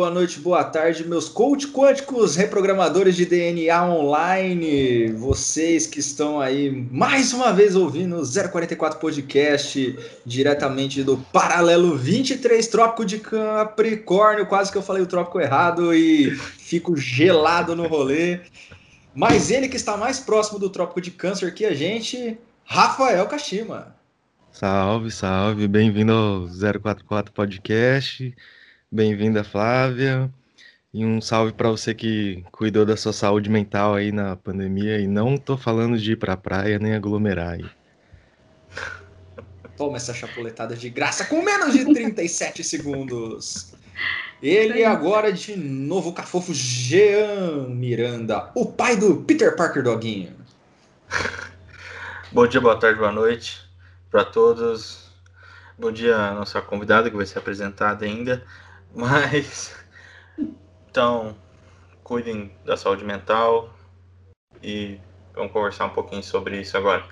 Boa noite, boa tarde, meus coach quânticos, reprogramadores de DNA online, vocês que estão aí mais uma vez ouvindo o 044 Podcast, diretamente do Paralelo 23 Trópico de Capricórnio, quase que eu falei o trópico errado e fico gelado no rolê. Mas ele que está mais próximo do Trópico de Câncer que a gente, Rafael Kashima. Salve, salve, bem-vindo ao 044 Podcast. Bem-vinda, Flávia. E um salve para você que cuidou da sua saúde mental aí na pandemia. E não tô falando de ir pra praia nem aglomerar aí. Toma essa chapuletada de graça com menos de 37 segundos. Ele agora de novo cafofo Jean Miranda, o pai do Peter Parker Doguinho. Bom dia, boa tarde, boa noite para todos. Bom dia nossa convidada que vai ser apresentada ainda. Mas então, cuidem da saúde mental e vamos conversar um pouquinho sobre isso agora.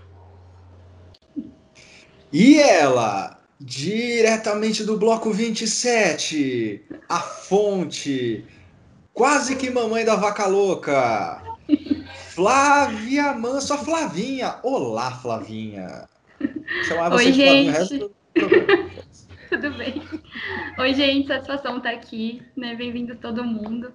E ela, diretamente do bloco 27, a fonte, quase que mamãe da vaca louca. Flávia Manso, a Flavinha. Olá, Flavinha. Chamava Oi, gente. Tudo bem. Oi, gente, satisfação estar aqui, né? Bem-vindo todo mundo.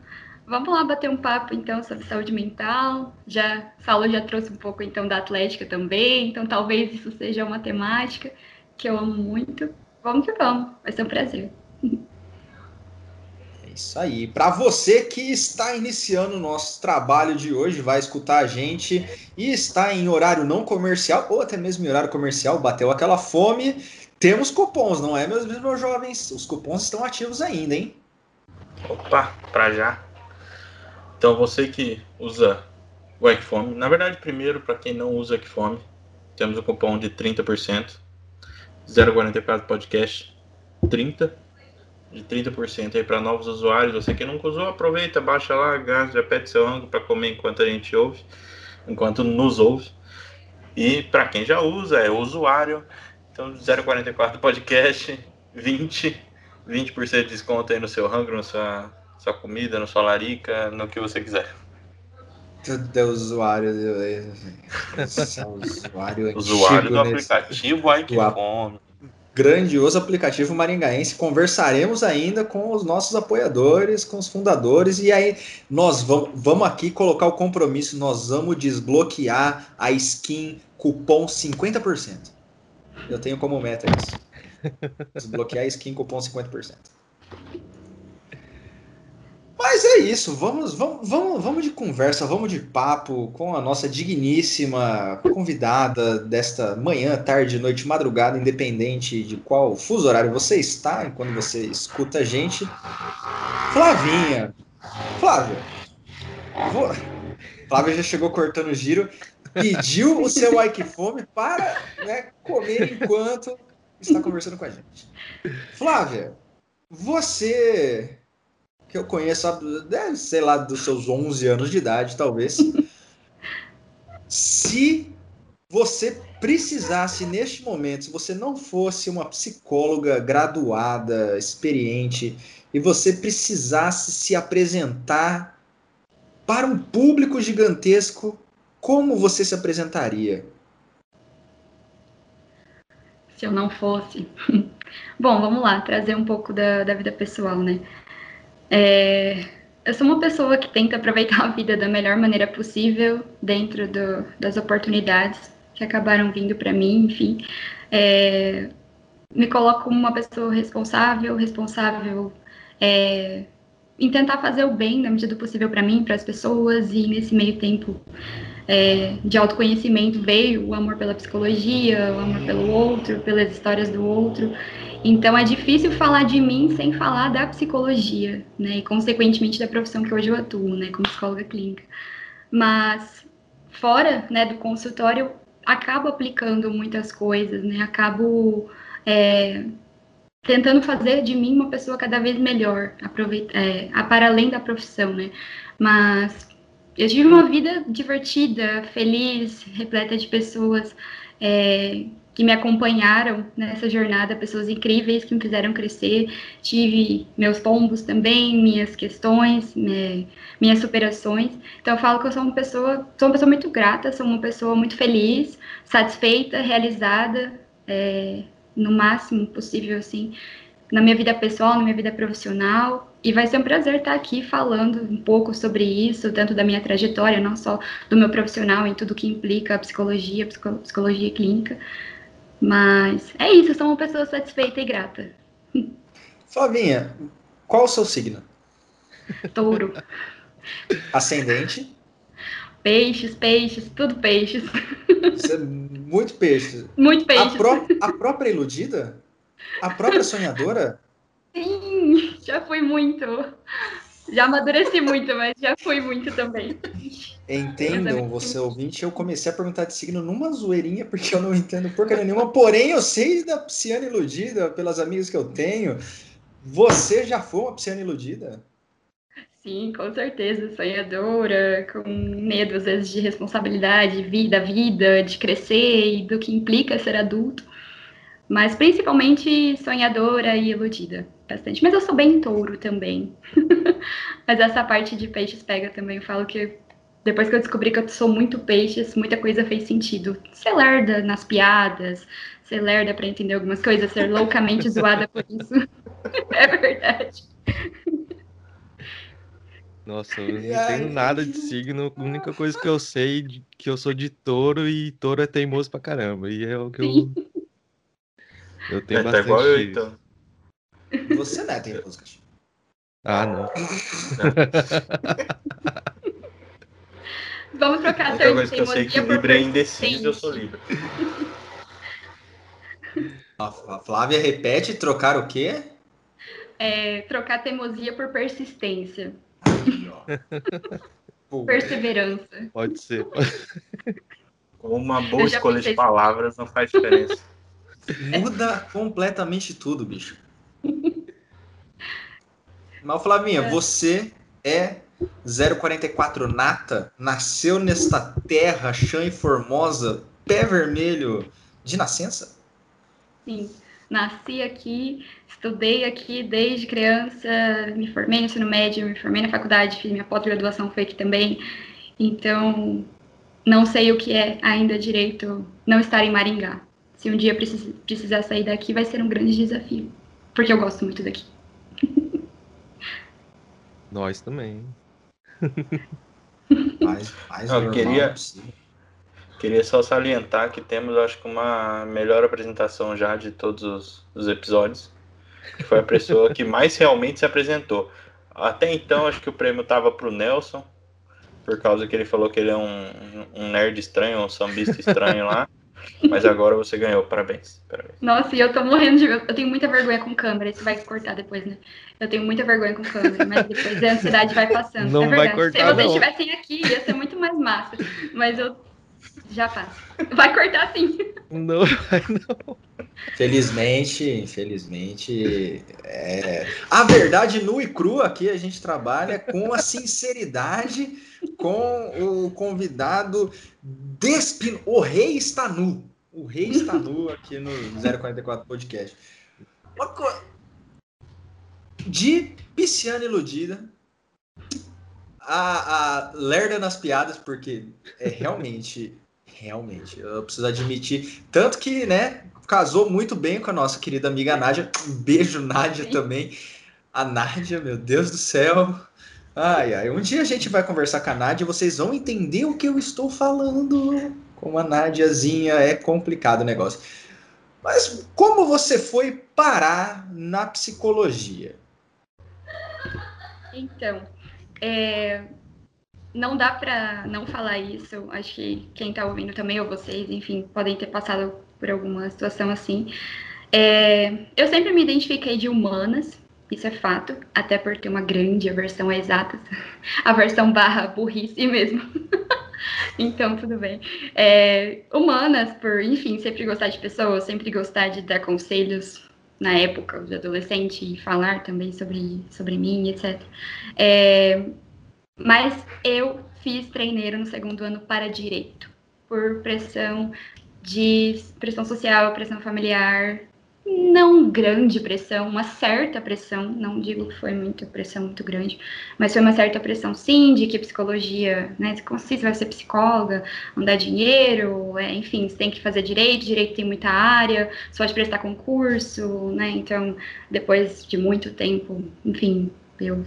Vamos lá bater um papo então sobre saúde mental. Já Saulo já trouxe um pouco então da atlética também, então talvez isso seja uma temática que eu amo muito. Vamos que vamos, vai ser um prazer. É isso aí. Para você que está iniciando o nosso trabalho de hoje, vai escutar a gente e está em horário não comercial ou até mesmo em horário comercial, bateu aquela fome temos cupons, não é, meus, meus jovens? Os cupons estão ativos ainda, hein? Opa, pra já. Então, você que usa o Equifome, na verdade, primeiro, para quem não usa Equifome, temos o cupom de 30%, 044 podcast 30 de 30% aí para novos usuários. Você que nunca usou, aproveita, baixa lá, gás, já pede seu ângulo para comer enquanto a gente ouve, enquanto nos ouve. E para quem já usa, é usuário, então, 0,44 podcast, 20, 20% de desconto aí no seu rango, na sua, sua comida, na sua larica, no que você quiser. Deus, usuário. usuário usuário do aplicativo iQfome. Grandioso aplicativo maringaense. Conversaremos ainda com os nossos apoiadores, com os fundadores, e aí nós vamos, vamos aqui colocar o compromisso, nós vamos desbloquear a skin cupom 50%. Eu tenho como meta isso. Desbloquear a skin cupom 50%. Mas é isso, vamos, vamos, vamos, vamos de conversa, vamos de papo com a nossa digníssima convidada desta manhã, tarde, noite, madrugada, independente de qual fuso horário você está, quando você escuta a gente. Flavinha. Flávia. Vou... Flávia já chegou cortando o giro pediu o seu like fome para né, comer enquanto está conversando com a gente. Flávia, você que eu conheço, sei lá, dos seus 11 anos de idade, talvez. Se você precisasse neste momento, se você não fosse uma psicóloga graduada, experiente, e você precisasse se apresentar para um público gigantesco, como você se apresentaria? Se eu não fosse. Bom, vamos lá, trazer um pouco da, da vida pessoal, né? É, eu sou uma pessoa que tenta aproveitar a vida da melhor maneira possível dentro do, das oportunidades que acabaram vindo para mim, enfim. É, me coloco como uma pessoa responsável, responsável é, em tentar fazer o bem na medida do possível para mim, para as pessoas, e nesse meio tempo é, de autoconhecimento veio o amor pela psicologia, o amor pelo outro, pelas histórias do outro. Então é difícil falar de mim sem falar da psicologia, né? E consequentemente da profissão que hoje eu atuo, né? Como psicóloga clínica. Mas fora, né, do consultório, acabo aplicando muitas coisas, né? Acabo é, tentando fazer de mim uma pessoa cada vez melhor, é, para além da profissão, né? Mas eu tive uma vida divertida, feliz, repleta de pessoas é, que me acompanharam nessa jornada, pessoas incríveis que me fizeram crescer. Tive meus tombos também, minhas questões, né, minhas superações. Então eu falo que eu sou uma pessoa, sou uma pessoa muito grata, sou uma pessoa muito feliz, satisfeita, realizada, é, no máximo possível assim, na minha vida pessoal, na minha vida profissional. E vai ser um prazer estar aqui falando um pouco sobre isso, tanto da minha trajetória, não só do meu profissional, em tudo que implica a psicologia, psicologia clínica, mas é isso, sou uma pessoa satisfeita e grata. Flavinha, qual o seu signo? Touro. Ascendente? Peixes, peixes, tudo peixes. Você é muito peixe. Muito peixes. A, pró a própria iludida? A própria sonhadora? Sim, já fui muito. Já amadureci muito, mas já fui muito também. Entendam, você ouvinte, eu comecei a perguntar de signo numa zoeirinha, porque eu não entendo porcaria nenhuma, porém eu sei da pisciana iludida pelas amigas que eu tenho. Você já foi uma pisciana iludida? Sim, com certeza, sonhadora, com medo às vezes de responsabilidade, vida, vida, de crescer e do que implica ser adulto. Mas principalmente sonhadora e iludida, bastante. Mas eu sou bem touro também. Mas essa parte de peixes pega também. Eu falo que depois que eu descobri que eu sou muito peixes, muita coisa fez sentido. Ser lerda nas piadas, ser lerda para entender algumas coisas, ser loucamente zoada por isso. é verdade. Nossa, eu não entendo nada de signo. A única coisa que eu sei é que eu sou de touro e touro é teimoso pra caramba. E é o que eu. Eu tenho é, bastante. Tá igual eu, então. Você não é teimoso, Caxi. Ah, não. Vamos trocar a termo coisa que eu sei que Libra é indeciso, eu sou Libra. A Flávia repete, trocar o quê? É, trocar teimosia por persistência. Perseverança. Pode ser. Uma boa escolha de palavras não faz diferença. Muda completamente tudo, bicho. Mas, Flavinha, é. você é 044 nata, nasceu nesta terra chã e formosa, pé vermelho de nascença? Sim, nasci aqui, estudei aqui desde criança, me formei no ensino médio, me formei na faculdade, fiz minha pós-graduação foi aqui também. Então, não sei o que é ainda direito não estar em Maringá. Se um dia precisar sair daqui, vai ser um grande desafio, porque eu gosto muito daqui. Nós também. mais, mais Eu queria, queria só salientar que temos, acho que, uma melhor apresentação já de todos os, os episódios. Que foi a pessoa que mais realmente se apresentou. Até então, acho que o prêmio estava para o Nelson, por causa que ele falou que ele é um, um nerd estranho, um sambista estranho lá. Mas agora você ganhou, parabéns, parabéns. Nossa, e eu tô morrendo de. Eu tenho muita vergonha com câmera, isso vai cortar depois, né? Eu tenho muita vergonha com câmera, mas depois a ansiedade vai passando. Não é vai cortar. Se vocês estivessem aqui, ia ser muito mais massa. Mas eu já faço. Vai cortar sim. Não vai, não. Felizmente, infelizmente, é... a verdade nua e crua aqui a gente trabalha com a sinceridade, com o convidado despin... O rei está nu. O rei está nu aqui no 044 Podcast. De pisciana iludida, a, a lerda nas piadas, porque é realmente, realmente, eu preciso admitir, tanto que, né, casou muito bem com a nossa querida amiga Nádia. Um beijo, Nádia, também. A Nádia, meu Deus do céu. Ai, ai. Um dia a gente vai conversar com a Nádia e vocês vão entender o que eu estou falando. Com a Nádiazinha é complicado o negócio. Mas como você foi parar na psicologia? Então, é, não dá para não falar isso. Acho que quem está ouvindo também, ou vocês, enfim, podem ter passado por alguma situação assim. É, eu sempre me identifiquei de humanas, isso é fato, até por ter uma grande aversão a exatas, aversão barra burrice mesmo. então, tudo bem. É, humanas, por, enfim, sempre gostar de pessoas, sempre gostar de dar conselhos na época de adolescente e falar também sobre, sobre mim, etc. É, mas eu fiz treineiro no segundo ano para direito, por pressão de pressão social, pressão familiar, não grande pressão, uma certa pressão, não digo que foi muita pressão muito grande, mas foi uma certa pressão sim, de que psicologia, né, se você vai ser psicóloga, não dá dinheiro, é, enfim, você tem que fazer direito, direito tem muita área, você pode prestar concurso, né, então, depois de muito tempo, enfim, eu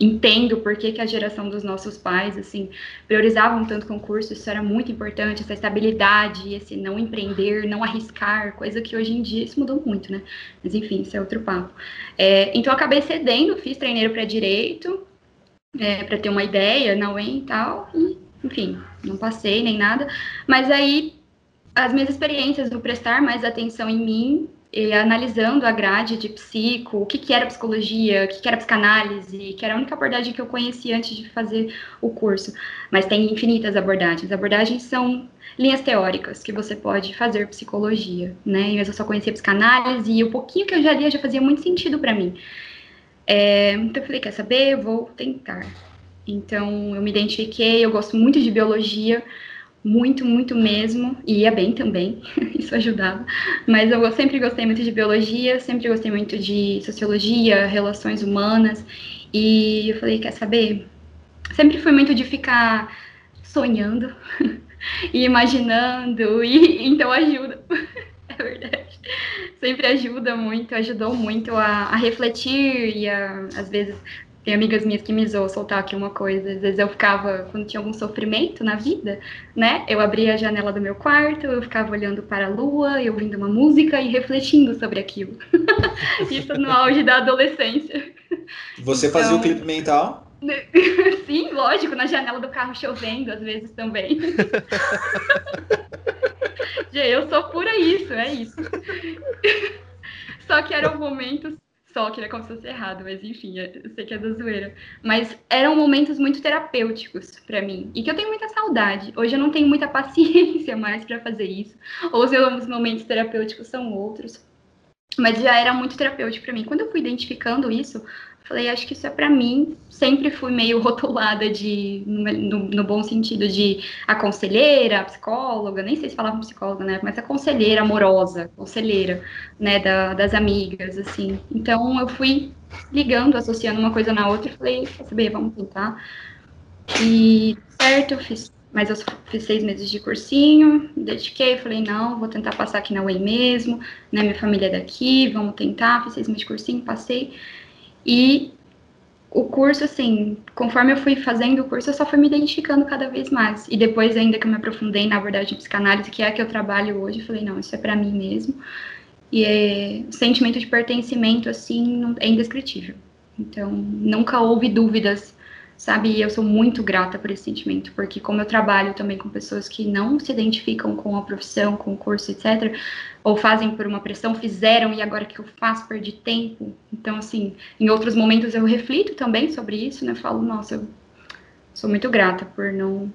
entendo por que, que a geração dos nossos pais, assim, priorizavam tanto concurso, isso era muito importante, essa estabilidade, esse não empreender, não arriscar, coisa que hoje em dia isso mudou muito, né? Mas enfim, isso é outro papo. É, então, acabei cedendo, fiz treineiro para direito, é, para ter uma ideia na UEM e tal, e, enfim, não passei nem nada, mas aí as minhas experiências do prestar mais atenção em mim e analisando a grade de psico, o que, que era psicologia, o que, que era psicanálise, que era a única abordagem que eu conhecia antes de fazer o curso. Mas tem infinitas abordagens. Abordagens são linhas teóricas que você pode fazer psicologia, né? Eu só conhecia psicanálise e o pouquinho que eu já lia já fazia muito sentido para mim. É, então eu falei, quer saber? Eu vou tentar. Então eu me identifiquei, eu gosto muito de biologia, muito, muito mesmo, e ia bem também, isso ajudava. Mas eu sempre gostei muito de biologia, sempre gostei muito de sociologia, relações humanas, e eu falei, quer saber? Sempre fui muito de ficar sonhando e imaginando, e então ajuda, é verdade. Sempre ajuda muito, ajudou muito a, a refletir e a, às vezes, tem amigas minhas que me zoam soltar aqui uma coisa. Às vezes eu ficava, quando tinha algum sofrimento na vida, né? Eu abria a janela do meu quarto, eu ficava olhando para a lua, eu ouvindo uma música e refletindo sobre aquilo. Isso no auge da adolescência. Você então, fazia o clipe mental? Sim, lógico, na janela do carro chovendo, às vezes também. eu sou pura isso, é isso. Só que eram momentos só que era como se fosse errado, mas enfim, eu sei que é da zoeira. Mas eram momentos muito terapêuticos para mim e que eu tenho muita saudade. Hoje eu não tenho muita paciência mais para fazer isso. Ou os momentos terapêuticos são outros. Mas já era muito terapêutico para mim. Quando eu fui identificando isso, Falei, acho que isso é para mim. Sempre fui meio rotulada de, no, no, bom sentido, de a conselheira, a psicóloga, nem sei se falava psicóloga, né? Mas a conselheira amorosa, conselheira, né? Da, das amigas, assim. Então eu fui ligando, associando uma coisa na outra e falei, quer saber, vamos tentar. E certo, eu fiz mas eu fiz seis meses de cursinho, me dediquei, falei, não, vou tentar passar aqui na UEM mesmo, né, minha família é daqui, vamos tentar, fiz seis meses de cursinho, passei, e o curso, assim, conforme eu fui fazendo o curso, eu só fui me identificando cada vez mais. E depois, ainda que eu me aprofundei, na verdade, em psicanálise, que é a que eu trabalho hoje, eu falei, não, isso é para mim mesmo. E é, o sentimento de pertencimento, assim, é indescritível. Então, nunca houve dúvidas sabe? E eu sou muito grata por esse sentimento, porque como eu trabalho também com pessoas que não se identificam com a profissão, com o curso, etc., ou fazem por uma pressão, fizeram e agora que eu faço, perdi tempo. Então, assim, em outros momentos eu reflito também sobre isso, né? falo, nossa, eu sou muito grata por não,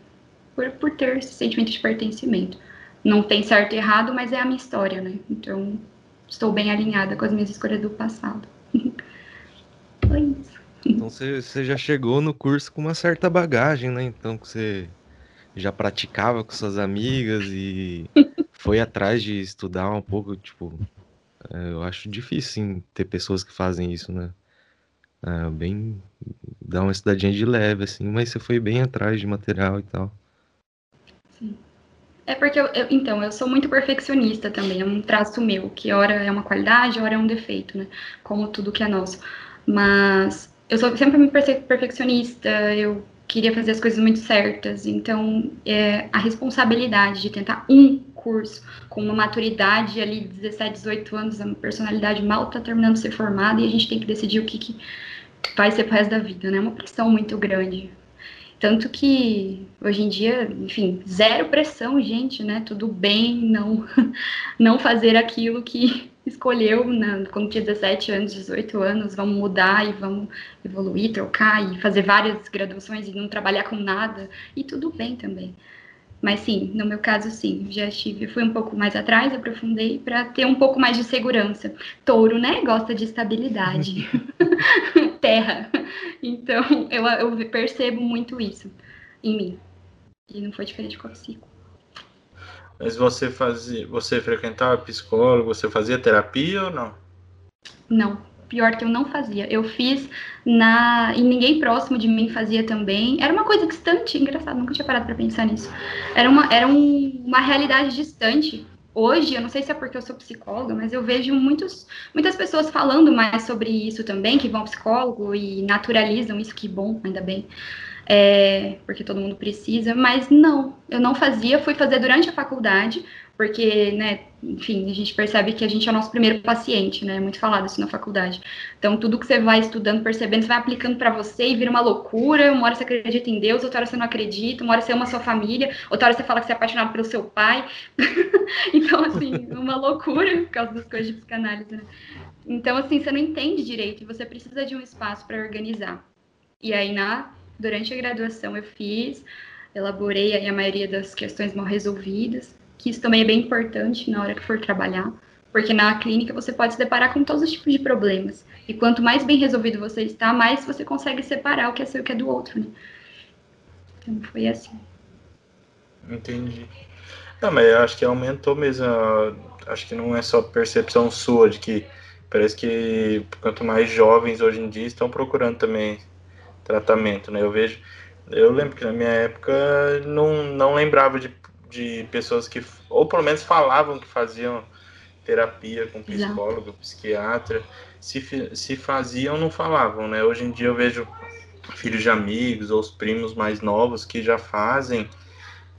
por, por ter esse sentimento de pertencimento. Não tem certo e errado, mas é a minha história, né? Então, estou bem alinhada com as minhas escolhas do passado. Foi isso. Então você, já chegou no curso com uma certa bagagem, né? Então que você já praticava com suas amigas e foi atrás de estudar um pouco, tipo, é, eu acho difícil sim, ter pessoas que fazem isso, né? É, bem, dá uma estudadinha de leve, assim, mas você foi bem atrás de material e tal. Sim. É porque eu, eu, então, eu sou muito perfeccionista também, é um traço meu, que hora é uma qualidade, hora é um defeito, né? Como tudo que é nosso. Mas eu sou sempre muito perfeccionista, eu queria fazer as coisas muito certas, então é, a responsabilidade de tentar um curso com uma maturidade ali de 17, 18 anos, a personalidade mal está terminando de ser formada e a gente tem que decidir o que, que vai ser pro resto da vida, né? É uma pressão muito grande. Tanto que hoje em dia, enfim, zero pressão, gente, né? Tudo bem não, não fazer aquilo que escolheu né, quando tinha 17 anos, 18 anos, vamos mudar e vamos evoluir, trocar e fazer várias graduações e não trabalhar com nada, e tudo bem também. Mas sim, no meu caso, sim, já estive, fui um pouco mais atrás, aprofundei para ter um pouco mais de segurança. Touro, né, gosta de estabilidade, terra. Então, eu, eu percebo muito isso em mim. E não foi diferente com a psico. Mas você fazia, você frequentava psicólogo, você fazia terapia ou não? Não, pior que eu não fazia. Eu fiz na e ninguém próximo de mim fazia também. Era uma coisa distante, engraçado, nunca tinha parado para pensar nisso. Era uma era um, uma realidade distante. Hoje, eu não sei se é porque eu sou psicóloga, mas eu vejo muitos, muitas pessoas falando mais sobre isso também, que vão ao psicólogo e naturalizam isso, que bom, ainda bem é, porque todo mundo precisa, mas não, eu não fazia, fui fazer durante a faculdade, porque, né, enfim, a gente percebe que a gente é o nosso primeiro paciente, né, é muito falado isso na faculdade. Então, tudo que você vai estudando, percebendo, você vai aplicando para você e vira uma loucura, uma hora você acredita em Deus, outra hora você não acredita, uma hora você ama sua família, outra hora você fala que você é apaixonado pelo seu pai. então, assim, uma loucura por causa das coisas de psicanálise, né. Então, assim, você não entende direito e você precisa de um espaço para organizar. E aí, na durante a graduação eu fiz, elaborei a maioria das questões mal resolvidas, que isso também é bem importante na hora que for trabalhar, porque na clínica você pode se deparar com todos os tipos de problemas. E quanto mais bem resolvido você está, mais você consegue separar o que é seu e o que é do outro, né? Então foi assim. Entendi. Não, mas eu acho que aumentou mesmo. Acho que não é só percepção sua de que parece que quanto mais jovens hoje em dia estão procurando também tratamento, né? Eu vejo, eu lembro que na minha época não, não lembrava de, de pessoas que, ou pelo menos falavam que faziam terapia com psicólogo, Exato. psiquiatra. Se, se faziam, não falavam, né? Hoje em dia eu vejo filhos de amigos ou os primos mais novos que já fazem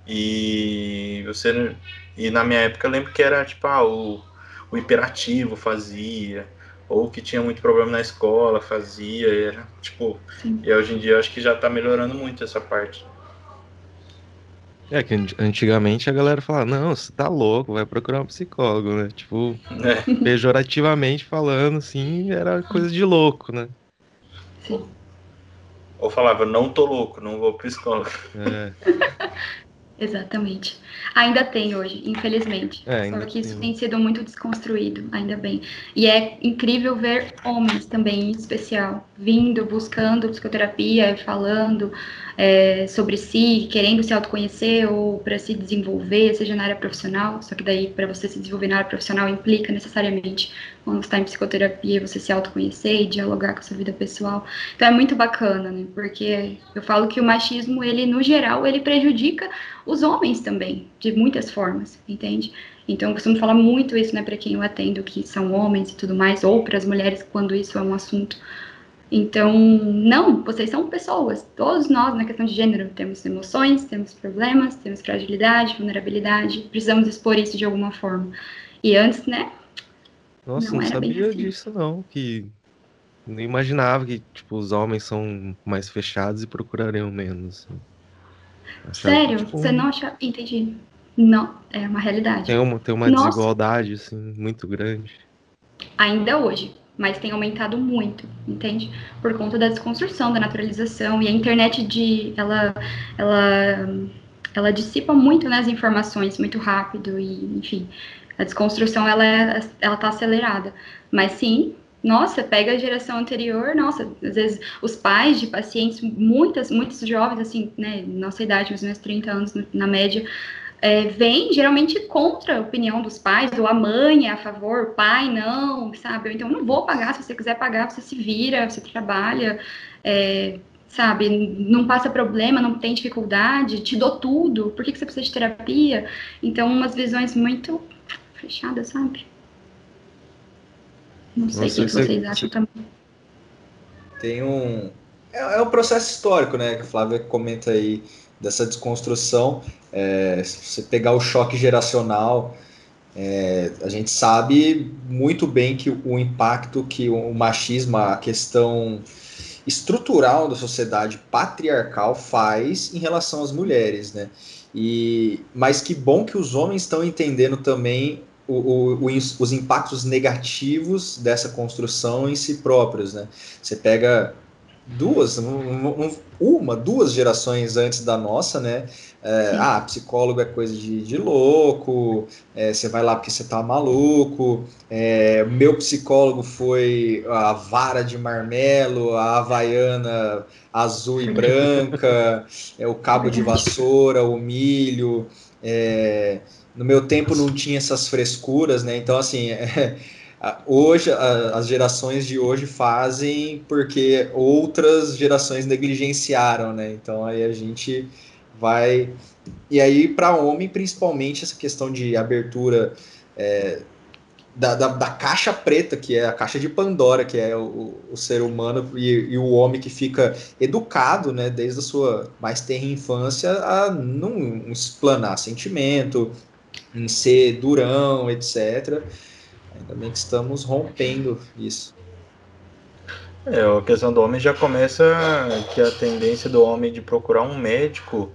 e você e na minha época eu lembro que era tipo ah, o, o hiperativo fazia ou que tinha muito problema na escola, fazia, era tipo, Sim. e hoje em dia eu acho que já tá melhorando muito essa parte. É que antigamente a galera falava, não, você tá louco, vai procurar um psicólogo, né? Tipo, é. pejorativamente falando, assim, era coisa de louco, né? Sim. Ou falava, não tô louco, não vou pro psicólogo. É. Exatamente. Ainda tem hoje, infelizmente. É, Só que isso tem. tem sido muito desconstruído, ainda bem. E é incrível ver homens também, em especial, vindo, buscando psicoterapia, falando, é, sobre si, querendo se autoconhecer ou para se desenvolver, seja na área profissional, só que daí para você se desenvolver na área profissional implica necessariamente quando está em psicoterapia você se autoconhecer e dialogar com a sua vida pessoal. Então é muito bacana, né? Porque eu falo que o machismo, ele no geral, ele prejudica os homens também, de muitas formas, entende? Então, eu costumo falar muito isso, né, para quem eu atendo, que são homens e tudo mais, ou para as mulheres, quando isso é um assunto então, não, vocês são pessoas. Todos nós, na questão de gênero, temos emoções, temos problemas, temos fragilidade, vulnerabilidade, precisamos expor isso de alguma forma. E antes, né? Nossa, não, não sabia assim. disso, não. Que não imaginava que tipo, os homens são mais fechados e procurariam menos. Assim. Sério? tipo, Você não acha. Entendi. Não, é uma realidade. Tem uma, tem uma desigualdade, assim, muito grande. Ainda hoje mas tem aumentado muito, entende? Por conta da desconstrução, da naturalização e a internet de ela ela ela dissipa muito né, as informações muito rápido e enfim a desconstrução ela é, ela tá acelerada, mas sim nossa, pega a geração anterior, nossa, às vezes os pais de pacientes, muitas, muitos jovens, assim, né, nossa idade, mais ou menos 30 anos na média, é, vem geralmente contra a opinião dos pais, ou a mãe é a favor, o pai não, sabe? Então, não vou pagar, se você quiser pagar, você se vira, você trabalha, é, sabe? Não passa problema, não tem dificuldade, te dou tudo, por que, que você precisa de terapia? Então, umas visões muito fechadas, sabe? Não sei o que vocês acham também. Tem um. É, é um processo histórico, né? Que o Flávio comenta aí dessa desconstrução. É, se você pegar o choque geracional, é, a gente sabe muito bem que o impacto que o machismo, a questão estrutural da sociedade patriarcal faz em relação às mulheres, né? E, mas que bom que os homens estão entendendo também o, o, os impactos negativos dessa construção em si próprios, né? Você pega duas, uma, duas gerações antes da nossa, né? É, ah, psicólogo é coisa de, de louco, é, você vai lá porque você tá maluco. É, meu psicólogo foi a vara de marmelo, a havaiana azul e branca, é, o cabo de vassoura, o milho. É, no meu tempo não tinha essas frescuras, né? Então, assim, é, hoje as gerações de hoje fazem porque outras gerações negligenciaram, né? Então aí a gente vai e aí para homem principalmente essa questão de abertura é, da, da, da, caixa preta, que é a caixa de Pandora, que é o, o ser humano e, e, o homem que fica educado, né, desde a sua mais terra infância, a não explanar sentimento, em ser durão, etc. Ainda bem que estamos rompendo isso. É, a questão do homem já começa que a tendência do homem de procurar um médico,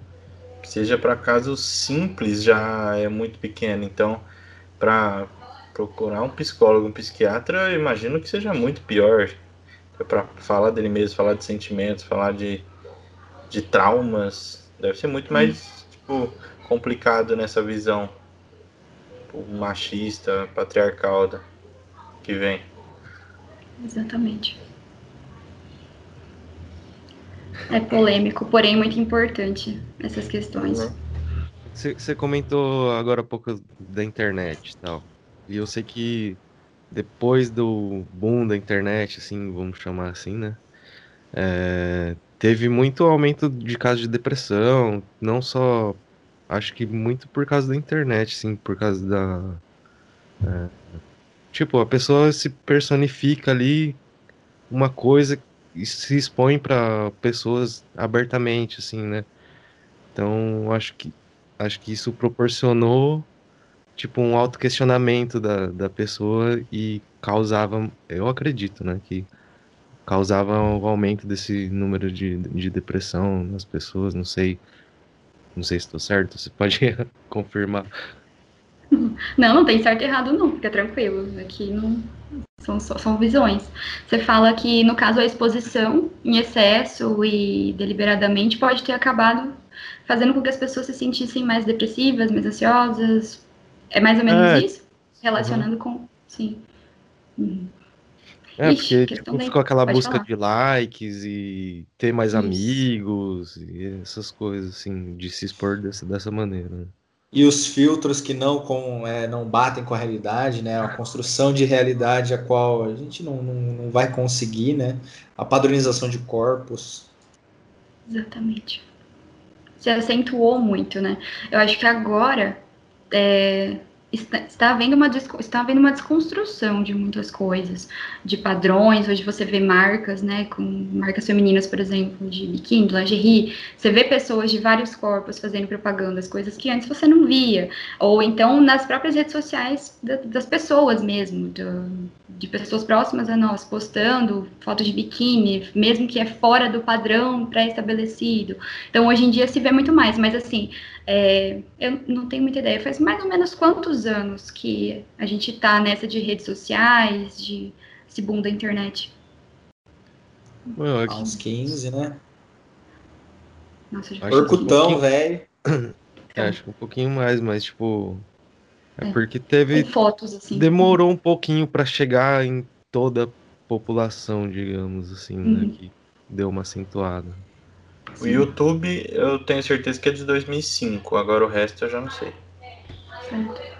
seja para casos simples, já é muito pequena. Então, para procurar um psicólogo, um psiquiatra, imagino que seja muito pior. É para falar dele mesmo, falar de sentimentos, falar de, de traumas, deve ser muito mais tipo, complicado nessa visão machista, patriarcal da, que vem. Exatamente. É polêmico, porém muito importante essas questões. Você comentou agora há pouco da internet e tal. E eu sei que depois do boom da internet, assim, vamos chamar assim, né? É, teve muito aumento de casos de depressão, não só. Acho que muito por causa da internet, sim, por causa da. É, tipo, a pessoa se personifica ali uma coisa e se expõe para pessoas abertamente, assim, né? Então, acho que acho que isso proporcionou tipo um autoquestionamento da, da pessoa e causava, eu acredito, né, que causava o um aumento desse número de, de depressão nas pessoas, não sei, não sei se estou certo, você pode confirmar. Não, não tem certo e errado não, fica tranquilo, aqui não são, são visões. Você fala que, no caso, a exposição em excesso e deliberadamente pode ter acabado fazendo com que as pessoas se sentissem mais depressivas, mais ansiosas, é mais ou menos é. isso? Relacionando uhum. com. Sim. Uhum. É, Ixi, porque tipo, ficou aquela busca falar. de likes e ter mais isso. amigos e essas coisas, assim, de se expor dessa, dessa maneira. Né? E os filtros que não, com, é, não batem com a realidade, né? A construção de realidade a qual a gente não, não, não vai conseguir, né? A padronização de corpos. Exatamente. Se acentuou muito, né? Eu acho que agora é, está, está, havendo uma, está havendo uma desconstrução de muitas coisas, de padrões. Hoje você vê marcas, né, com marcas femininas, por exemplo, de biquíni, de lingerie. Você vê pessoas de vários corpos fazendo propagandas, coisas que antes você não via. Ou então nas próprias redes sociais da, das pessoas mesmo, do, de pessoas próximas a nós, postando fotos de biquíni, mesmo que é fora do padrão pré-estabelecido. Então hoje em dia se vê muito mais, mas assim é, eu não tenho muita ideia. Faz mais ou menos quantos anos que a gente está nessa de redes sociais, de esse boom da internet? Há uns 15, né? Nossa, já Orcutão, um velho. É, acho que um pouquinho mais, mas tipo. É, é. porque teve. Fotos, assim. Demorou um pouquinho para chegar em toda a população, digamos assim, né, uhum. né? Que deu uma acentuada. O YouTube eu tenho certeza que é de 2005, agora o resto eu já não sei.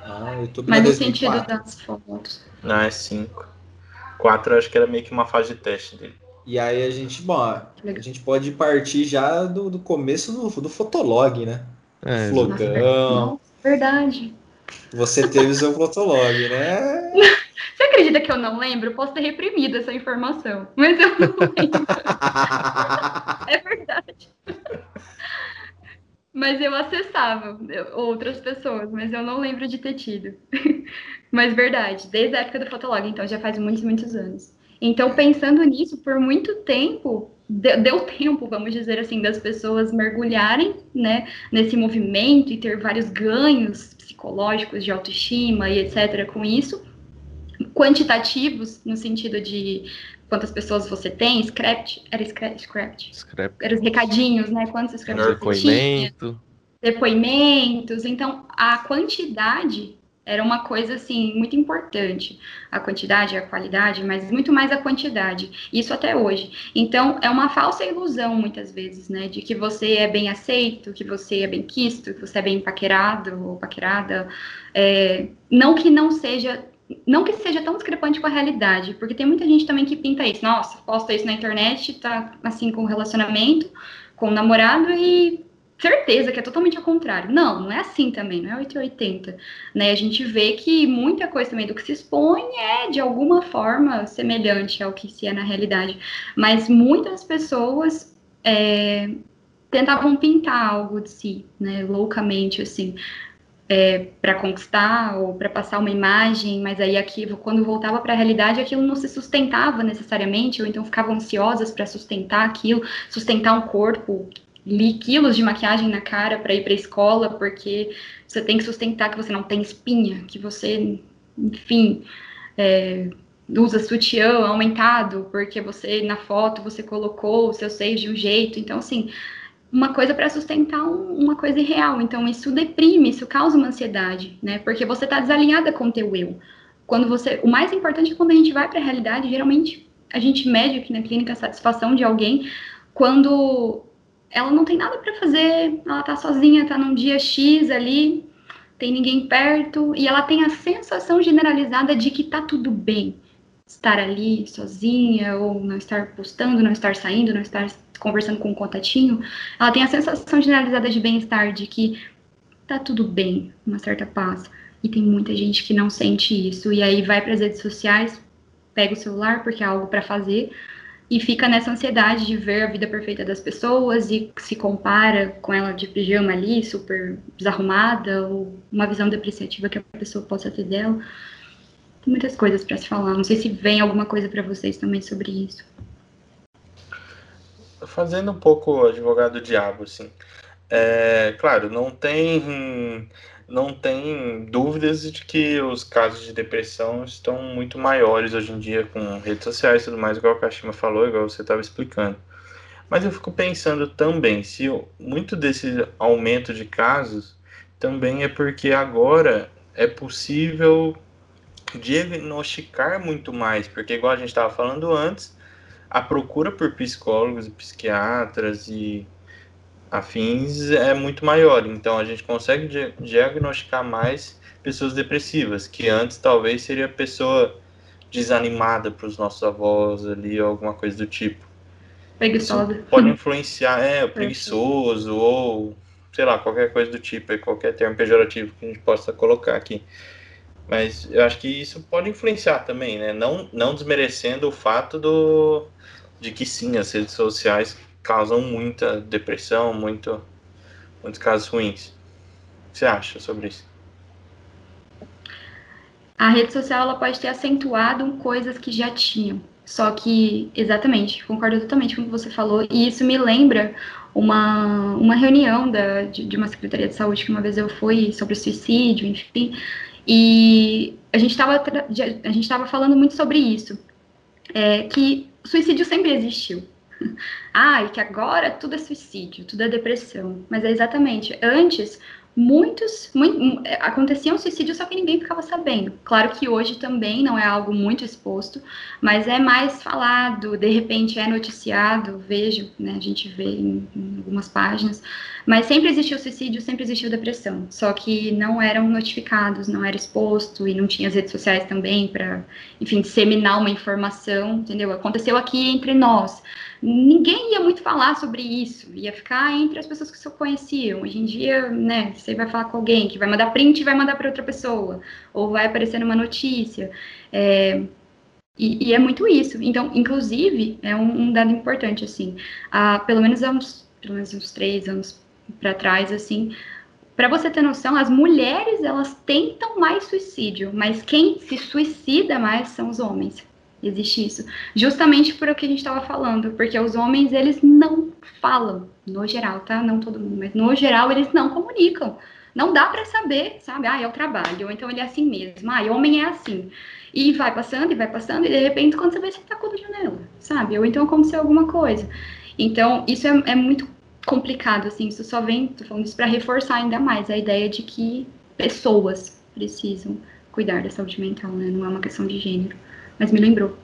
Ah, Mas é no sentido das fotos. Não, é 5. 4 acho que era meio que uma fase de teste dele. E aí a gente, bom, a gente pode partir já do, do começo do, do Fotolog, né? É, Flogão. verdade. Você teve o seu Fotolog, né? Você acredita que eu não lembro? Posso ter reprimido essa informação, mas eu não lembro. é verdade. Mas eu acessava outras pessoas, mas eu não lembro de ter tido. mas verdade, desde a época do Fotolog, então já faz muitos, muitos anos. Então, pensando nisso, por muito tempo, deu tempo, vamos dizer assim, das pessoas mergulharem né, nesse movimento e ter vários ganhos psicológicos de autoestima e etc. com isso quantitativos, no sentido de quantas pessoas você tem, scrapt, era scrapt, scrapt, scrapt. era os recadinhos, né, quantos scraps Depoimento. Depoimentos, então a quantidade era uma coisa assim muito importante, a quantidade a qualidade, mas muito mais a quantidade. Isso até hoje. Então é uma falsa ilusão muitas vezes, né, de que você é bem aceito, que você é bem quisto, que você é bem paquerado ou paquerada. É, não que não seja não que seja tão discrepante com a realidade, porque tem muita gente também que pinta isso. Nossa, posta isso na internet, tá assim com relacionamento, com o namorado e certeza que é totalmente ao contrário. Não, não é assim também, não é 880. Né? A gente vê que muita coisa também do que se expõe é de alguma forma semelhante ao que se é na realidade. Mas muitas pessoas é, tentavam pintar algo de si, né, loucamente, assim. É, para conquistar ou para passar uma imagem, mas aí aquilo, quando voltava para a realidade, aquilo não se sustentava necessariamente, ou então ficavam ansiosas para sustentar aquilo, sustentar um corpo li quilos de maquiagem na cara para ir para a escola, porque você tem que sustentar que você não tem espinha, que você, enfim, é, usa sutiã aumentado, porque você na foto você colocou os seus seios de um jeito. Então, assim, uma coisa para sustentar um, uma coisa irreal. Então, isso deprime, isso causa uma ansiedade, né? Porque você está desalinhada com o teu eu. Quando você, o mais importante é quando a gente vai para a realidade, geralmente a gente mede aqui na clínica a satisfação de alguém quando ela não tem nada para fazer, ela tá sozinha, tá num dia X ali, tem ninguém perto, e ela tem a sensação generalizada de que tá tudo bem estar ali sozinha, ou não estar postando, não estar saindo, não estar conversando com um contatinho. Ela tem a sensação generalizada de bem-estar, de que tá tudo bem, uma certa paz. E tem muita gente que não sente isso, e aí vai para as redes sociais, pega o celular porque é algo para fazer, e fica nessa ansiedade de ver a vida perfeita das pessoas e se compara com ela de pijama ali, super desarrumada, ou uma visão depreciativa que a pessoa possa ter dela. Muitas coisas para se falar. Não sei se vem alguma coisa para vocês também sobre isso. Fazendo um pouco advogado diabo, assim. É, claro, não tem não tem dúvidas de que os casos de depressão estão muito maiores hoje em dia com redes sociais e tudo mais, igual o Kashima falou, igual você estava explicando. Mas eu fico pensando também se muito desse aumento de casos também é porque agora é possível diagnosticar muito mais, porque igual a gente estava falando antes, a procura por psicólogos e psiquiatras e afins é muito maior. Então a gente consegue diagnosticar mais pessoas depressivas, que antes talvez seria pessoa desanimada para os nossos avós ali, ou alguma coisa do tipo. Preguiçosa. Isso pode influenciar, é, o preguiçoso, ou sei lá, qualquer coisa do tipo, qualquer termo pejorativo que a gente possa colocar aqui. Mas eu acho que isso pode influenciar também, né? Não, não desmerecendo o fato do, de que sim, as redes sociais causam muita depressão, muito, muitos casos ruins. O que você acha sobre isso? A rede social ela pode ter acentuado coisas que já tinham. Só que, exatamente, concordo totalmente com o que você falou. E isso me lembra uma, uma reunião da, de, de uma secretaria de saúde que uma vez eu fui sobre suicídio, enfim. E a gente estava falando muito sobre isso, é, que suicídio sempre existiu, ah, e que agora tudo é suicídio, tudo é depressão. Mas é exatamente. Antes, muitos, muito, aconteciam suicídios, só que ninguém ficava sabendo. Claro que hoje também não é algo muito exposto, mas é mais falado, de repente é noticiado, vejo, né, a gente vê em, em algumas páginas, mas sempre existiu suicídio, sempre existiu depressão, só que não eram notificados, não era exposto e não tinha as redes sociais também para, enfim, disseminar uma informação, entendeu? Aconteceu aqui entre nós ninguém ia muito falar sobre isso, ia ficar entre as pessoas que só conheciam. Hoje em dia, né, você vai falar com alguém que vai mandar print e vai mandar para outra pessoa, ou vai aparecer numa notícia. É, e, e, é muito isso. Então, inclusive, é um, um dado importante, assim, há, pelo menos há uns, pelo menos uns três anos para trás, assim, para você ter noção, as mulheres elas tentam mais suicídio, mas quem se suicida mais são os homens. Existe isso. Justamente por o que a gente estava falando, porque os homens, eles não falam, no geral, tá? Não todo mundo, mas no geral, eles não comunicam. Não dá para saber, sabe? Ah, é o trabalho, ou então ele é assim mesmo. Ah, homem é assim. E vai passando, e vai passando, e de repente, quando você vê, você tacou da janela, sabe? Ou então aconteceu alguma coisa. Então, isso é, é muito complicado, assim. Isso só vem, tô falando isso para reforçar ainda mais a ideia de que pessoas precisam cuidar da saúde mental, né? Não é uma questão de gênero. Mas me lembrou.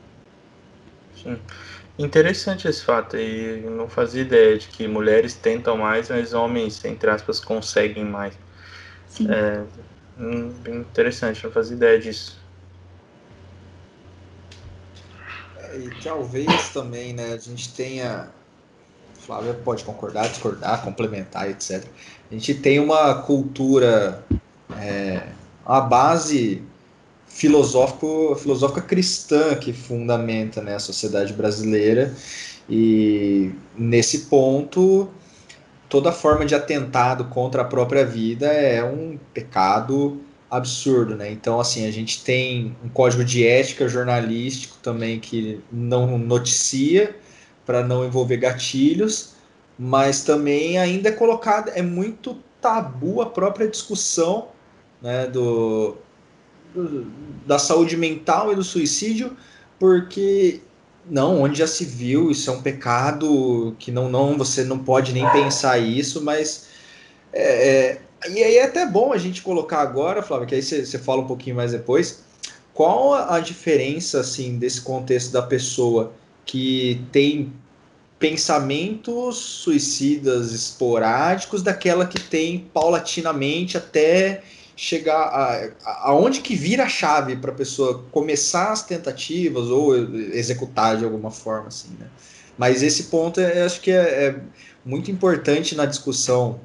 Sim. Interessante esse fato e não fazia ideia de que mulheres tentam mais, mas homens, entre aspas, conseguem mais. Sim. É, hum, bem interessante, não fazia ideia disso. É, e talvez também, né, a gente tenha. Flávia pode concordar, discordar, complementar, etc. A gente tem uma cultura, é, uma base filosófico, filosófica cristã que fundamenta né, a sociedade brasileira. E nesse ponto, toda forma de atentado contra a própria vida é um pecado absurdo, né? Então, assim, a gente tem um código de ética jornalístico também que não noticia para não envolver gatilhos, mas também ainda é colocado, é muito tabu a própria discussão né, do, da saúde mental e do suicídio, porque não, onde já se viu, isso é um pecado que não, não você não pode nem pensar isso, mas é, é, e aí é até bom a gente colocar agora, Flávio, que aí você, fala um pouquinho mais depois, qual a diferença assim desse contexto da pessoa que tem pensamentos suicidas esporádicos daquela que tem paulatinamente até chegar a, aonde que vira a chave para a pessoa começar as tentativas ou executar de alguma forma assim, né? Mas esse ponto é, acho que é, é, muito importante na discussão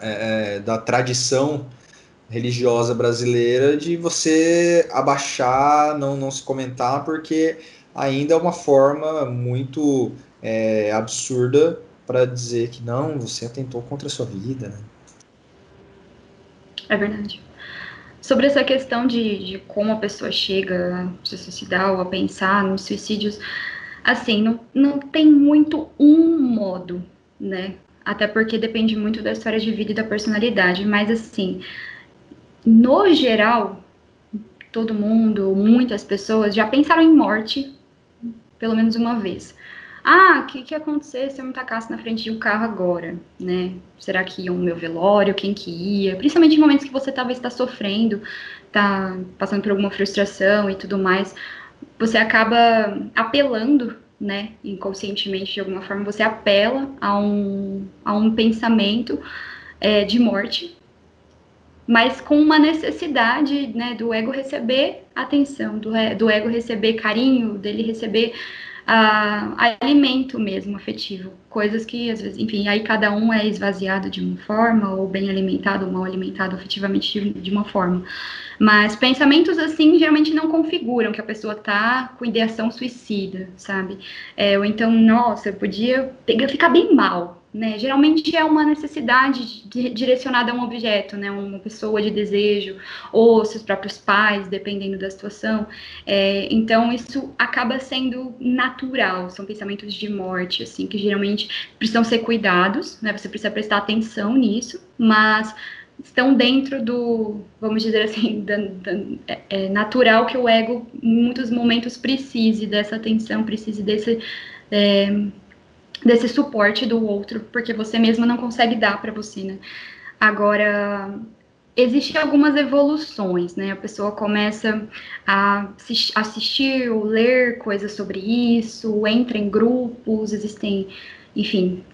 é, é, da tradição religiosa brasileira de você abaixar, não, não se comentar, porque ainda é uma forma muito é, absurda para dizer que não, você atentou contra a sua vida. Né? É verdade. Sobre essa questão de, de como a pessoa chega a se suicidar ou a pensar nos suicídios, assim, não, não tem muito um modo, né? Até porque depende muito da história de vida e da personalidade, mas assim, no geral, todo mundo, muitas pessoas já pensaram em morte pelo menos uma vez. Ah, o que, que ia acontecer se eu me tacasse na frente de um carro agora, né? Será que ia o meu velório? Quem que ia? Principalmente em momentos que você talvez está sofrendo, está passando por alguma frustração e tudo mais, você acaba apelando, né? Inconscientemente, de alguma forma, você apela a um, a um pensamento é, de morte, mas com uma necessidade, né, do ego receber atenção, do, do ego receber carinho, dele receber a, alimento mesmo afetivo, coisas que às vezes, enfim, aí cada um é esvaziado de uma forma, ou bem alimentado ou mal alimentado afetivamente de, uma forma. Mas pensamentos assim geralmente não configuram que a pessoa tá com ideação suicida, sabe? É, ou então, nossa, eu podia pegar, ficar bem mal, né? Geralmente é uma necessidade de, direcionada a um objeto, né? Uma pessoa de desejo, ou seus próprios pais, dependendo da situação. É, então, isso acaba sendo natural, são pensamentos de morte, assim, que geralmente precisam ser cuidados, né? Você precisa prestar atenção nisso, mas estão dentro do, vamos dizer assim, da, da, é, é natural que o ego, em muitos momentos, precise dessa atenção, precise desse. É, desse suporte do outro, porque você mesma não consegue dar para você, né? Agora, existem algumas evoluções, né? A pessoa começa a assistir ou ler coisas sobre isso, entra em grupos, existem, enfim,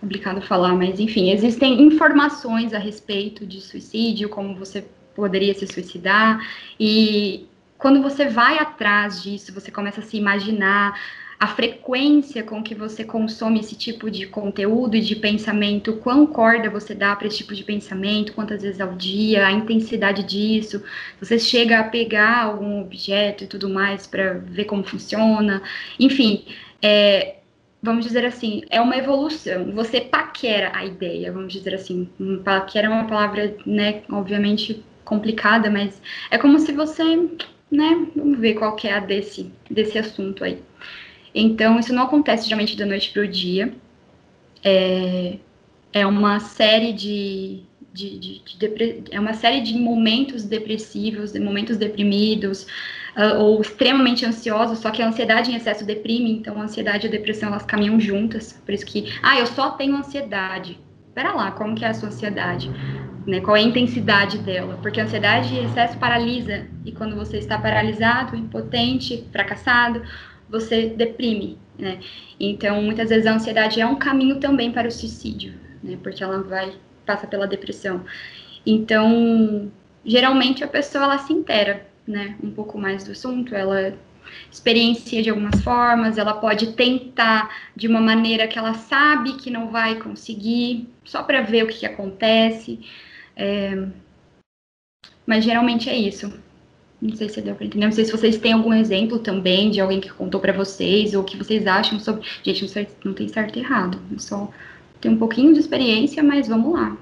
complicado falar, mas enfim, existem informações a respeito de suicídio, como você poderia se suicidar, e quando você vai atrás disso, você começa a se imaginar a frequência com que você consome esse tipo de conteúdo e de pensamento, quão corda você dá para esse tipo de pensamento, quantas vezes ao dia, a intensidade disso, você chega a pegar algum objeto e tudo mais para ver como funciona, enfim, é, vamos dizer assim, é uma evolução. Você paquera a ideia, vamos dizer assim. Paquera é uma palavra, né, obviamente complicada, mas é como se você, né, vamos ver qual que é a desse, desse assunto aí. Então, isso não acontece geralmente da noite para o dia. É, é uma série de, de, de, de é uma série de momentos depressivos, de momentos deprimidos, uh, ou extremamente ansiosos, só que a ansiedade em excesso deprime, então a ansiedade e a depressão elas caminham juntas, por isso que, ah, eu só tenho ansiedade. pera lá, como que é a sua ansiedade? Né, qual é a intensidade dela? Porque a ansiedade em excesso paralisa, e quando você está paralisado, impotente, fracassado, você deprime, né? Então, muitas vezes a ansiedade é um caminho também para o suicídio, né? Porque ela vai passa pela depressão. Então, geralmente a pessoa ela se intera, né, um pouco mais do assunto, ela experiencia de algumas formas, ela pode tentar de uma maneira que ela sabe que não vai conseguir, só para ver o que, que acontece. É... Mas geralmente é isso. Não sei se deu para entender. Não sei se vocês têm algum exemplo também de alguém que contou para vocês, ou o que vocês acham sobre. Gente, não tem certo e errado. Eu só tenho um pouquinho de experiência, mas vamos lá.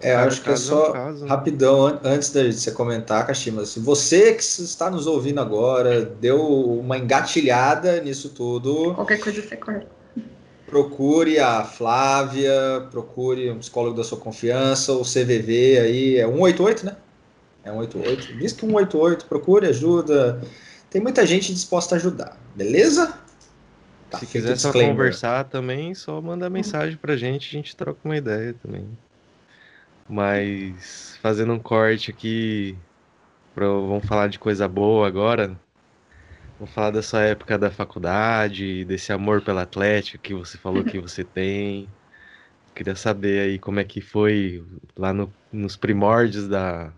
É, é acho que é só caso, né? rapidão, antes de você comentar, Kashima, assim, você que está nos ouvindo agora, deu uma engatilhada nisso tudo. Qualquer coisa você corta. Procure a Flávia, procure um psicólogo da sua confiança, o CVV aí, é 188, né? É 188. Diz que 188, procure ajuda. Tem muita gente disposta a ajudar, beleza? Tá, Se quiser só conversar também, só manda mensagem pra gente, a gente troca uma ideia também. Mas fazendo um corte aqui, pra, vamos falar de coisa boa agora. Vamos falar da sua época da faculdade, desse amor pela Atlética que você falou que você tem. Queria saber aí como é que foi lá no, nos primórdios da,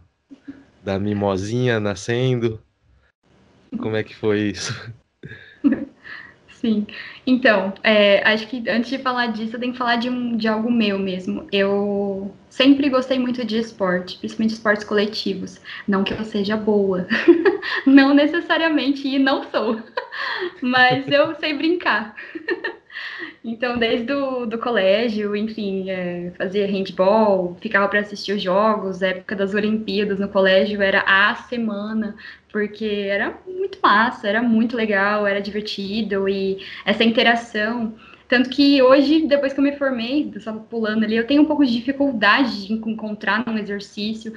da mimosinha nascendo. Como é que foi isso? Sim. Então, é, acho que antes de falar disso, eu tenho que falar de, um, de algo meu mesmo. Eu sempre gostei muito de esporte, principalmente esportes coletivos. Não que eu seja boa, não necessariamente, e não sou, mas eu sei brincar. Então, desde o do colégio, enfim, é, fazia handball, ficava para assistir os jogos, época das Olimpíadas no colégio era a semana, porque era muito massa, era muito legal, era divertido e essa interação. Tanto que hoje, depois que eu me formei, só pulando ali, eu tenho um pouco de dificuldade de encontrar num exercício,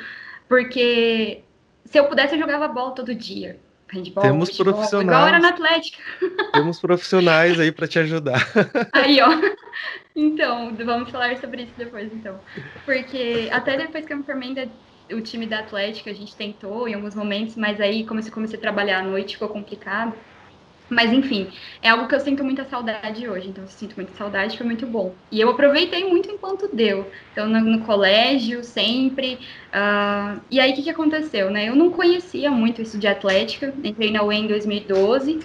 porque se eu pudesse, eu jogava bola todo dia handball, Temos futebol, profissionais. Igual era na Atlética. Temos profissionais aí para te ajudar. Aí, ó. Então, vamos falar sobre isso depois, então. Porque até depois que eu me formei, o time da Atlética, a gente tentou em alguns momentos, mas aí, como eu comecei a trabalhar à noite, ficou complicado. Mas enfim, é algo que eu sinto muita saudade hoje, então eu sinto muita saudade, foi muito bom. E eu aproveitei muito enquanto deu. Então, no, no colégio, sempre. Uh, e aí, o que, que aconteceu, né? Eu não conhecia muito isso de atlética, entrei na UE em 2012.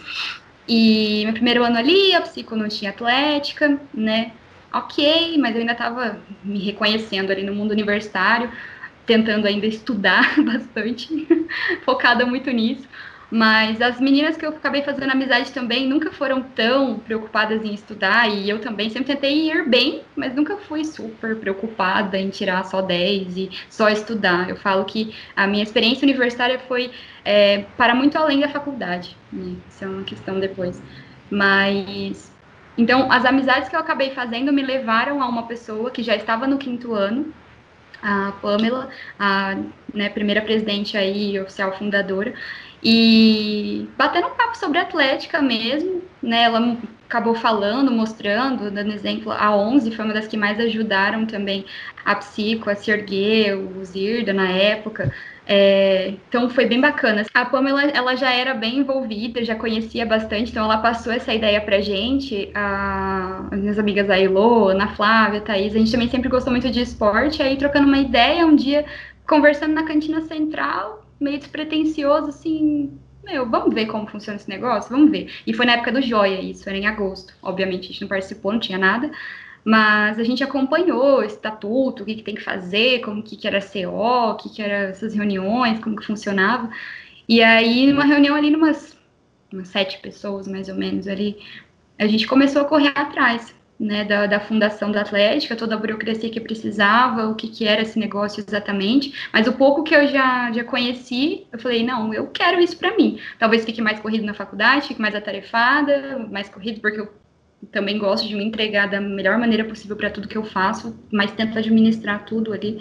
E meu primeiro ano ali, a psico não tinha atlética, né? Ok, mas eu ainda estava me reconhecendo ali no mundo universitário, tentando ainda estudar bastante, focada muito nisso. Mas as meninas que eu acabei fazendo amizade também nunca foram tão preocupadas em estudar, e eu também sempre tentei ir bem, mas nunca fui super preocupada em tirar só 10 e só estudar. Eu falo que a minha experiência universitária foi é, para muito além da faculdade, né? isso é uma questão depois. Mas. Então, as amizades que eu acabei fazendo me levaram a uma pessoa que já estava no quinto ano, a Pamela, a né, primeira presidente aí, oficial fundadora, e batendo um papo sobre atlética mesmo, né? Ela acabou falando, mostrando, dando exemplo. A 11 foi uma das que mais ajudaram também a Psico a se erguer, o Zirda na época. É, então foi bem bacana. A Pamela ela já era bem envolvida, já conhecia bastante, então ela passou essa ideia pra gente. A, as minhas amigas a Ilô, Ana Flávia, Thaís, a gente também sempre gostou muito de esporte, aí trocando uma ideia, um dia conversando na cantina central, meio despretensioso, assim, meu, vamos ver como funciona esse negócio? Vamos ver. E foi na época do Joia, isso era em agosto. Obviamente a gente não participou, não tinha nada, mas a gente acompanhou o estatuto, o que, que tem que fazer, como que, que era CO, o que, que eram essas reuniões, como que funcionava. E aí, numa reunião ali, umas, umas sete pessoas, mais ou menos, ali, a gente começou a correr atrás né, da, da, fundação da Atlética, toda a burocracia que precisava, o que, que era esse negócio exatamente, mas o pouco que eu já, já conheci, eu falei, não, eu quero isso para mim. Talvez fique mais corrido na faculdade, fique mais atarefada, mais corrido, porque eu também gosto de me entregar da melhor maneira possível para tudo que eu faço, mas tento administrar tudo ali.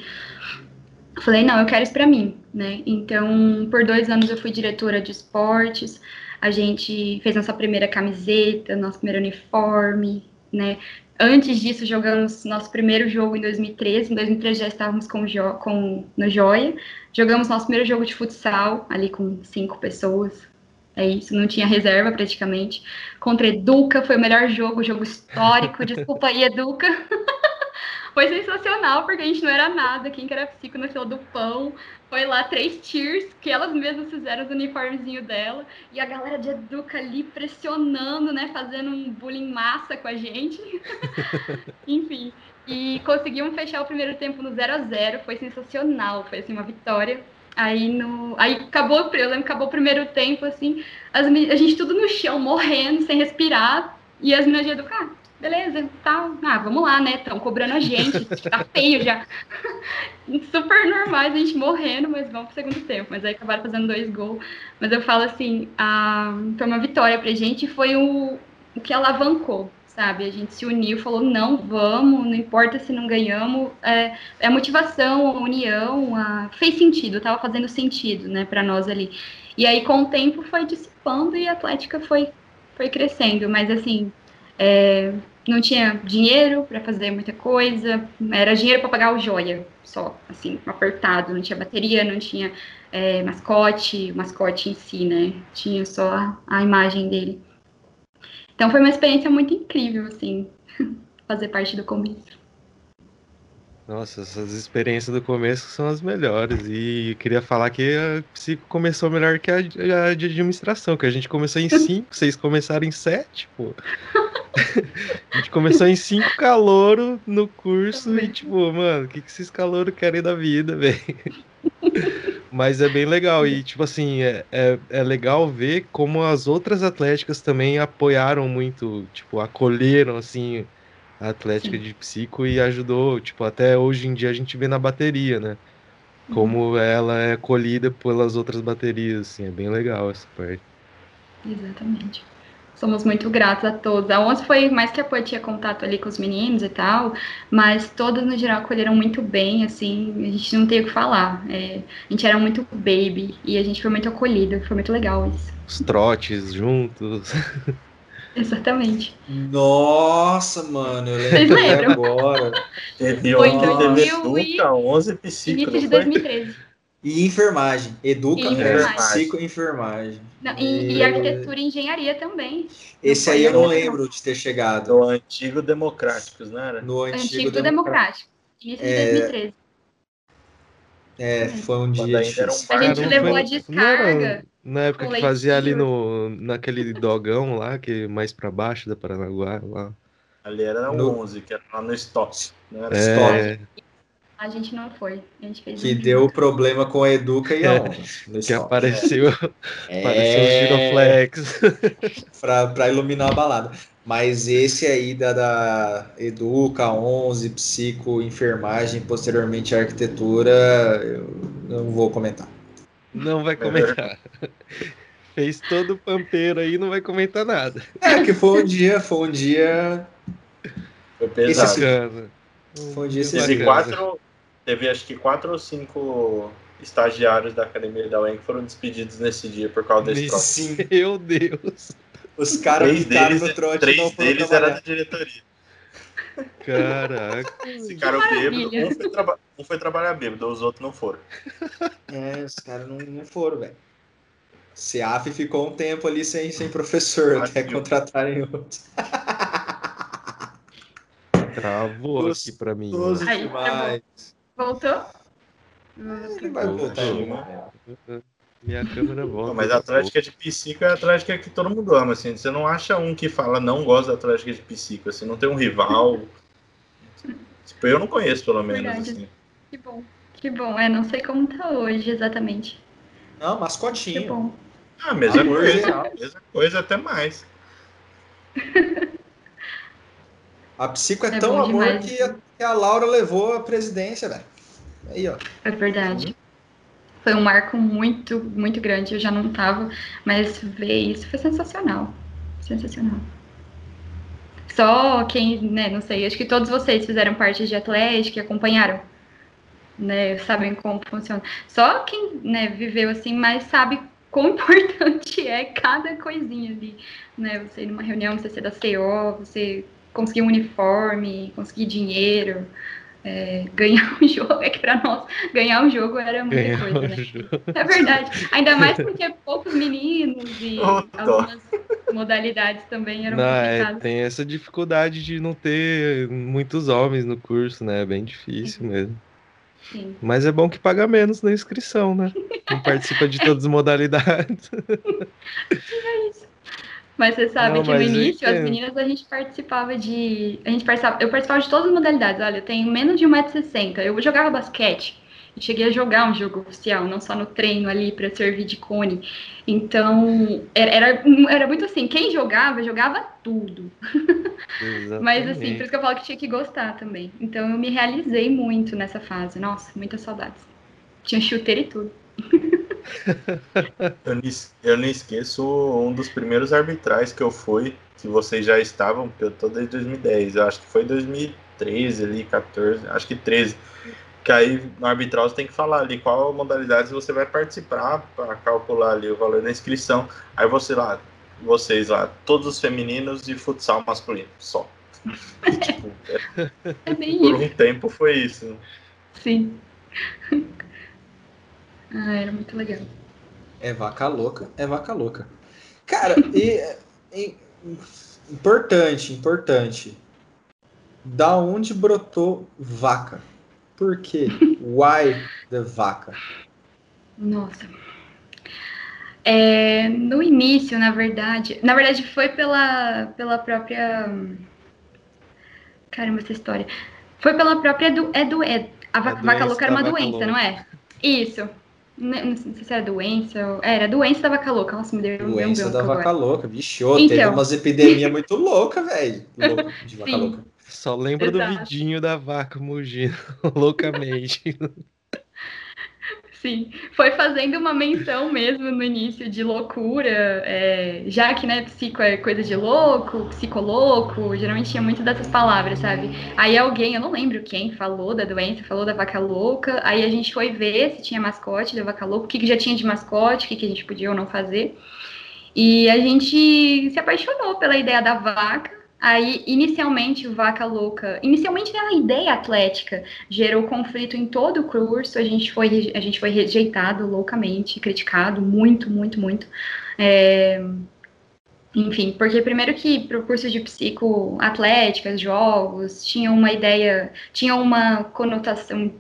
Falei, não, eu quero isso para mim, né? Então, por dois anos eu fui diretora de esportes, a gente fez nossa primeira camiseta, nosso primeiro uniforme, né? Antes disso, jogamos nosso primeiro jogo em 2013. Em 2013 já estávamos com, com no Joia. Jogamos nosso primeiro jogo de futsal, ali com cinco pessoas. É isso, não tinha reserva praticamente. Contra Educa, foi o melhor jogo, jogo histórico. Desculpa aí, Educa. foi sensacional, porque a gente não era nada. Quem que era psico na fila do pão. Foi lá três tiers, que elas mesmas fizeram os uniformezinho dela. E a galera de Educa ali pressionando, né? Fazendo um bullying massa com a gente. Enfim. E conseguimos fechar o primeiro tempo no 0 a 0 Foi sensacional. Foi assim, uma vitória. Aí no. Aí acabou, eu lembro que acabou o primeiro tempo, assim, as, a gente tudo no chão, morrendo, sem respirar. E as meninas de educar, beleza, tá, ah, vamos lá, né? Estão cobrando a gente, tá feio já. Super normais, a gente morrendo, mas vamos pro segundo tempo. Mas aí acabaram fazendo dois gols. Mas eu falo assim, a, foi uma vitória pra gente foi o, o que alavancou, sabe? A gente se uniu, falou, não, vamos, não importa se não ganhamos. É, é a motivação, a união, a... fez sentido, tava fazendo sentido, né, para nós ali. E aí, com o tempo, foi dissipando e a Atlética foi, foi crescendo. Mas, assim, é, não tinha dinheiro para fazer muita coisa, era dinheiro para pagar o joia, só, assim, apertado, não tinha bateria, não tinha é, mascote, o mascote em si, né, tinha só a imagem dele. Então foi uma experiência muito incrível, assim, fazer parte do começo. Nossa, essas experiências do começo são as melhores. E eu queria falar que a psico começou melhor que a, a de administração, que a gente começou em 5, vocês começaram em 7, pô. a gente começou em 5 calouro no curso e, tipo, mano, o que, que esses caloros querem da vida, velho? Mas é bem legal. E, tipo assim, é, é, é, legal ver como as outras atléticas também apoiaram muito, tipo, acolheram, assim, a Atlética Sim. de Psico e ajudou, tipo, até hoje em dia a gente vê na bateria, né? Como uhum. ela é acolhida pelas outras baterias, assim, é bem legal essa parte. Exatamente somos muito gratos a todos. A ONS foi mais que apoio, tinha contato ali com os meninos e tal, mas todos no geral acolheram muito bem, assim, a gente não tem o que falar. É, a gente era muito baby e a gente foi muito acolhido, foi muito legal isso. Os trotes juntos. Exatamente. Nossa, mano, eu lembro agora. Teve foi em 2011 psico, Início de 2013. E enfermagem. Educa, e enfermagem. psico enfermagem. Não, e, e, arquitetura e engenharia também. Esse aí eu não lembro de ter chegado. No antigo Democráticos, não era? No antigo, antigo Democrático. Início é... de 2013. É, foi um dia. Um a gente levou foi, a descarga. Na época que fazia ali no, naquele dogão lá, que mais para baixo da Paranaguá. Lá. Ali era no... 11, que era lá no Stock. Não era é... A gente não foi. A gente fez que deu problema com a Educa e a é, Que apareceu, é... apareceu os giroflex. para iluminar a balada. Mas esse aí da, da Educa, 11, Psico, Enfermagem, posteriormente Arquitetura, eu não vou comentar. Não vai comentar. Fez todo o pampeiro aí, não vai comentar nada. É, que foi um dia, foi um dia. Foi pesado. Foi um dia Teve quatro, teve acho que quatro ou cinco estagiários da academia da UEM que foram despedidos nesse dia por causa desse trote. Sim, meu Deus. Os caras ficaram no trote Três não deles era da diretoria. Caraca. Ficaram bêbados. Um foi, traba um foi trabalhar bêbado, os outros não foram. É, os caras não, não foram, velho. CEAF ficou um tempo ali sem, sem professor, até contratarem outros. Travou aqui pra mim. Aí, tá Voltou? vai voltar. Minha câmera volta. mas a Atlética de Psico é a Atlética que todo mundo ama, assim. Você não acha um que fala não gosta da Atlética de Psico, assim, não tem um rival. tipo, eu não conheço, pelo menos, assim. Que bom. Que bom. É, não sei como tá hoje exatamente. Não, mascotinho. Que bom. Ah, mesma ah, coisa. mesma coisa, até mais. A Psico é, é tão amor que a, que a, Laura levou a presidência, velho. Aí, ó. É verdade. Foi um marco muito, muito grande. Eu já não tava, mas ver isso foi sensacional. Sensacional. Só quem, né, não sei, acho que todos vocês fizeram parte de Atlético e acompanharam, né, sabem como funciona. Só quem, né, viveu assim, mas sabe quão importante é cada coisinha ali, né, você ir numa reunião, você ser da CO, você conseguir um uniforme, conseguir dinheiro, é, ganhar um jogo. É que para nós, ganhar um jogo era muita ganhar coisa, um né? Jogo. É verdade. Ainda mais porque poucos meninos e oh, algumas modalidades também eram não, É, tem essa dificuldade de não ter muitos homens no curso, né? É bem difícil uhum. mesmo. Sim. Mas é bom que paga menos na inscrição, né? Não participa de todas as modalidades. É isso. Mas você sabe não, que no início, as meninas, a gente participava de. A gente participava, eu participava de todas as modalidades. Olha, eu tenho menos de 1,60m. Eu jogava basquete. Eu cheguei a jogar um jogo oficial, não só no treino ali para servir de cone. Então, era, era, muito assim, quem jogava, jogava tudo. Mas assim, por isso que eu falo que tinha que gostar também. Então eu me realizei muito nessa fase. Nossa, muitas saudades. Tinha chuteiro e tudo. eu, nem esqueço um dos primeiros arbitrais que eu fui, que vocês já estavam, porque eu tô desde 2010, eu acho que foi 2013 ali, 14, acho que 13. Que aí no arbitral você tem que falar ali qual modalidade você vai participar para calcular ali o valor da inscrição. Aí você lá, vocês lá, todos os femininos e futsal masculino, só. tipo, é, é por um tempo foi isso. Sim. Ah, era muito legal. É vaca louca, é vaca louca. Cara, e, e, importante, importante. Da onde brotou vaca? Por quê? Why the vaca? Nossa. É, no início, na verdade, na verdade foi pela, pela própria. Caramba, essa história. Foi pela própria do, é do é, a, a vaca louca era uma doença, louca. não é? Isso. Não, não, sei se era doença. Ou... É, era doença da vaca louca. Nossa, me deu Doença um da vaca agora. louca. Vixe, então... teve umas epidemias muito loucas, velho. De vaca louca. Só lembro Exato. do vidinho da vaca mugindo loucamente. Sim, foi fazendo uma menção mesmo no início de loucura, é, já que, né, psico é coisa de louco, psicolouco, geralmente tinha muito dessas palavras, sabe? Aí alguém, eu não lembro quem, falou da doença, falou da vaca louca, aí a gente foi ver se tinha mascote da vaca louca, o que, que já tinha de mascote, o que, que a gente podia ou não fazer. E a gente se apaixonou pela ideia da vaca, Aí, inicialmente, Vaca Louca, inicialmente a ideia atlética gerou conflito em todo o curso, a gente foi, a gente foi rejeitado loucamente, criticado muito, muito, muito. É, enfim, porque primeiro que para o curso de psicoatlética, jogos, tinha uma ideia, tinha uma conotação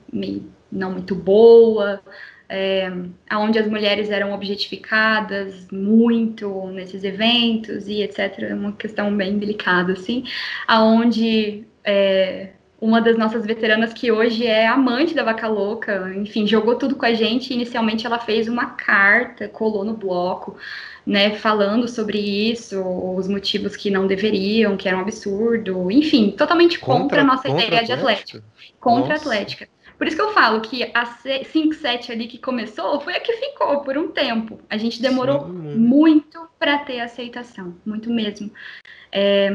não muito boa, é, onde as mulheres eram objetificadas muito nesses eventos e etc. É uma questão bem delicada, assim, aonde é, uma das nossas veteranas que hoje é amante da Vaca Louca, enfim, jogou tudo com a gente. Inicialmente ela fez uma carta, colou no bloco, né, falando sobre isso, os motivos que não deveriam, que era um absurdo, enfim, totalmente contra, contra a nossa contra ideia de atlética. Contra a atlética. Por isso que eu falo que a 5-7 ali que começou foi a que ficou por um tempo. A gente demorou Sim. muito para ter aceitação, muito mesmo. É,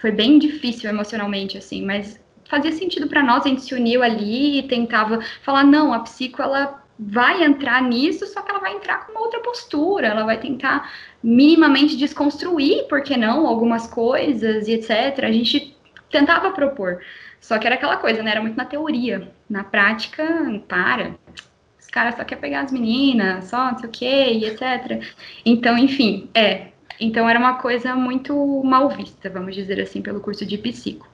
foi bem difícil emocionalmente, assim, mas fazia sentido para nós, a gente se uniu ali e tentava falar, não, a psico, ela vai entrar nisso, só que ela vai entrar com uma outra postura, ela vai tentar minimamente desconstruir, por que não, algumas coisas e etc. A gente tentava propor. Só que era aquela coisa, né? Era muito na teoria. Na prática, para. Os caras só querem pegar as meninas, só não sei o quê, e etc. Então, enfim, é. Então era uma coisa muito mal vista, vamos dizer assim, pelo curso de psico.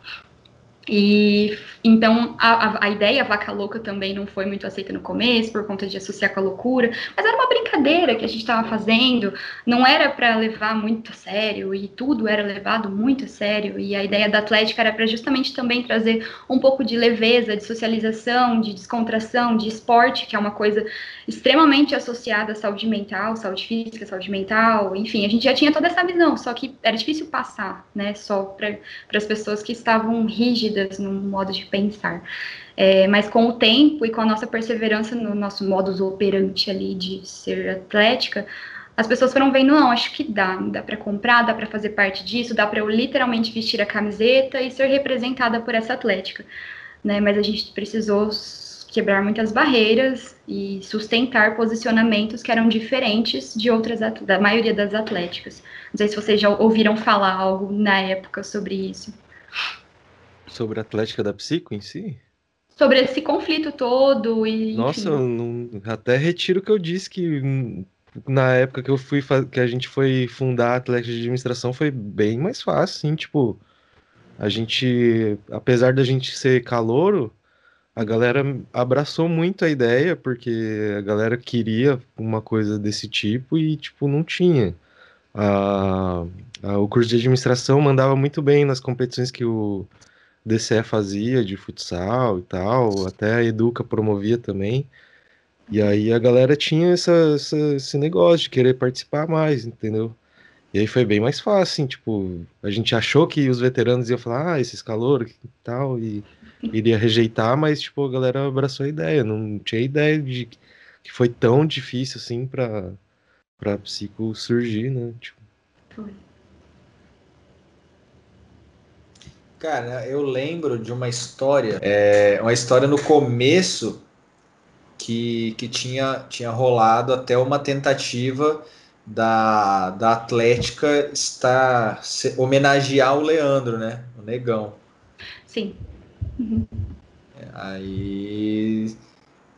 E então a, a, ideia vaca louca também não foi muito aceita no começo, por conta de associar com a loucura, mas era uma brincadeira que a gente estava fazendo, não era para levar muito a sério, e tudo era levado muito a sério, e a ideia da Atlética era para justamente também trazer um pouco de leveza, de socialização, de descontração, de esporte, que é uma coisa extremamente associada à saúde mental, saúde física, saúde mental, enfim, a gente já tinha toda essa visão, só que era difícil passar, né, só para as pessoas que estavam rígidas no modo de pensar. É, mas com o tempo e com a nossa perseverança no nosso modus operandi ali de ser atlética, as pessoas foram vendo, não, acho que dá, dá para comprar, dá para fazer parte disso, dá para eu literalmente vestir a camiseta e ser representada por essa atlética, né? Mas a gente precisou quebrar muitas barreiras e sustentar posicionamentos que eram diferentes de outras da maioria das atléticas. Não sei se vocês já ouviram falar algo na época sobre isso. Sobre a Atlética da Psico em si? Sobre esse conflito todo e. Nossa, não, até retiro o que eu disse que na época que eu fui que a gente foi fundar a Atlética de Administração foi bem mais fácil, assim, tipo, a gente, apesar da gente ser calouro, a galera abraçou muito a ideia, porque a galera queria uma coisa desse tipo e, tipo, não tinha. A, a, o curso de administração mandava muito bem nas competições que o DCE fazia de futsal e tal, até a Educa promovia também. E aí a galera tinha essa, essa, esse negócio de querer participar mais, entendeu? E aí foi bem mais fácil, assim, tipo, a gente achou que os veteranos iam falar, ah, esses calores e tal, e iria rejeitar, mas, tipo, a galera abraçou a ideia, não tinha ideia de que foi tão difícil, assim, pra, pra psico surgir, né? Tipo. Foi. Cara, eu lembro de uma história, é, uma história no começo que, que tinha, tinha rolado até uma tentativa da, da Atlética estar se, homenagear o Leandro, né? O Negão. Sim. Uhum. É, aí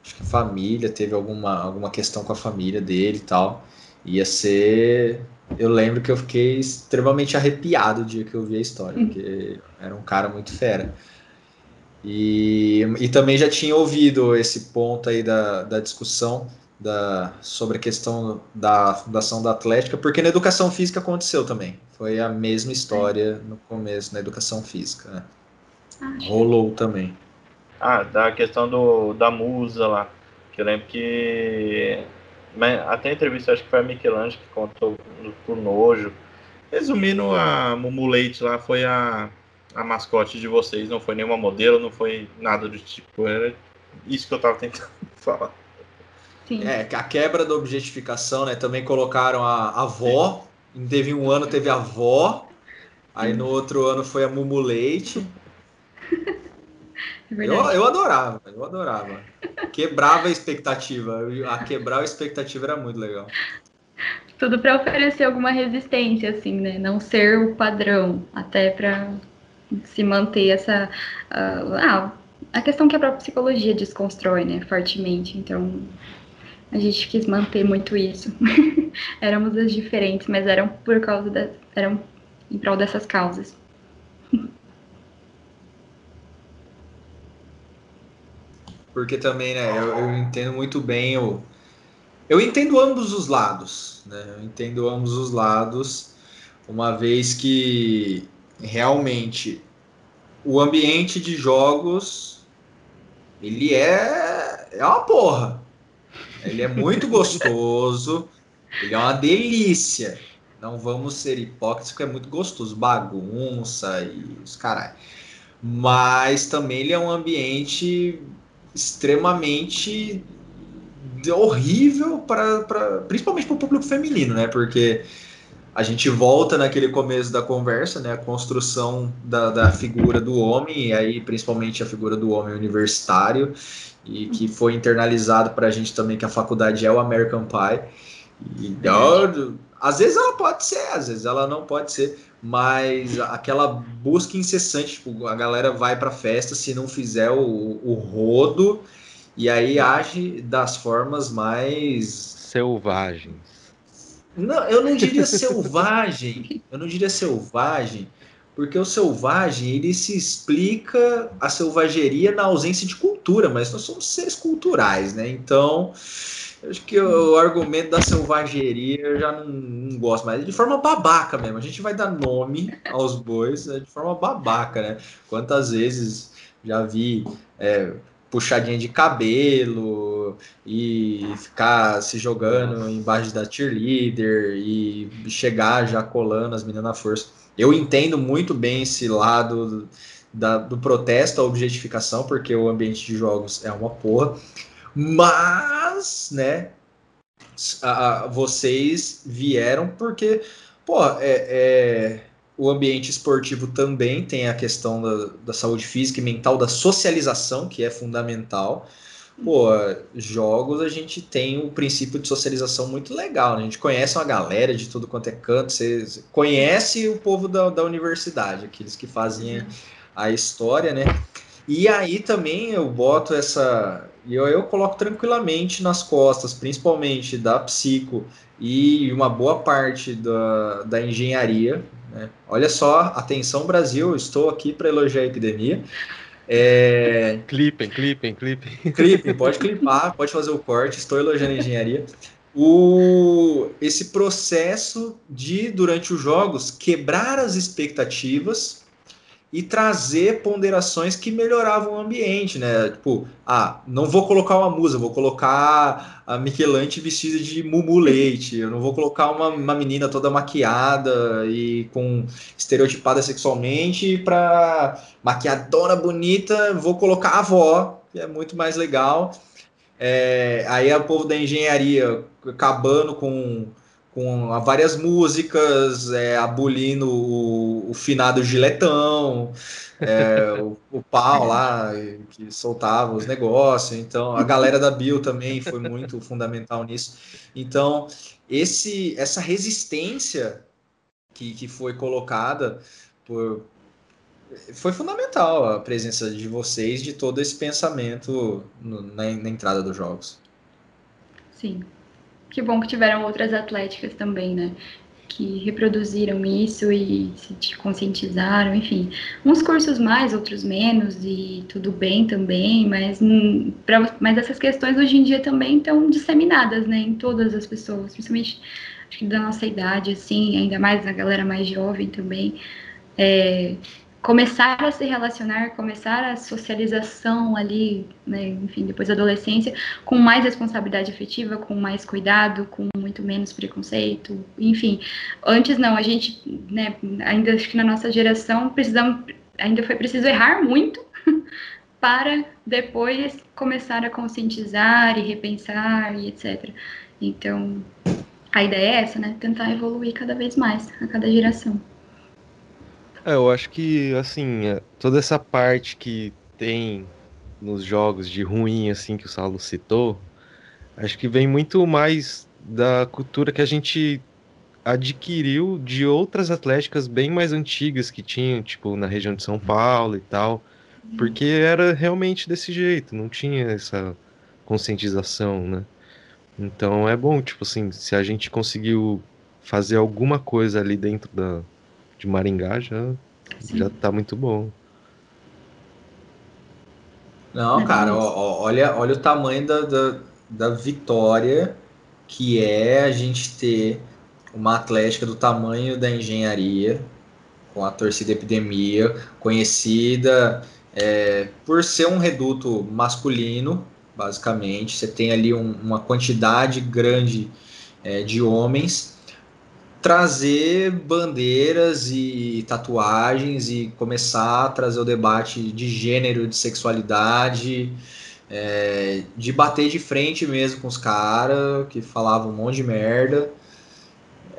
acho que a família teve alguma, alguma questão com a família dele e tal. Ia ser. Eu lembro que eu fiquei extremamente arrepiado o dia que eu vi a história, uhum. porque era um cara muito fera. E, e também já tinha ouvido esse ponto aí da, da discussão da, sobre a questão da fundação da Atlética, porque na educação física aconteceu também. Foi a mesma história no começo, na educação física. Né? Ah, Rolou também. Ah, da questão do, da musa lá. Que eu lembro que. Até a entrevista, acho que foi a Michelangelo que contou por nojo. Resumindo, a Mumu Leite lá foi a, a mascote de vocês, não foi nenhuma modelo, não foi nada do tipo. Era isso que eu tava tentando falar. Sim. É, a quebra da objetificação, né? Também colocaram a avó. Teve um ano, teve a avó. Aí no outro ano foi a Mumu Leite. É eu, eu adorava, eu adorava. Quebrava a expectativa. A quebrar a expectativa era muito legal. Tudo para oferecer alguma resistência, assim, né? Não ser o padrão, até para se manter essa. Uh, ah, a questão que a própria psicologia desconstrói, né? Fortemente. Então, a gente quis manter muito isso. Éramos as diferentes, mas eram por causa da, eram em prol dessas causas. Porque também, né, eu, eu entendo muito bem o. Eu entendo ambos os lados, né? Eu entendo ambos os lados, uma vez que realmente o ambiente de jogos ele é, é uma porra. Ele é muito gostoso, ele é uma delícia. Não vamos ser hipócritas, porque é muito gostoso, bagunça e os caralho. Mas também ele é um ambiente extremamente horrível para principalmente para o público feminino, né? Porque a gente volta naquele começo da conversa, né? A construção da, da figura do homem, e aí principalmente a figura do homem universitário, e que foi internalizado para a gente também que a faculdade é o American Pie. E, às vezes ela pode ser, às vezes ela não pode ser, mas aquela busca incessante, tipo, a galera vai para festa se não fizer o, o rodo e aí age das formas mais selvagens. Não, eu não diria selvagem, eu não diria selvagem, porque o selvagem ele se explica a selvageria na ausência de cultura, mas nós somos seres culturais, né? Então, acho que o argumento da selvageria eu já não, não, gosto mais. De forma babaca mesmo. A gente vai dar nome aos bois é de forma babaca, né? Quantas vezes já vi é, puxadinha de cabelo e ficar se jogando embaixo da cheerleader e chegar já colando as meninas na força. Eu entendo muito bem esse lado da, do protesto à objetificação, porque o ambiente de jogos é uma porra. Mas, né, a, a, vocês vieram porque, pô, é, é, o ambiente esportivo também tem a questão da, da saúde física e mental, da socialização, que é fundamental. pô, jogos a gente tem um princípio de socialização muito legal, né? A gente conhece uma galera de tudo quanto é canto, você conhece o povo da, da universidade, aqueles que fazem a história, né? E aí também eu boto essa. Eu, eu coloco tranquilamente nas costas, principalmente da psico e uma boa parte da, da engenharia. Né? Olha só, atenção Brasil, estou aqui para elogiar a epidemia. É... Clipem, clipem, clipem. Clipem, pode clipar, pode fazer o corte, estou elogiando a engenharia. O, esse processo de, durante os jogos, quebrar as expectativas e trazer ponderações que melhoravam o ambiente, né? Tipo, ah, não vou colocar uma musa, vou colocar a Michelante vestida de Mumu Leite, eu não vou colocar uma, uma menina toda maquiada e com estereotipada sexualmente para maquiadora bonita, vou colocar a avó, que é muito mais legal. É, aí o povo da engenharia acabando com com várias músicas, é, abolindo o, o finado giletão, é, o, o, pau lá que soltava os negócios. Então, a galera da Bill também foi muito fundamental nisso. Então, esse, essa resistência que, que foi colocada por, foi fundamental a presença de vocês, de todo esse pensamento no, na, na entrada dos jogos. Sim que bom que tiveram outras atléticas também, né? Que reproduziram isso e se conscientizaram, enfim. Uns cursos mais, outros menos, e tudo bem também, mas, hum, pra, mas essas questões hoje em dia também estão disseminadas, né? Em todas as pessoas, principalmente acho que da nossa idade, assim, ainda mais na galera mais jovem também. É, começar a se relacionar, começar a socialização ali, né, enfim, depois da adolescência, com mais responsabilidade afetiva, com mais cuidado, com muito menos preconceito, enfim. Antes não, a gente, né, ainda acho que na nossa geração precisamos, ainda foi preciso errar muito para depois começar a conscientizar e repensar e etc. Então, a ideia é essa, né, tentar evoluir cada vez mais a cada geração. É, eu acho que, assim, é, toda essa parte que tem nos jogos de ruim, assim, que o Saulo citou, acho que vem muito mais da cultura que a gente adquiriu de outras atléticas bem mais antigas que tinham, tipo, na região de São Paulo e tal, porque era realmente desse jeito, não tinha essa conscientização, né? Então é bom, tipo assim, se a gente conseguiu fazer alguma coisa ali dentro da, de Maringá já, já tá muito bom. Não, cara, ó, olha, olha o tamanho da, da, da vitória que é a gente ter uma atlética do tamanho da engenharia, com a torcida epidemia, conhecida é, por ser um reduto masculino, basicamente. Você tem ali um, uma quantidade grande é, de homens trazer bandeiras e tatuagens e começar a trazer o debate de gênero, de sexualidade, é, de bater de frente mesmo com os caras que falavam um monte de merda.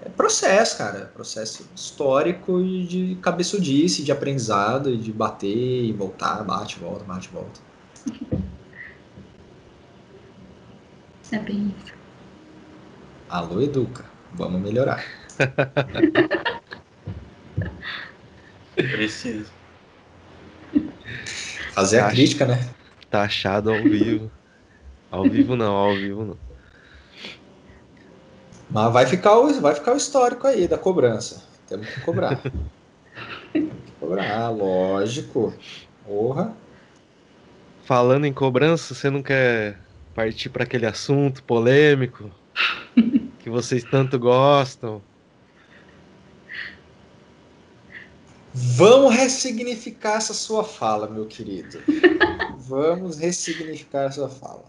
É processo, cara, processo histórico e de cabeçudice, de aprendizado, e de bater e voltar, bate, volta, bate, volta. É bem isso. Alô, Educa, vamos melhorar. Preciso. Fazer a crítica, né? Tá achado ao vivo. Ao vivo não, ao vivo não. Mas vai ficar o, vai ficar o histórico aí da cobrança. Temos que cobrar. Temos que cobrar, lógico. Porra. Falando em cobrança, você não quer partir para aquele assunto polêmico que vocês tanto gostam? Vamos ressignificar essa sua fala, meu querido. Vamos ressignificar essa fala.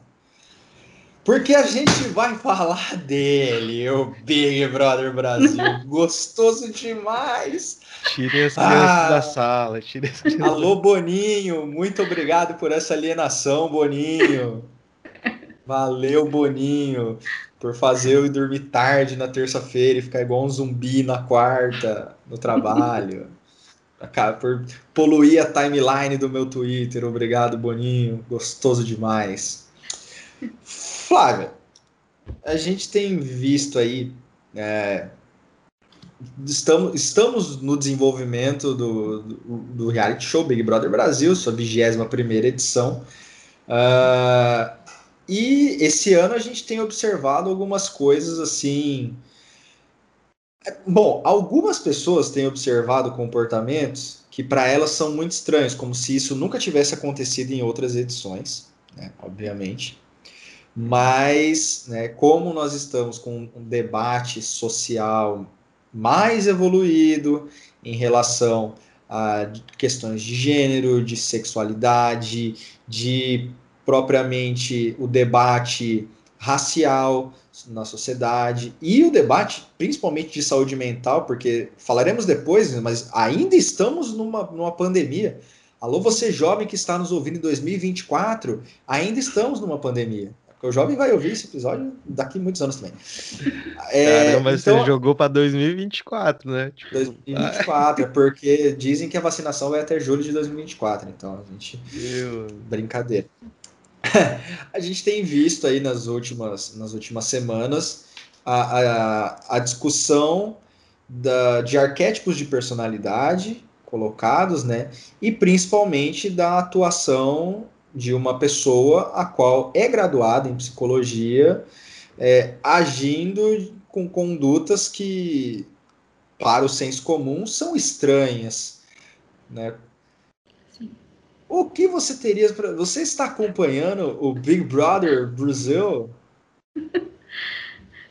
Porque a gente vai falar dele, o Big Brother Brasil. Gostoso demais. Tire as crianças ah, da sala. Tire as crianças. Alô, Boninho. Muito obrigado por essa alienação, Boninho. Valeu, Boninho, por fazer eu ir dormir tarde na terça-feira e ficar igual um zumbi na quarta, no trabalho por poluir a timeline do meu Twitter. Obrigado, Boninho. Gostoso demais. Flávia, a gente tem visto aí. É, estamos, estamos no desenvolvimento do, do, do, reality show Big Brother Brasil, sua 21 primeira edição. Uh, e esse ano a gente tem observado algumas coisas assim. Bom, algumas pessoas têm observado comportamentos que para elas são muito estranhos, como se isso nunca tivesse acontecido em outras edições, né, obviamente. Mas, né, como nós estamos com um debate social mais evoluído em relação a questões de gênero, de sexualidade, de propriamente o debate racial na sociedade e o debate principalmente de saúde mental, porque falaremos depois, mas ainda estamos numa, numa pandemia. Alô, você jovem que está nos ouvindo em 2024, ainda estamos numa pandemia. Porque o jovem vai ouvir esse episódio daqui a muitos anos também. É, Caramba, então, você jogou para 2024, né? Tipo, 2024, é porque dizem que a vacinação vai até julho de 2024. Então a gente. Meu... Brincadeira. a gente tem visto aí nas últimas, nas últimas semanas a, a, a discussão da, de arquétipos de personalidade colocados, né? E principalmente da atuação de uma pessoa a qual é graduada em psicologia, é, agindo com condutas que, para o senso comum, são estranhas. Né? O que você teria para. Você está acompanhando o Big Brother Brasil?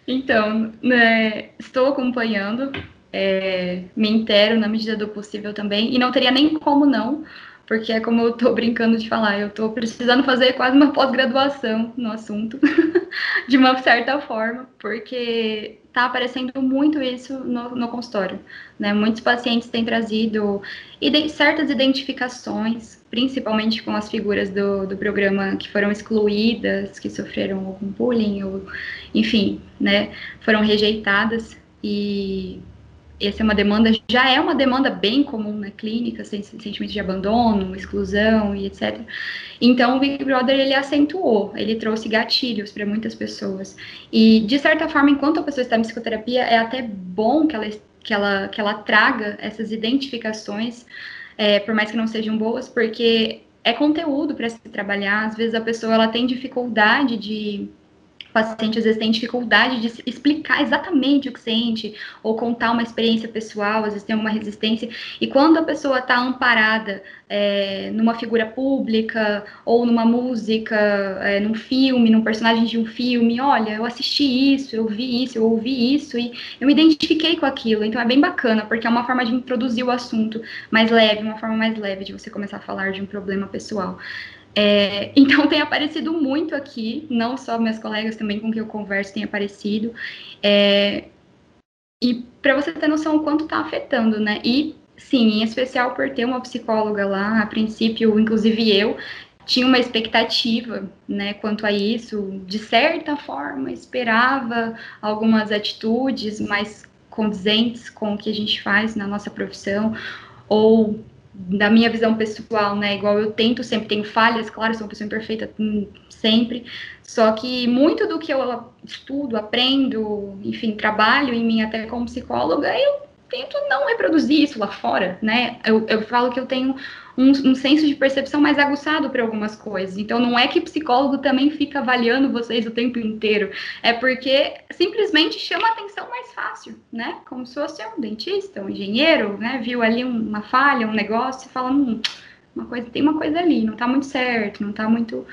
Então, né, estou acompanhando, é, me intero na medida do possível também, e não teria nem como não, porque é como eu estou brincando de falar, eu estou precisando fazer quase uma pós-graduação no assunto, de uma certa forma, porque está aparecendo muito isso no, no, consultório. Né? Muitos pacientes têm trazido certas identificações, principalmente com as figuras do, do programa que foram excluídas, que sofreram algum bullying, ou, enfim, né, foram rejeitadas. E essa é uma demanda, já é uma demanda bem comum na clínica, sentimento de abandono, exclusão e etc. Então, o Big Brother, ele acentuou, ele trouxe gatilhos para muitas pessoas. E, de certa forma, enquanto a pessoa está em psicoterapia, é até bom que ela, que ela, que ela traga essas identificações, é, por mais que não sejam boas, porque é conteúdo para se trabalhar. Às vezes, a pessoa ela tem dificuldade de paciente às vezes tem dificuldade de explicar exatamente o que sente ou contar uma experiência pessoal, às vezes tem alguma resistência. E quando a pessoa está amparada é, numa figura pública ou numa música, é, num filme, num personagem de um filme, olha, eu assisti isso, eu vi isso, eu ouvi isso e eu me identifiquei com aquilo. Então é bem bacana, porque é uma forma de introduzir o assunto mais leve, uma forma mais leve de você começar a falar de um problema pessoal. É, então tem aparecido muito aqui, não só meus colegas também com quem eu converso tem aparecido. É, e para você ter noção o quanto está afetando, né? E sim, em especial por ter uma psicóloga lá, a princípio, inclusive eu, tinha uma expectativa, né, quanto a isso, de certa forma, esperava algumas atitudes mais condizentes com o que a gente faz na nossa profissão, ou da minha visão pessoal, né? Igual eu tento sempre, tenho falhas, claro, sou uma pessoa imperfeita hum, sempre. Só que muito do que eu estudo, aprendo, enfim, trabalho em mim até como psicóloga, eu tento não reproduzir isso lá fora, né? Eu, eu falo que eu tenho um, um senso de percepção mais aguçado para algumas coisas. Então, não é que psicólogo também fica avaliando vocês o tempo inteiro, é porque simplesmente chama atenção mais fácil, né? Como se fosse um dentista, um engenheiro, né? Viu ali uma falha, um negócio, e fala, hum, uma coisa, tem uma coisa ali, não está muito certo, não está muito,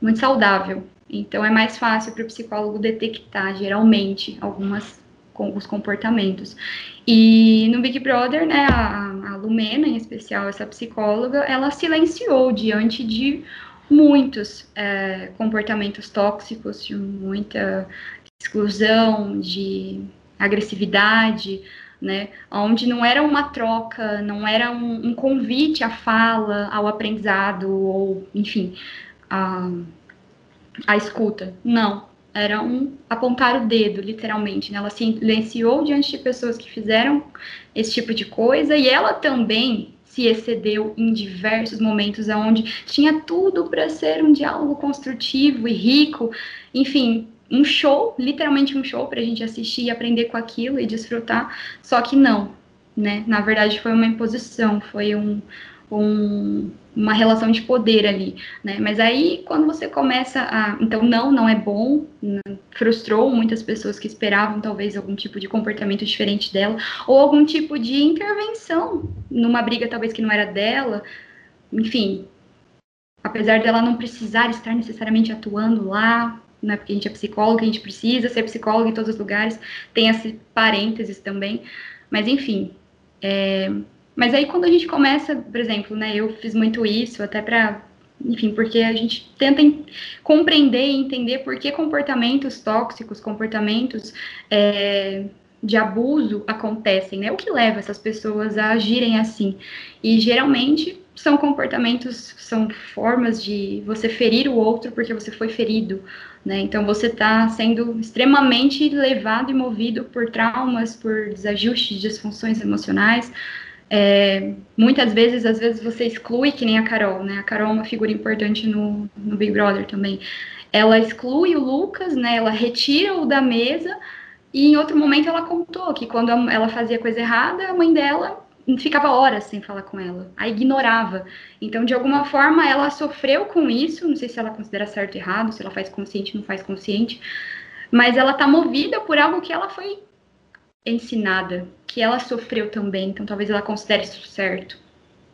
muito saudável. Então, é mais fácil para o psicólogo detectar, geralmente, algumas com os comportamentos. E no Big Brother, né, a, a Lumena, em especial essa psicóloga, ela silenciou diante de muitos é, comportamentos tóxicos, de muita exclusão, de agressividade, né, onde não era uma troca, não era um, um convite à fala, ao aprendizado, ou, enfim, a, a escuta. Não, era um apontar o dedo, literalmente. Né? Ela se silenciou diante de pessoas que fizeram esse tipo de coisa e ela também se excedeu em diversos momentos onde tinha tudo para ser um diálogo construtivo e rico, enfim, um show, literalmente um show para a gente assistir e aprender com aquilo e desfrutar, só que não, né? Na verdade foi uma imposição, foi um, um, uma relação de poder ali, né? Mas aí quando você começa a, então não, não é bom, frustrou muitas pessoas que esperavam talvez algum tipo de comportamento diferente dela ou algum tipo de intervenção numa briga talvez que não era dela, enfim. Apesar dela não precisar estar necessariamente atuando lá, né, porque a gente é psicólogo, a gente precisa ser psicólogo em todos os lugares, tem esse parênteses também, mas enfim. É, mas aí quando a gente começa, por exemplo, né, eu fiz muito isso até para, enfim, porque a gente tenta compreender e entender por que comportamentos tóxicos, comportamentos é, de abuso acontecem, né? O que leva essas pessoas a agirem assim? E geralmente são comportamentos, são formas de você ferir o outro porque você foi ferido, né? Então você está sendo extremamente levado e movido por traumas, por desajustes, disfunções emocionais. É, muitas vezes, às vezes você exclui, que nem a Carol, né? A Carol é uma figura importante no, no Big Brother também. Ela exclui o Lucas, né? Ela retira o da mesa e em outro momento ela contou que quando ela fazia coisa errada, a mãe dela ficava horas sem falar com ela, a ignorava. Então, de alguma forma, ela sofreu com isso. Não sei se ela considera certo ou errado, se ela faz consciente não faz consciente, mas ela tá movida por algo que ela foi ensinada, que ela sofreu também. Então, talvez ela considere isso certo.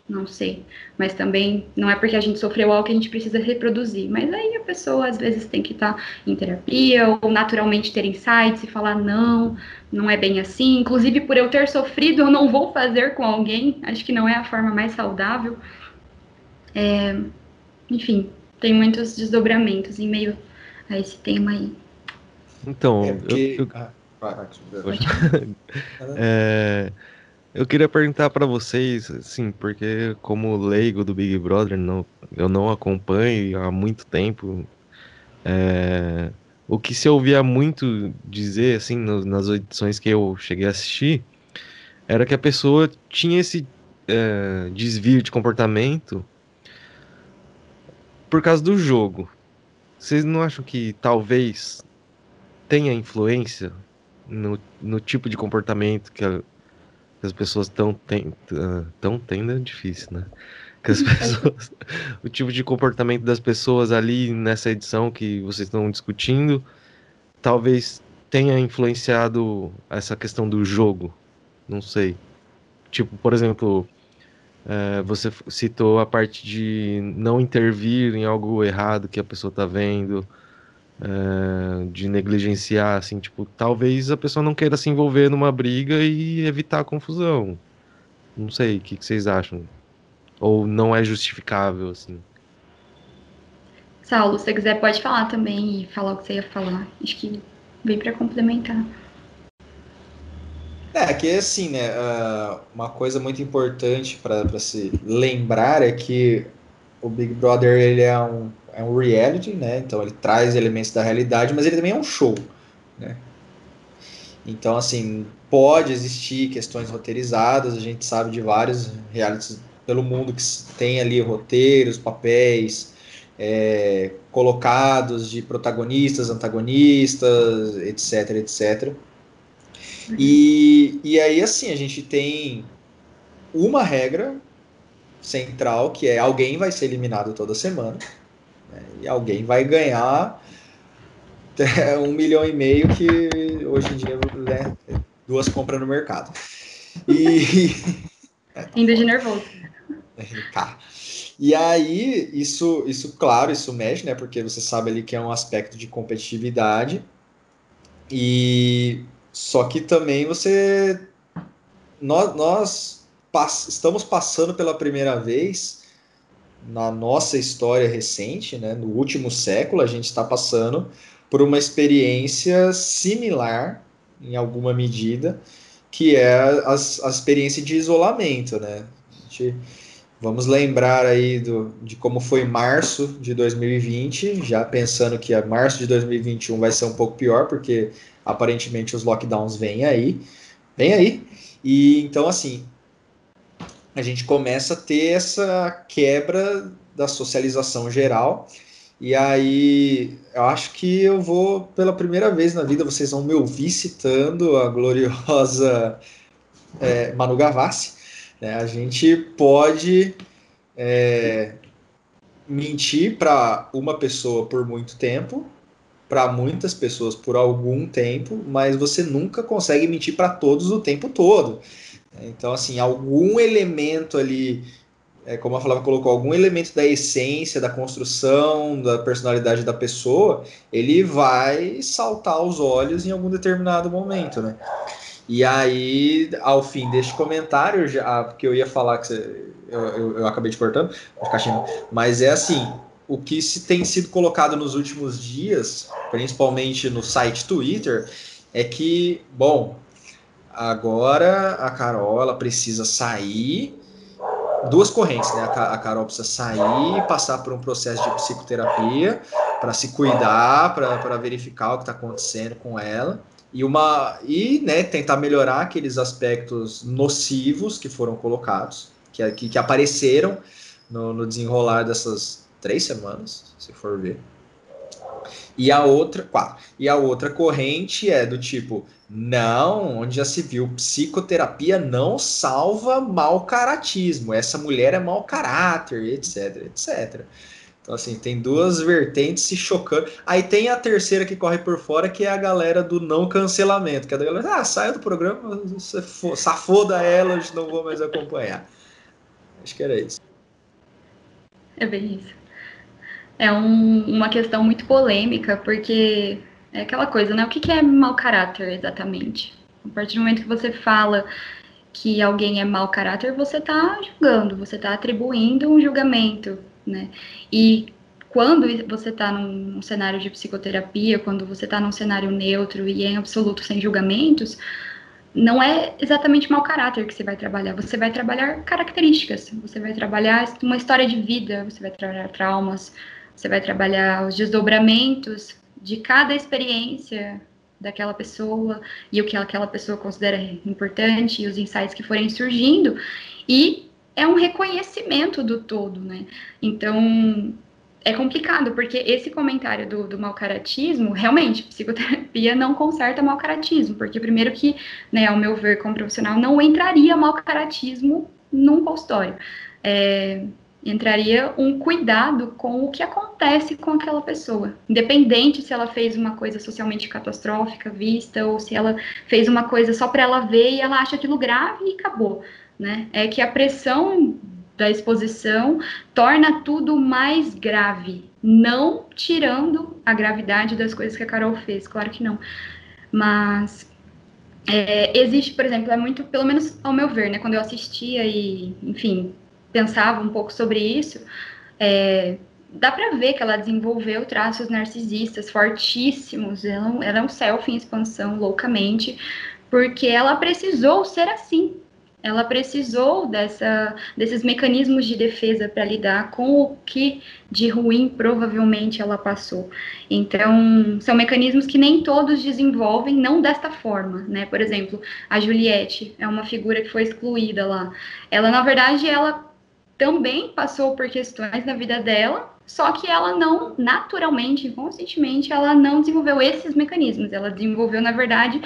Não sei. Mas também não é porque a gente sofreu algo que a gente precisa reproduzir. Mas aí a pessoa às vezes tem que estar tá em terapia ou naturalmente ter insights e falar: não, não é bem assim. Inclusive, por eu ter sofrido, eu não vou fazer com alguém. Acho que não é a forma mais saudável. É, enfim, tem muitos desdobramentos em meio a esse tema aí. Então, é porque... eu, eu... Ah, é, eu queria perguntar para vocês, assim, porque como leigo do Big Brother, não, eu não acompanho há muito tempo. É, o que se ouvia muito dizer, assim, no, nas edições que eu cheguei a assistir, era que a pessoa tinha esse é, desvio de comportamento por causa do jogo. Vocês não acham que talvez tenha influência no, no tipo de comportamento que a, que as pessoas estão ten, tão tendo é difícil, né? Que as pessoas, o tipo de comportamento das pessoas ali nessa edição que vocês estão discutindo, talvez tenha influenciado essa questão do jogo. Não sei. Tipo, por exemplo, é, você citou a parte de não intervir em algo errado que a pessoa está vendo é, de negligenciar, assim, tipo, talvez a pessoa não queira se envolver numa briga e evitar a confusão. Não sei, o que, que vocês acham? Ou não é justificável, assim? Saulo, se você quiser pode falar também e falar o que você ia falar. Acho que veio para complementar. É, que assim, né, uh, uma coisa muito importante para se lembrar é que o Big Brother ele é um é um reality, né? Então ele traz elementos da realidade, mas ele também é um show, né? Então, assim, pode existir questões roteirizadas, a gente sabe de vários realities pelo mundo que tem ali roteiros, papéis é, colocados de protagonistas, antagonistas, etc, etc. E, e aí, assim, a gente tem uma regra central, que é alguém vai ser eliminado toda semana. Né? E alguém vai ganhar um milhão e meio que hoje em dia né, duas compras no mercado. E. Indo de nervoso. Tá. E aí, isso, isso, claro, isso mexe, né? Porque você sabe ali que é um aspecto de competitividade. E só que também você. Nós, nós pass, estamos passando pela primeira vez na nossa história recente, né, no último século, a gente está passando por uma experiência similar, em alguma medida, que é a, a experiência de isolamento, né? Gente, vamos lembrar aí do, de como foi março de 2020, já pensando que março de 2021 vai ser um pouco pior, porque aparentemente os lockdowns vêm aí, vem aí. E então assim, a gente começa a ter essa quebra da socialização geral. E aí, eu acho que eu vou, pela primeira vez na vida, vocês vão me ouvir citando a gloriosa é, Manu Gavassi. Né? A gente pode é, mentir para uma pessoa por muito tempo, para muitas pessoas por algum tempo, mas você nunca consegue mentir para todos o tempo todo. Então, assim, algum elemento ali, é, como a Flávia colocou, algum elemento da essência, da construção, da personalidade da pessoa, ele vai saltar aos olhos em algum determinado momento, né? E aí, ao fim deste comentário, já, porque eu ia falar que você, eu, eu, eu acabei te cortando, mas é assim, o que se tem sido colocado nos últimos dias, principalmente no site Twitter, é que, bom, agora a Carol ela precisa sair duas correntes, né? A Carol precisa sair, passar por um processo de psicoterapia para se cuidar, para verificar o que está acontecendo com ela e uma e né, tentar melhorar aqueles aspectos nocivos que foram colocados, que, que, que apareceram no, no, desenrolar dessas três semanas, se for ver. E a outra, quatro. E a outra corrente é do tipo, não, onde já se viu, psicoterapia não salva mau caratismo. Essa mulher é mau caráter, etc, etc. Então, assim, tem duas vertentes se chocando. Aí tem a terceira que corre por fora, que é a galera do não cancelamento, que é a galera, ah, saia do programa, safoda ela, eu não vou mais acompanhar. Acho que era isso. É bem isso. É um, uma questão muito polêmica, porque é aquela coisa, né? O que, que é mau caráter exatamente? A partir do momento que você fala que alguém é mau caráter, você está julgando, você está atribuindo um julgamento né? E quando você está num cenário de psicoterapia, quando você está num cenário neutro e em absoluto sem julgamentos, não é exatamente mau caráter que você vai trabalhar, você vai trabalhar características, você vai trabalhar uma história de vida, você vai trabalhar traumas, você vai trabalhar os desdobramentos de cada experiência daquela pessoa e o que aquela pessoa considera importante e os insights que forem surgindo e é um reconhecimento do todo, né? Então, é complicado, porque esse comentário do, do malcaratismo, realmente, psicoterapia não conserta malcaratismo, porque primeiro que, né, ao meu ver, como profissional, não entraria malcaratismo num consultório. É, entraria um cuidado com o que acontece com aquela pessoa, independente se ela fez uma coisa socialmente catastrófica vista ou se ela fez uma coisa só para ela ver e ela acha aquilo grave e acabou né? É que a pressão da exposição torna tudo mais grave, não tirando a gravidade das coisas que a Carol fez, claro que não. Mas é, existe, por exemplo, é muito, pelo menos ao meu ver, né? Quando eu assistia e, enfim, pensava um pouco sobre isso, é, dá para ver que ela desenvolveu traços narcisistas fortíssimos, ela, ela é um self em expansão loucamente, porque ela precisou ser assim, ela precisou dessa, desses mecanismos de defesa para lidar com o que de ruim provavelmente ela passou. Então, são mecanismos que nem todos desenvolvem, não desta forma, né? Por exemplo, a Juliette é uma figura que foi excluída lá. Ela, na verdade, ela também passou por questões na vida dela, só que ela não, naturalmente, inconscientemente, ela não desenvolveu esses mecanismos. Ela desenvolveu, na verdade,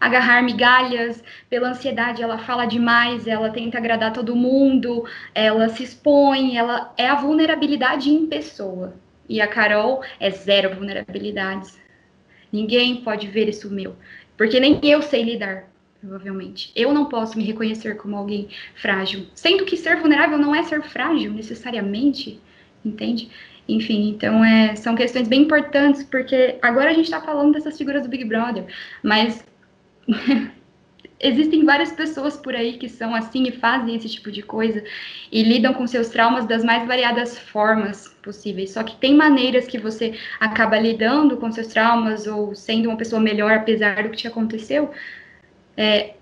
agarrar migalhas, pela ansiedade ela fala demais, ela tenta agradar todo mundo, ela se expõe, ela é a vulnerabilidade em pessoa. E a Carol é zero vulnerabilidades. Ninguém pode ver isso meu, porque nem eu sei lidar, provavelmente. Eu não posso me reconhecer como alguém frágil, sendo que ser vulnerável não é ser frágil necessariamente, entende? Enfim, então é, são questões bem importantes, porque agora a gente está falando dessas figuras do Big Brother, mas existem várias pessoas por aí que são assim e fazem esse tipo de coisa e lidam com seus traumas das mais variadas formas possíveis. Só que tem maneiras que você acaba lidando com seus traumas ou sendo uma pessoa melhor apesar do que te aconteceu. É,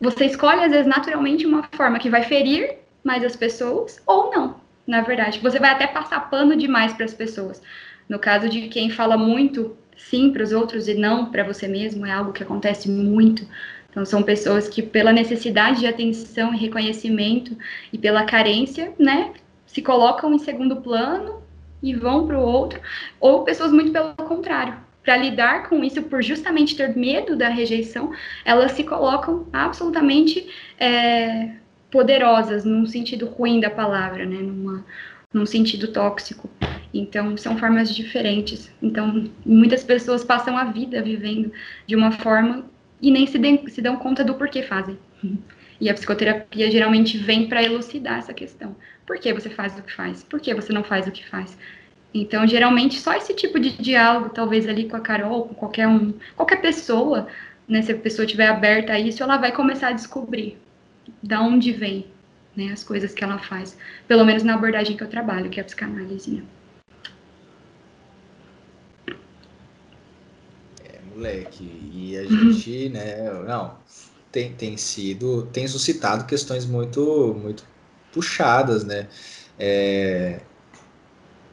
você escolhe, às vezes, naturalmente, uma forma que vai ferir mais as pessoas ou não, na verdade. Você vai até passar pano demais para as pessoas. No caso de quem fala muito sim para os outros e não para você mesmo, é algo que acontece muito Então, são pessoas que, pela necessidade de atenção e reconhecimento e pela carência, né, se colocam em segundo plano e vão para o outro, ou pessoas muito pelo contrário. Para lidar com isso, por justamente ter medo da rejeição, elas se colocam absolutamente é, poderosas, num sentido ruim da palavra, né, numa, num sentido tóxico. Então, são formas diferentes. Então, muitas pessoas passam a vida vivendo de uma forma e nem se, de, se dão conta do porquê fazem. E a psicoterapia geralmente vem para elucidar essa questão. Por que você faz o que faz? Por que você não faz o que faz? Então, geralmente, só esse tipo de diálogo, talvez ali com a Carol, com qualquer um, qualquer pessoa, né, se a pessoa estiver aberta a isso, ela vai começar a descobrir da onde vem né, as coisas que ela faz. Pelo menos na abordagem que eu trabalho, que é a psicanálise. Né? moleque. E a gente, né, não, tem, tem sido, tem suscitado questões muito, muito puxadas, né? É,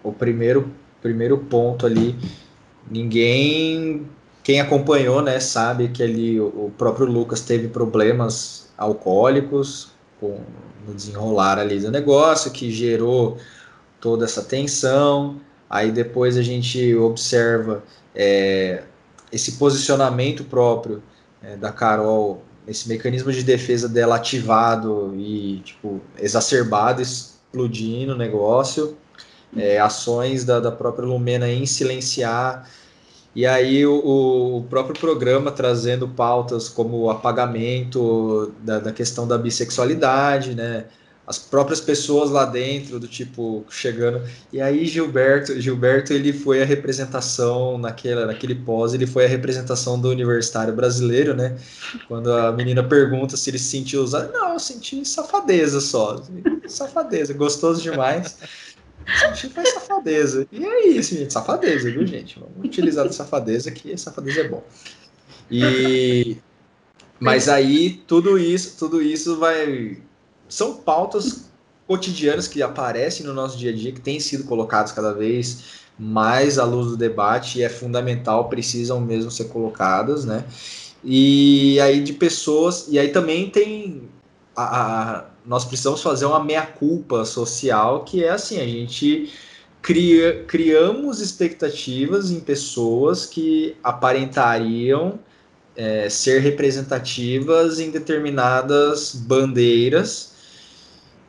o primeiro, primeiro ponto ali, ninguém, quem acompanhou, né, sabe que ali o, próprio Lucas teve problemas alcoólicos com, no desenrolar ali do negócio, que gerou toda essa tensão. Aí depois a gente observa é, esse posicionamento próprio é, da Carol, esse mecanismo de defesa dela ativado e tipo exacerbado, explodindo o negócio, é, ações da, da própria Lumena em silenciar e aí o, o, próprio programa trazendo pautas como o apagamento da, da questão da bissexualidade, né? as próprias pessoas lá dentro, do tipo, chegando. E aí Gilberto, Gilberto ele foi a representação naquela, naquele pós, ele foi a representação do universitário brasileiro, né? Quando a menina pergunta se ele se sentiu usado, não, eu senti safadeza só. Safadeza, gostoso demais. Senti foi safadeza. E é isso, gente, safadeza, viu, gente? Vamos utilizar a safadeza que safadeza é bom. E mas aí tudo isso, tudo isso vai são pautas cotidianas que aparecem no nosso dia a dia, que têm sido colocadas cada vez mais à luz do debate e é fundamental, precisam mesmo ser colocadas, né? E aí de pessoas, e aí também tem a, a nós precisamos fazer uma meia-culpa social, que é assim, a gente cria, criamos expectativas em pessoas que aparentariam é, ser representativas em determinadas bandeiras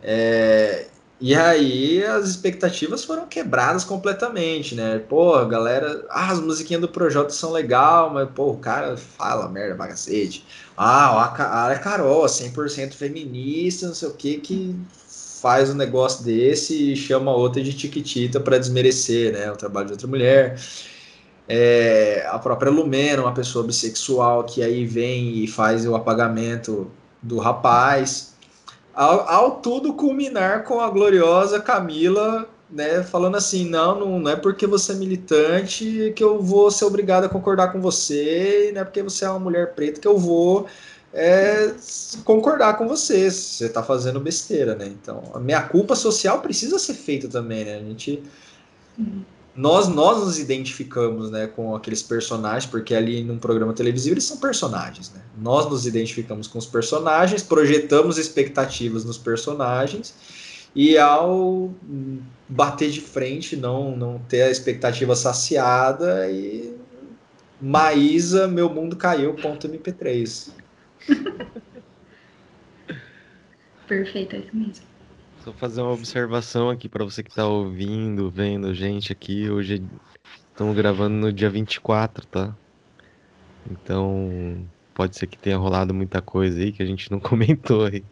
é, e aí as expectativas foram quebradas completamente, né? Pô, galera, ah, as musiquinhas do Projota são legal, mas pô, o cara fala merda bagacete. Ah, a, a Carol, 100% feminista, não sei o que, que faz um negócio desse e chama outra de tiquitita para desmerecer, né, o trabalho de outra mulher. É, a própria Lumena, uma pessoa bissexual que aí vem e faz o apagamento do rapaz ao, ao, tudo culminar com a gloriosa Camila, né, falando assim, não, não, não, é porque você é militante que eu vou ser obrigado a concordar com você, não é porque você é uma mulher preta que eu vou é, concordar com você, você está fazendo besteira, né? Então, a minha culpa social precisa ser feita também, né? A gente... Uhum nós, nós nos identificamos né, com aqueles personagens, porque ali num programa televisivo eles são personagens. Né? Nós nos identificamos com os personagens, projetamos expectativas nos personagens, e ao bater de frente, não, não ter a expectativa saciada, e Maísa, meu mundo caiu, ponto MP3. Perfeito, é isso mesmo. Só fazer uma observação aqui para você que está ouvindo, vendo gente aqui. Hoje estamos gravando no dia 24, tá? Então pode ser que tenha rolado muita coisa aí que a gente não comentou aí.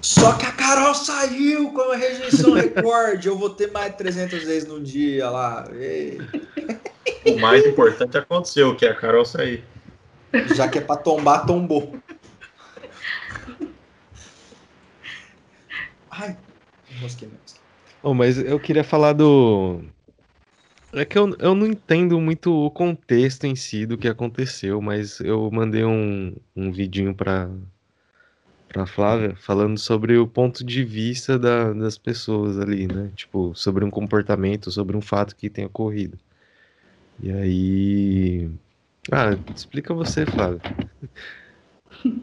Só que a Carol saiu com a rejeição recorde. Eu vou ter mais de 300 vezes no dia lá. Ei. O mais importante aconteceu, que é a Carol sair. Já que é para tombar, tombou. Ai, mosquei Oh, mas eu queria falar do. É que eu, eu não entendo muito o contexto em si do que aconteceu, mas eu mandei um, um vidinho pra, pra Flávia falando sobre o ponto de vista da, das pessoas ali, né? Tipo, sobre um comportamento, sobre um fato que tem ocorrido. E aí Ah, explica você, Flávio.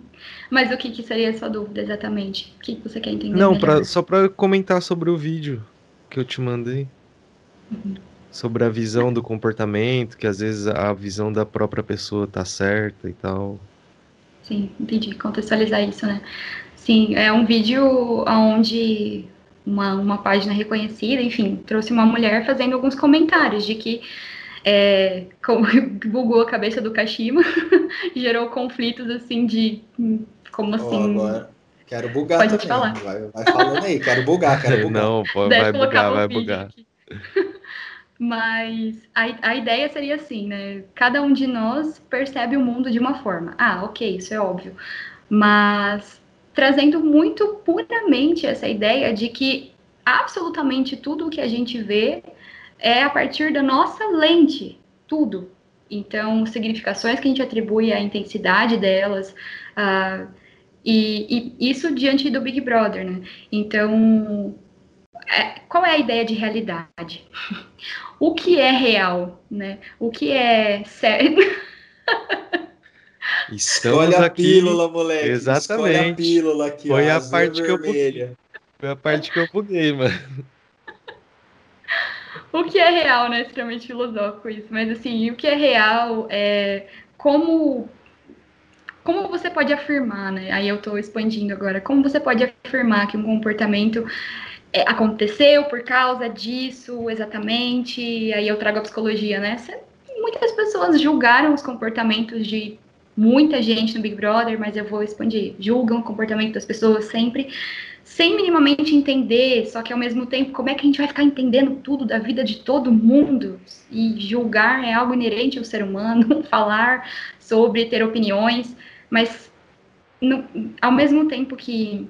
Mas o que, que seria a sua dúvida exatamente? O que, que você quer entender? Não, pra, só para comentar sobre o vídeo que eu te mandei. Uhum. Sobre a visão do comportamento, que às vezes a visão da própria pessoa tá certa e tal. Sim, entendi. Contextualizar isso, né? Sim, é um vídeo onde uma, uma página reconhecida, enfim, trouxe uma mulher fazendo alguns comentários de que é, como, bugou a cabeça do Kashima, gerou conflitos assim de como assim. Oh, agora. Quero bugar Pode também. falar. Vai, vai falando aí, quero bugar, quero bugar. Não, pô, Deve vai bugar, vai bugar. aqui. Mas a, a ideia seria assim, né? Cada um de nós percebe o mundo de uma forma. Ah, ok, isso é óbvio. Mas trazendo muito puramente essa ideia de que absolutamente tudo o que a gente vê é a partir da nossa lente, tudo. Então, significações que a gente atribui à intensidade delas, uh, e, e, isso diante do Big Brother, né? Então, é, qual é a ideia de realidade? o que é real, né? O que é certo? Estamos Escolhe a aqui. pílula, moleque. Exatamente. Escolhe a pílula aqui, Foi ó, a parte que eu vermelha. Foi a parte que eu buguei, mano. O que é real, né? Extremamente filosófico isso. Mas assim, o que é real é como como você pode afirmar, né? Aí eu estou expandindo agora. Como você pode afirmar que um comportamento é, aconteceu por causa disso exatamente? Aí eu trago a psicologia, né? Muitas pessoas julgaram os comportamentos de muita gente no Big Brother, mas eu vou expandir. Julgam o comportamento das pessoas sempre sem minimamente entender, só que ao mesmo tempo, como é que a gente vai ficar entendendo tudo da vida de todo mundo? E julgar é algo inerente ao ser humano, falar sobre, ter opiniões, mas no, ao mesmo tempo que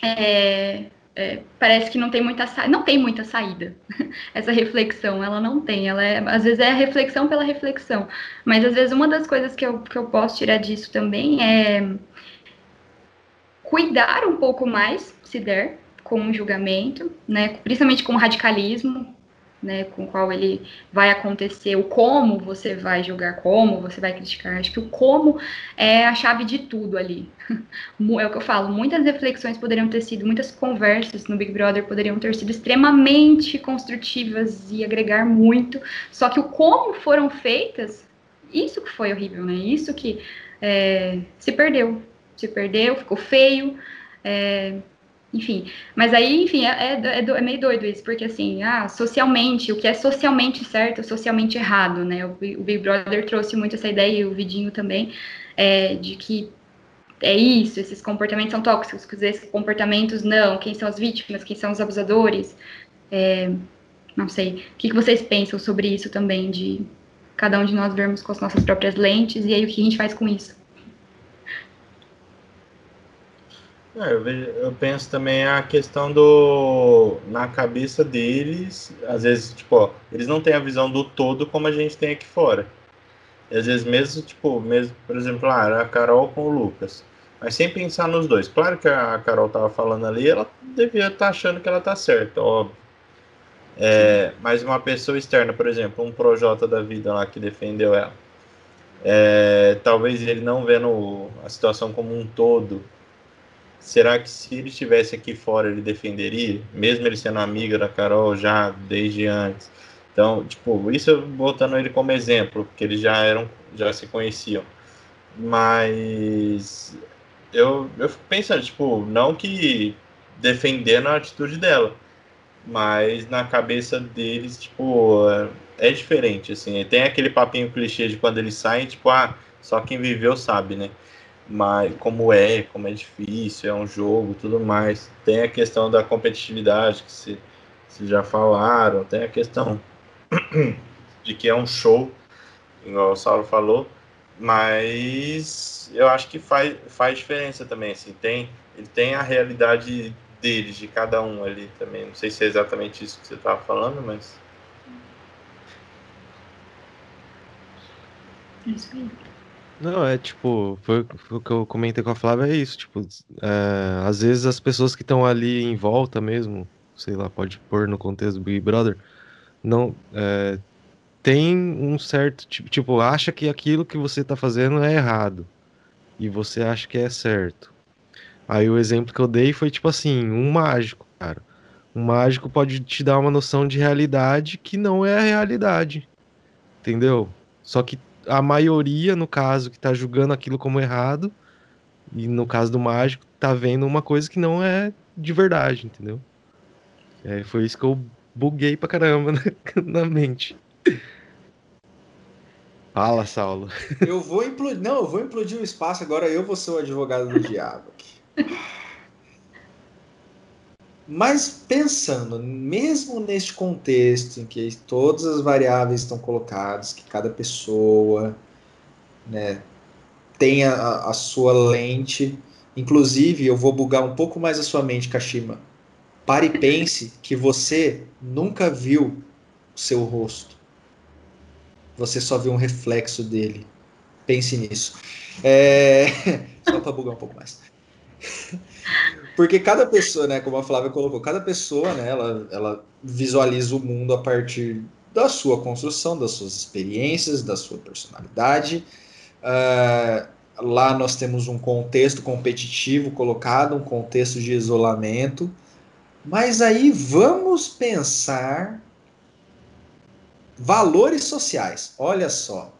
é, é, parece que não tem muita não tem muita saída essa reflexão ela não tem ela é, às vezes é a reflexão pela reflexão mas às vezes uma das coisas que eu, que eu posso tirar disso também é cuidar um pouco mais se der com o julgamento né principalmente com o radicalismo né, com o qual ele vai acontecer, o como você vai julgar, como você vai criticar. Acho que o como é a chave de tudo ali. É o que eu falo, muitas reflexões poderiam ter sido, muitas conversas no Big Brother poderiam ter sido extremamente construtivas e agregar muito, só que o como foram feitas, isso que foi horrível, né? Isso que é, se perdeu. Se perdeu, ficou feio. É, enfim, mas aí, enfim, é, é, é, meio doido isso, porque assim, ah, socialmente, o que é socialmente certo é socialmente errado, né? O, o Big Brother trouxe muito essa ideia, e o Vidinho também, é, de que é isso, esses comportamentos são tóxicos, esses comportamentos não, quem são as vítimas, quem são os abusadores, é, não sei. O que, que vocês pensam sobre isso também, de cada um de nós vermos com as nossas próprias lentes, e aí o que a gente faz com isso? É, eu, vejo, eu, penso também a questão do. Na cabeça deles, às vezes, tipo, ó, eles não têm a visão do todo como a gente tem aqui fora. E às vezes, mesmo, tipo, mesmo, por exemplo, ah, era a Carol com o Lucas. Mas sem pensar nos dois. Claro que a Carol tava falando ali, ela devia estar tá achando que ela tá certa, óbvio. É, mas uma pessoa externa, por exemplo, um Projota da vida lá que defendeu ela. É, talvez ele não vendo a situação como um todo será que se ele estivesse aqui fora ele defenderia, mesmo ele sendo amiga da Carol já desde antes? Então, tipo, isso botando ele como exemplo, porque eles já eram, já se conheciam. Mas eu, eu fico pensando, tipo, não que defendendo a atitude dela, mas na cabeça deles, tipo, é, é diferente, assim. Tem aquele papinho clichê de quando eles saem, tipo, ah, só quem viveu sabe, né? Mas como é, como é difícil, é um jogo, tudo mais. Tem a questão da competitividade que se, se já falaram, tem a questão de que é um show, igual o Saulo falou, mas eu acho que faz, faz diferença também, assim, tem, ele tem a realidade deles, de cada um ali também. Não sei se é exatamente isso que você estava falando, mas. Isso. Não, é tipo, foi, foi o que eu comentei com a Flávia, é isso, tipo, é, às vezes as pessoas que estão ali em volta mesmo, sei lá, pode pôr no contexto do Big Brother, não, é, tem um certo tipo, tipo, acha que aquilo que você está fazendo é errado e você acha que é certo. Aí o exemplo que eu dei foi tipo assim, um mágico, cara. Um mágico pode te dar uma noção de realidade que não é a realidade. Entendeu? Só que a maioria, no caso, que tá julgando aquilo como errado, e no caso do mágico, tá vendo uma coisa que não é de verdade, entendeu? É, foi isso que eu buguei pra caramba na, na mente. Fala, Saulo. Eu vou implodir. Não, eu vou implodir o espaço agora. Eu vou ser o advogado do diabo aqui. Mas pensando, mesmo neste contexto em que todas as variáveis estão colocadas, que cada pessoa né, tem a, a sua lente, inclusive eu vou bugar um pouco mais a sua mente, Kashima. Pare e pense que você nunca viu o seu rosto. Você só viu um reflexo dele. Pense nisso. É... Só para bugar um pouco mais. Porque cada pessoa, né, como a Flávia colocou, cada pessoa, né, ela, ela visualiza o mundo a partir da sua construção, das suas experiências, da sua personalidade. Uh, lá nós temos um contexto competitivo colocado, um contexto de isolamento. Mas aí vamos pensar valores sociais. Olha só.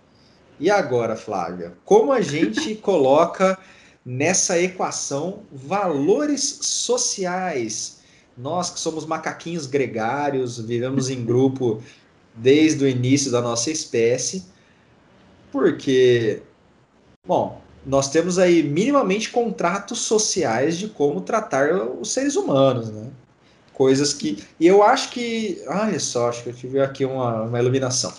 E agora, Flávia, como a gente coloca nessa equação valores sociais. Nós que somos macaquinhos gregários, vivemos em grupo desde o início da nossa espécie, porque, bom, nós temos aí minimamente contratos sociais de como tratar os seres humanos, né? Coisas que. E eu acho que. Olha só, acho que eu tive aqui uma, uma iluminação.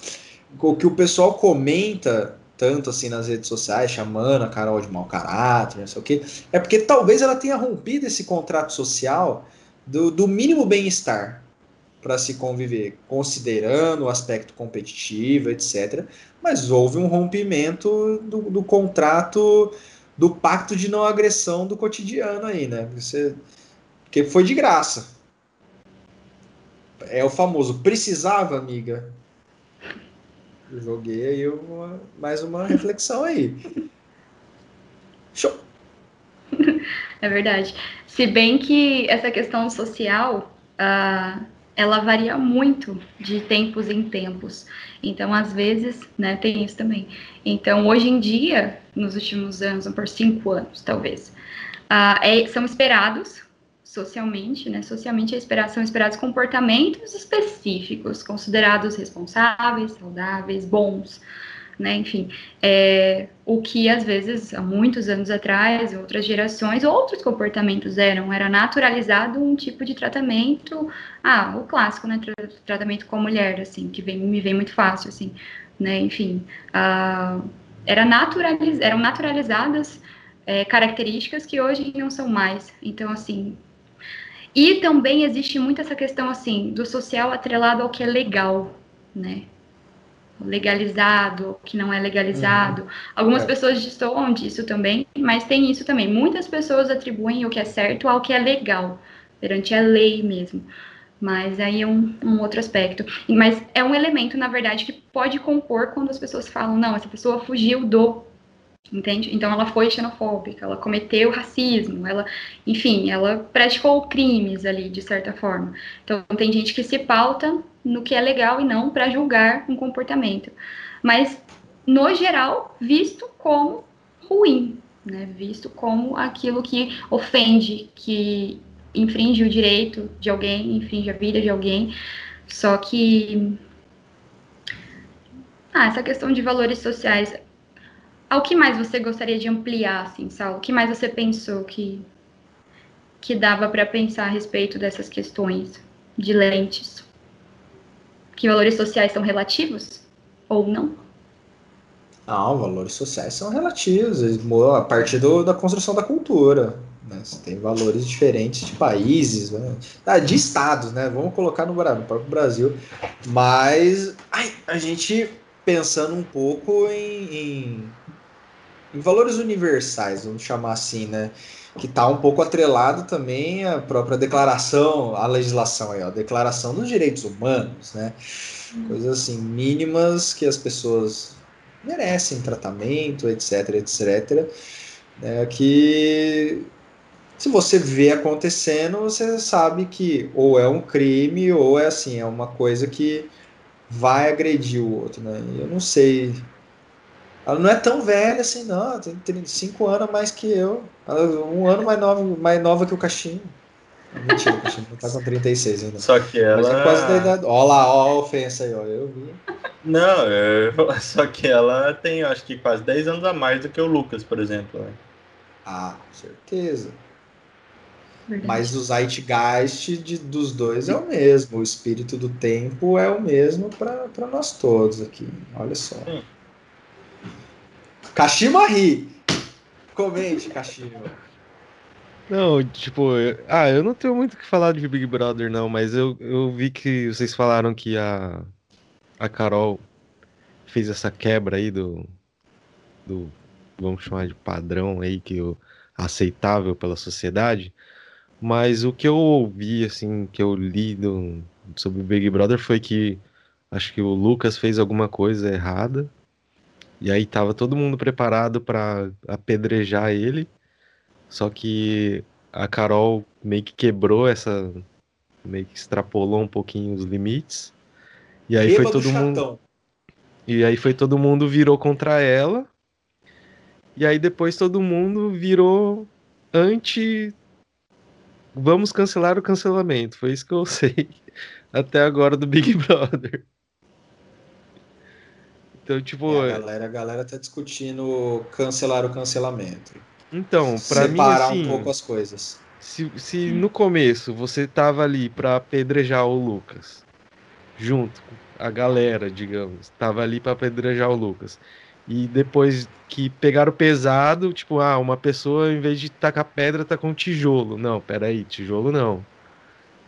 O que o pessoal comenta tanto assim nas redes sociais, chamando a Carol de mau caráter, não sei o quê, é porque talvez ela tenha rompido esse contrato social do, do mínimo bem-estar para se conviver, considerando o aspecto competitivo, etc. Mas houve um rompimento do, do contrato, do pacto de não agressão do cotidiano aí, né? Você, porque foi de graça. É o famoso precisava, amiga. Joguei aí uma, mais uma reflexão aí. Show! É verdade. Se bem que essa questão social, uh, ela varia muito de tempos em tempos. Então, às vezes, né, tem isso também. Então, hoje em dia, nos últimos anos, por cinco anos, talvez, uh, é, são esperados socialmente, né? Socialmente são esperados comportamentos específicos, considerados responsáveis, saudáveis, bons, né? Enfim, é, o que às vezes, há muitos anos atrás, em outras gerações, outros comportamentos eram, era naturalizado um tipo de tratamento, ah, o clássico, né? Tratamento com a mulher, assim, que vem, me vem muito fácil, assim, né? Enfim, uh, era naturaliz, eram naturalizadas é, características que hoje não são mais. Então, assim, e também existe muito essa questão, assim, do social atrelado ao que é legal, né? Legalizado, que não é legalizado. Uhum. Algumas é. pessoas distorcem disso também, mas tem isso também. Muitas pessoas atribuem o que é certo ao que é legal, perante a lei mesmo. Mas aí é um, um, outro aspecto. Mas é um elemento, na verdade, que pode compor quando as pessoas falam, não, essa pessoa fugiu do entende? Então ela foi xenofóbica, ela cometeu racismo, ela, enfim, ela praticou crimes ali de certa forma. Então tem gente que se pauta no que é legal e não para julgar um comportamento, mas no geral visto como ruim, né? Visto como aquilo que ofende, que infringe o direito de alguém, infringe a vida de alguém. Só que ah, essa questão de valores sociais ao que mais você gostaria de ampliar, assim, Sal? O que mais você pensou que, que dava para pensar a respeito dessas questões de lentes? Que valores sociais são relativos ou não? Não, valores sociais são relativos, a partir do, da construção da cultura. Né? Você tem valores diferentes de países, né? ah, de estados, né? Vamos colocar no, no próprio Brasil. Mas ai, a gente pensando um pouco em, em em valores universais, vamos chamar assim, né? Que está um pouco atrelado também à própria declaração, à legislação aí, ó, a declaração dos direitos humanos, né? Coisas assim, mínimas que as pessoas merecem tratamento, etc, etc. Né, que se você vê acontecendo, você sabe que ou é um crime ou é assim, é uma coisa que vai agredir o outro, né? Eu não sei. Ela não é tão velha assim, não. Tem 35 anos a mais que eu. Um ano mais nova, mais nova que o Caixinho. Mentira, o Caixinho não tá com 36 ainda. Só que ela. Mas é quase da idade. Olha lá, ó a ofensa aí, ó. Eu vi. Não, eu... só que ela tem, acho que quase 10 anos a mais do que o Lucas, por exemplo. Né? Ah, com certeza. Verdade. Mas o Zeitgeist de, dos dois é o mesmo. O espírito do tempo é o mesmo para nós todos aqui. Olha só. Sim. Kashima ri. Comente, Kashima. Não, tipo, eu, ah, eu não tenho muito o que falar de Big Brother, não, mas eu, eu vi que vocês falaram que a, a Carol fez essa quebra aí do, do vamos chamar de padrão aí, que o aceitável pela sociedade. Mas o que eu ouvi, assim, que eu li do, sobre o Big Brother foi que acho que o Lucas fez alguma coisa errada. E aí tava todo mundo preparado para apedrejar ele. Só que a Carol meio que quebrou essa. meio que extrapolou um pouquinho os limites. E aí foi todo mundo. E aí foi todo mundo virou contra ela. E aí depois todo mundo virou anti vamos cancelar o cancelamento. Foi isso que eu sei até agora do Big Brother. Então, tipo. a, galera, a galera tá discutindo cancelar o cancelamento. Então, para mim. Separar assim, um pouco as coisas. Se, se no começo você tava ali para apedrejar o Lucas, junto com a galera, digamos, tava ali para apedrejar o Lucas. E depois que pegaram pesado, tipo, ah, uma pessoa em vez de tacar pedra tá com tijolo. Não, peraí, tijolo não.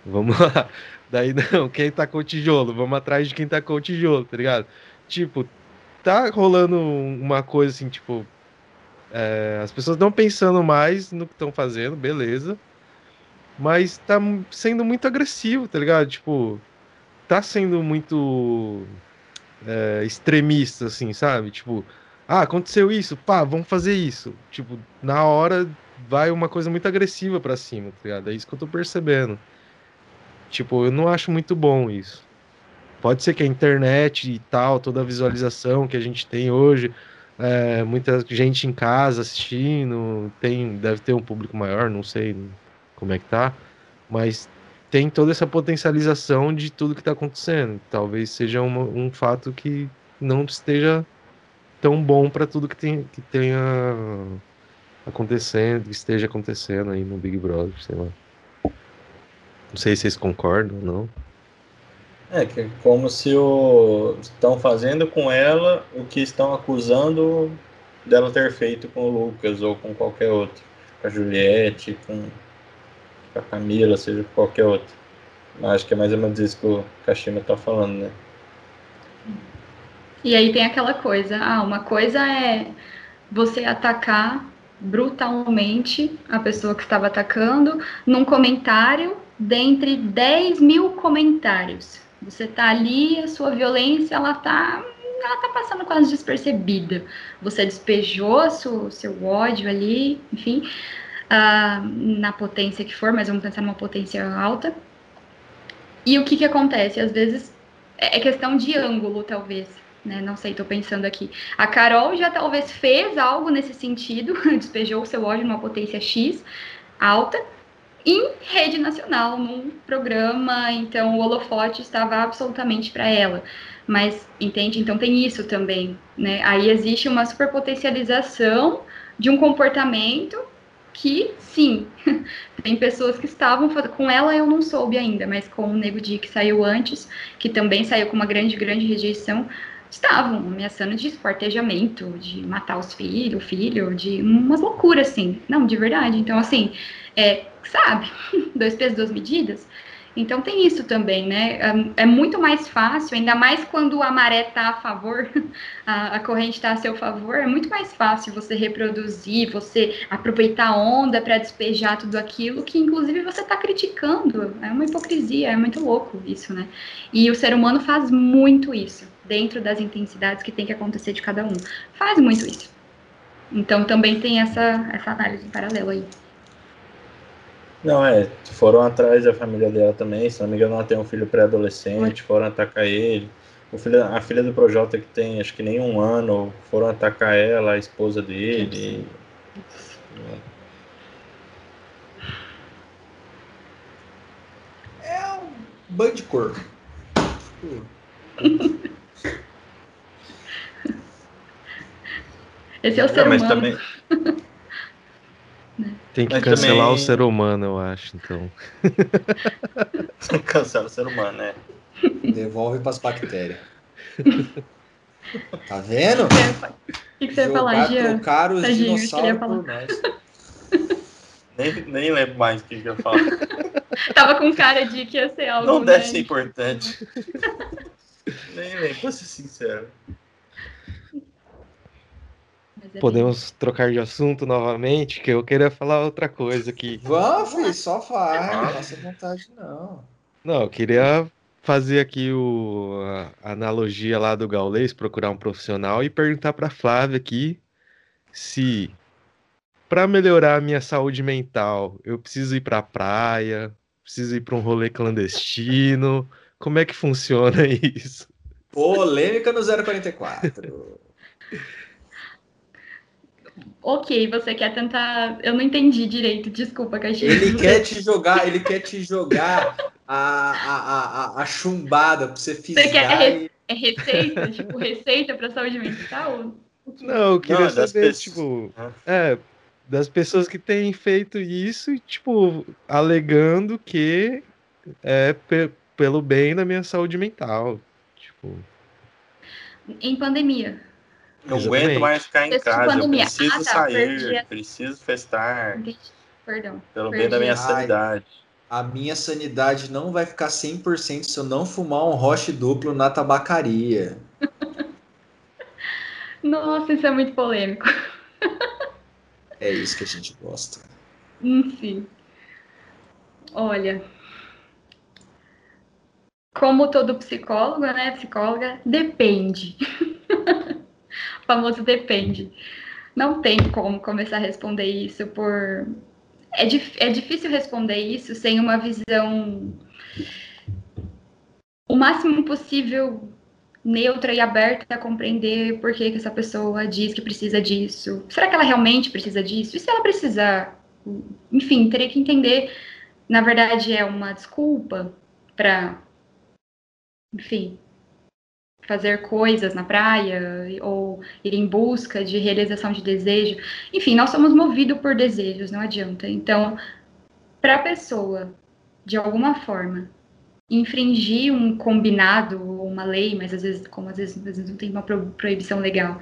Vamos lá. Daí não, quem tacou tijolo? Vamos atrás de quem tacou tijolo, tá ligado? Tipo, tá rolando uma coisa assim, tipo. É, as pessoas estão pensando mais no que estão fazendo, beleza. Mas tá sendo muito agressivo, tá ligado? Tipo, tá sendo muito é, extremista, assim, sabe? Tipo, ah, aconteceu isso, pá, vamos fazer isso. Tipo, na hora vai uma coisa muito agressiva para cima, tá ligado? É isso que eu tô percebendo. Tipo, eu não acho muito bom isso. Pode ser que a internet e tal, toda a visualização que a gente tem hoje, é, muita gente em casa assistindo, tem, deve ter um público maior, não sei como é que tá, mas tem toda essa potencialização de tudo que está acontecendo. Talvez seja uma, um fato que não esteja tão bom para tudo que, tem, que tenha acontecendo, que esteja acontecendo aí no Big Brother, sei lá. Não sei se vocês concordam ou não. É, que é como se o... estão fazendo com ela o que estão acusando dela ter feito com o Lucas ou com qualquer outro. Com a Juliette, com a Camila, seja qualquer outro. Acho que é mais ou menos isso que o Kashima tá falando, né? E aí tem aquela coisa, ah, uma coisa é você atacar brutalmente a pessoa que estava atacando num comentário dentre 10 mil comentários. Você tá ali, a sua violência, ela tá, ela tá passando quase despercebida. Você despejou seu, seu ódio ali, enfim, uh, na potência que for, mas vamos pensar numa potência alta. E o que que acontece? Às vezes é, é questão de ângulo, talvez. Né? Não sei, estou pensando aqui. A Carol já talvez fez algo nesse sentido, despejou o seu ódio numa potência X alta, em rede nacional, num programa, então o holofote estava absolutamente para ela. Mas, entende? Então tem isso também, né? Aí existe uma superpotencialização de um comportamento que sim, tem pessoas que estavam com ela eu não soube ainda, mas com o Nego Di que saiu antes, que também saiu com uma grande, grande rejeição, estavam ameaçando de esquartejamento, de matar os filhos, o filho, de umas loucuras assim, não, de verdade. Então assim, é, sabe, dois pesos, duas medidas. Então tem isso também, né? É, muito mais fácil, ainda mais quando a maré está a favor, a, a corrente está a seu favor, é muito mais fácil você reproduzir, você aproveitar a onda para despejar tudo aquilo que, inclusive, você está criticando. É uma hipocrisia, é muito louco isso, né? E o ser humano faz muito isso, dentro das intensidades que tem que acontecer de cada um. Faz muito isso. Então também tem essa, essa análise em paralelo aí. Não, é, foram atrás da família dela também, se não me engano, ela tem um filho pré-adolescente, foram atacar ele. O filho, a filha do Projota que tem acho que nem um ano, foram atacar ela, a esposa dele. É um banho de cor. Esse é o ser mas humano. também, Tem que Mas cancelar também- o ser humano, eu acho, então. cancela o ser humano, né? Devolve pras bactérias. Tá vendo? O que, que você ia falar, Jean? trocar os Tadinho, dinossauros por nós. Nem, nem lembro mais o que eu ia falar. Tava com cara de que ia ser algo. Não né? deve ser importante. nem lembro, pra ser sincero. Podemos trocar de assunto novamente, que eu queria falar outra coisa aqui. Vamos, filho, só vai. Não passa vontade, não. Não, eu queria fazer aqui o, a analogia lá do Gaulês, procurar um profissional e perguntar para Flávia aqui se para melhorar a minha saúde mental, eu preciso ir para a praia, preciso ir para um rolê clandestino. Como é que funciona isso? Polêmica no 044. Ok, você quer tentar. Eu não entendi direito, desculpa, Caixinha. Ele quer te jogar, ele quer te jogar a, a, a, a, chumbada pra você fisgar quer e... É receita? tipo, receita pra saúde mental? Não, eu queria Não, das saber, pessoas- tipo, Ah. é, das pessoas que têm feito isso e, tipo, alegando que é pe- pelo bem da minha saúde mental. Tipo, Em pandemia. Não Exatamente. aguento mais ficar em casa, eu preciso Ah, tá, sair, a- preciso festar. Perdão. pelo perdi. bem da minha Ai. sanidade. A minha sanidade não vai ficar 100% se eu não fumar um roche duplo na tabacaria. Nossa, isso é muito polêmico. É isso que a gente gosta. Enfim. Olha. Como todo psicólogo, né? Psicóloga, depende. famoso depende. Não tem como começar a responder isso por. É, dif- é difícil responder isso sem uma visão o máximo possível neutra e aberta a compreender por que, que essa pessoa diz que precisa disso. Será que ela realmente precisa disso? E se ela precisar? Enfim, teria que entender. Na verdade, é uma desculpa para, enfim, fazer coisas na praia ou ir em busca de realização de desejo. Enfim, nós somos movidos por desejos, não adianta. Então, para a pessoa, de alguma forma, infringir um combinado ou uma lei, mas às vezes, como às vezes, às vezes não tem uma pro- proibição legal,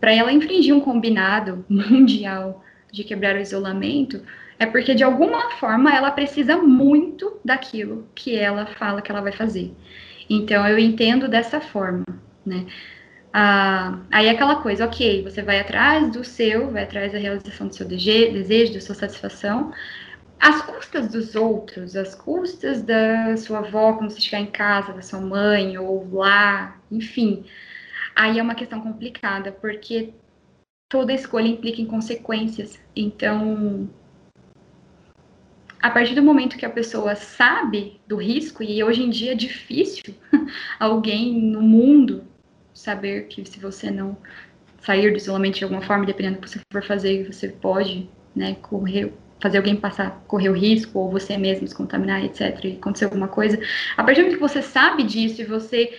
para ela infringir um combinado mundial de quebrar o isolamento, é porque de alguma forma ela precisa muito daquilo que ela fala que ela vai fazer. Então eu entendo dessa forma, né? Ah, aí é aquela coisa, ok, você vai atrás do seu, vai atrás da realização do seu desejo, da sua satisfação, às custas dos outros, às custas da sua avó quando você chegar em casa, da sua mãe, ou lá, enfim. Aí é uma questão complicada, porque toda escolha implica em consequências. Então, a partir do momento que a pessoa sabe do risco, e hoje em dia é difícil alguém no mundo saber que se você não sair do isolamento de alguma forma, dependendo do que você for fazer, você pode né, correr, fazer alguém passar, correr o risco, ou você mesmo se contaminar, etc., e acontecer alguma coisa. A partir do momento que você sabe disso e você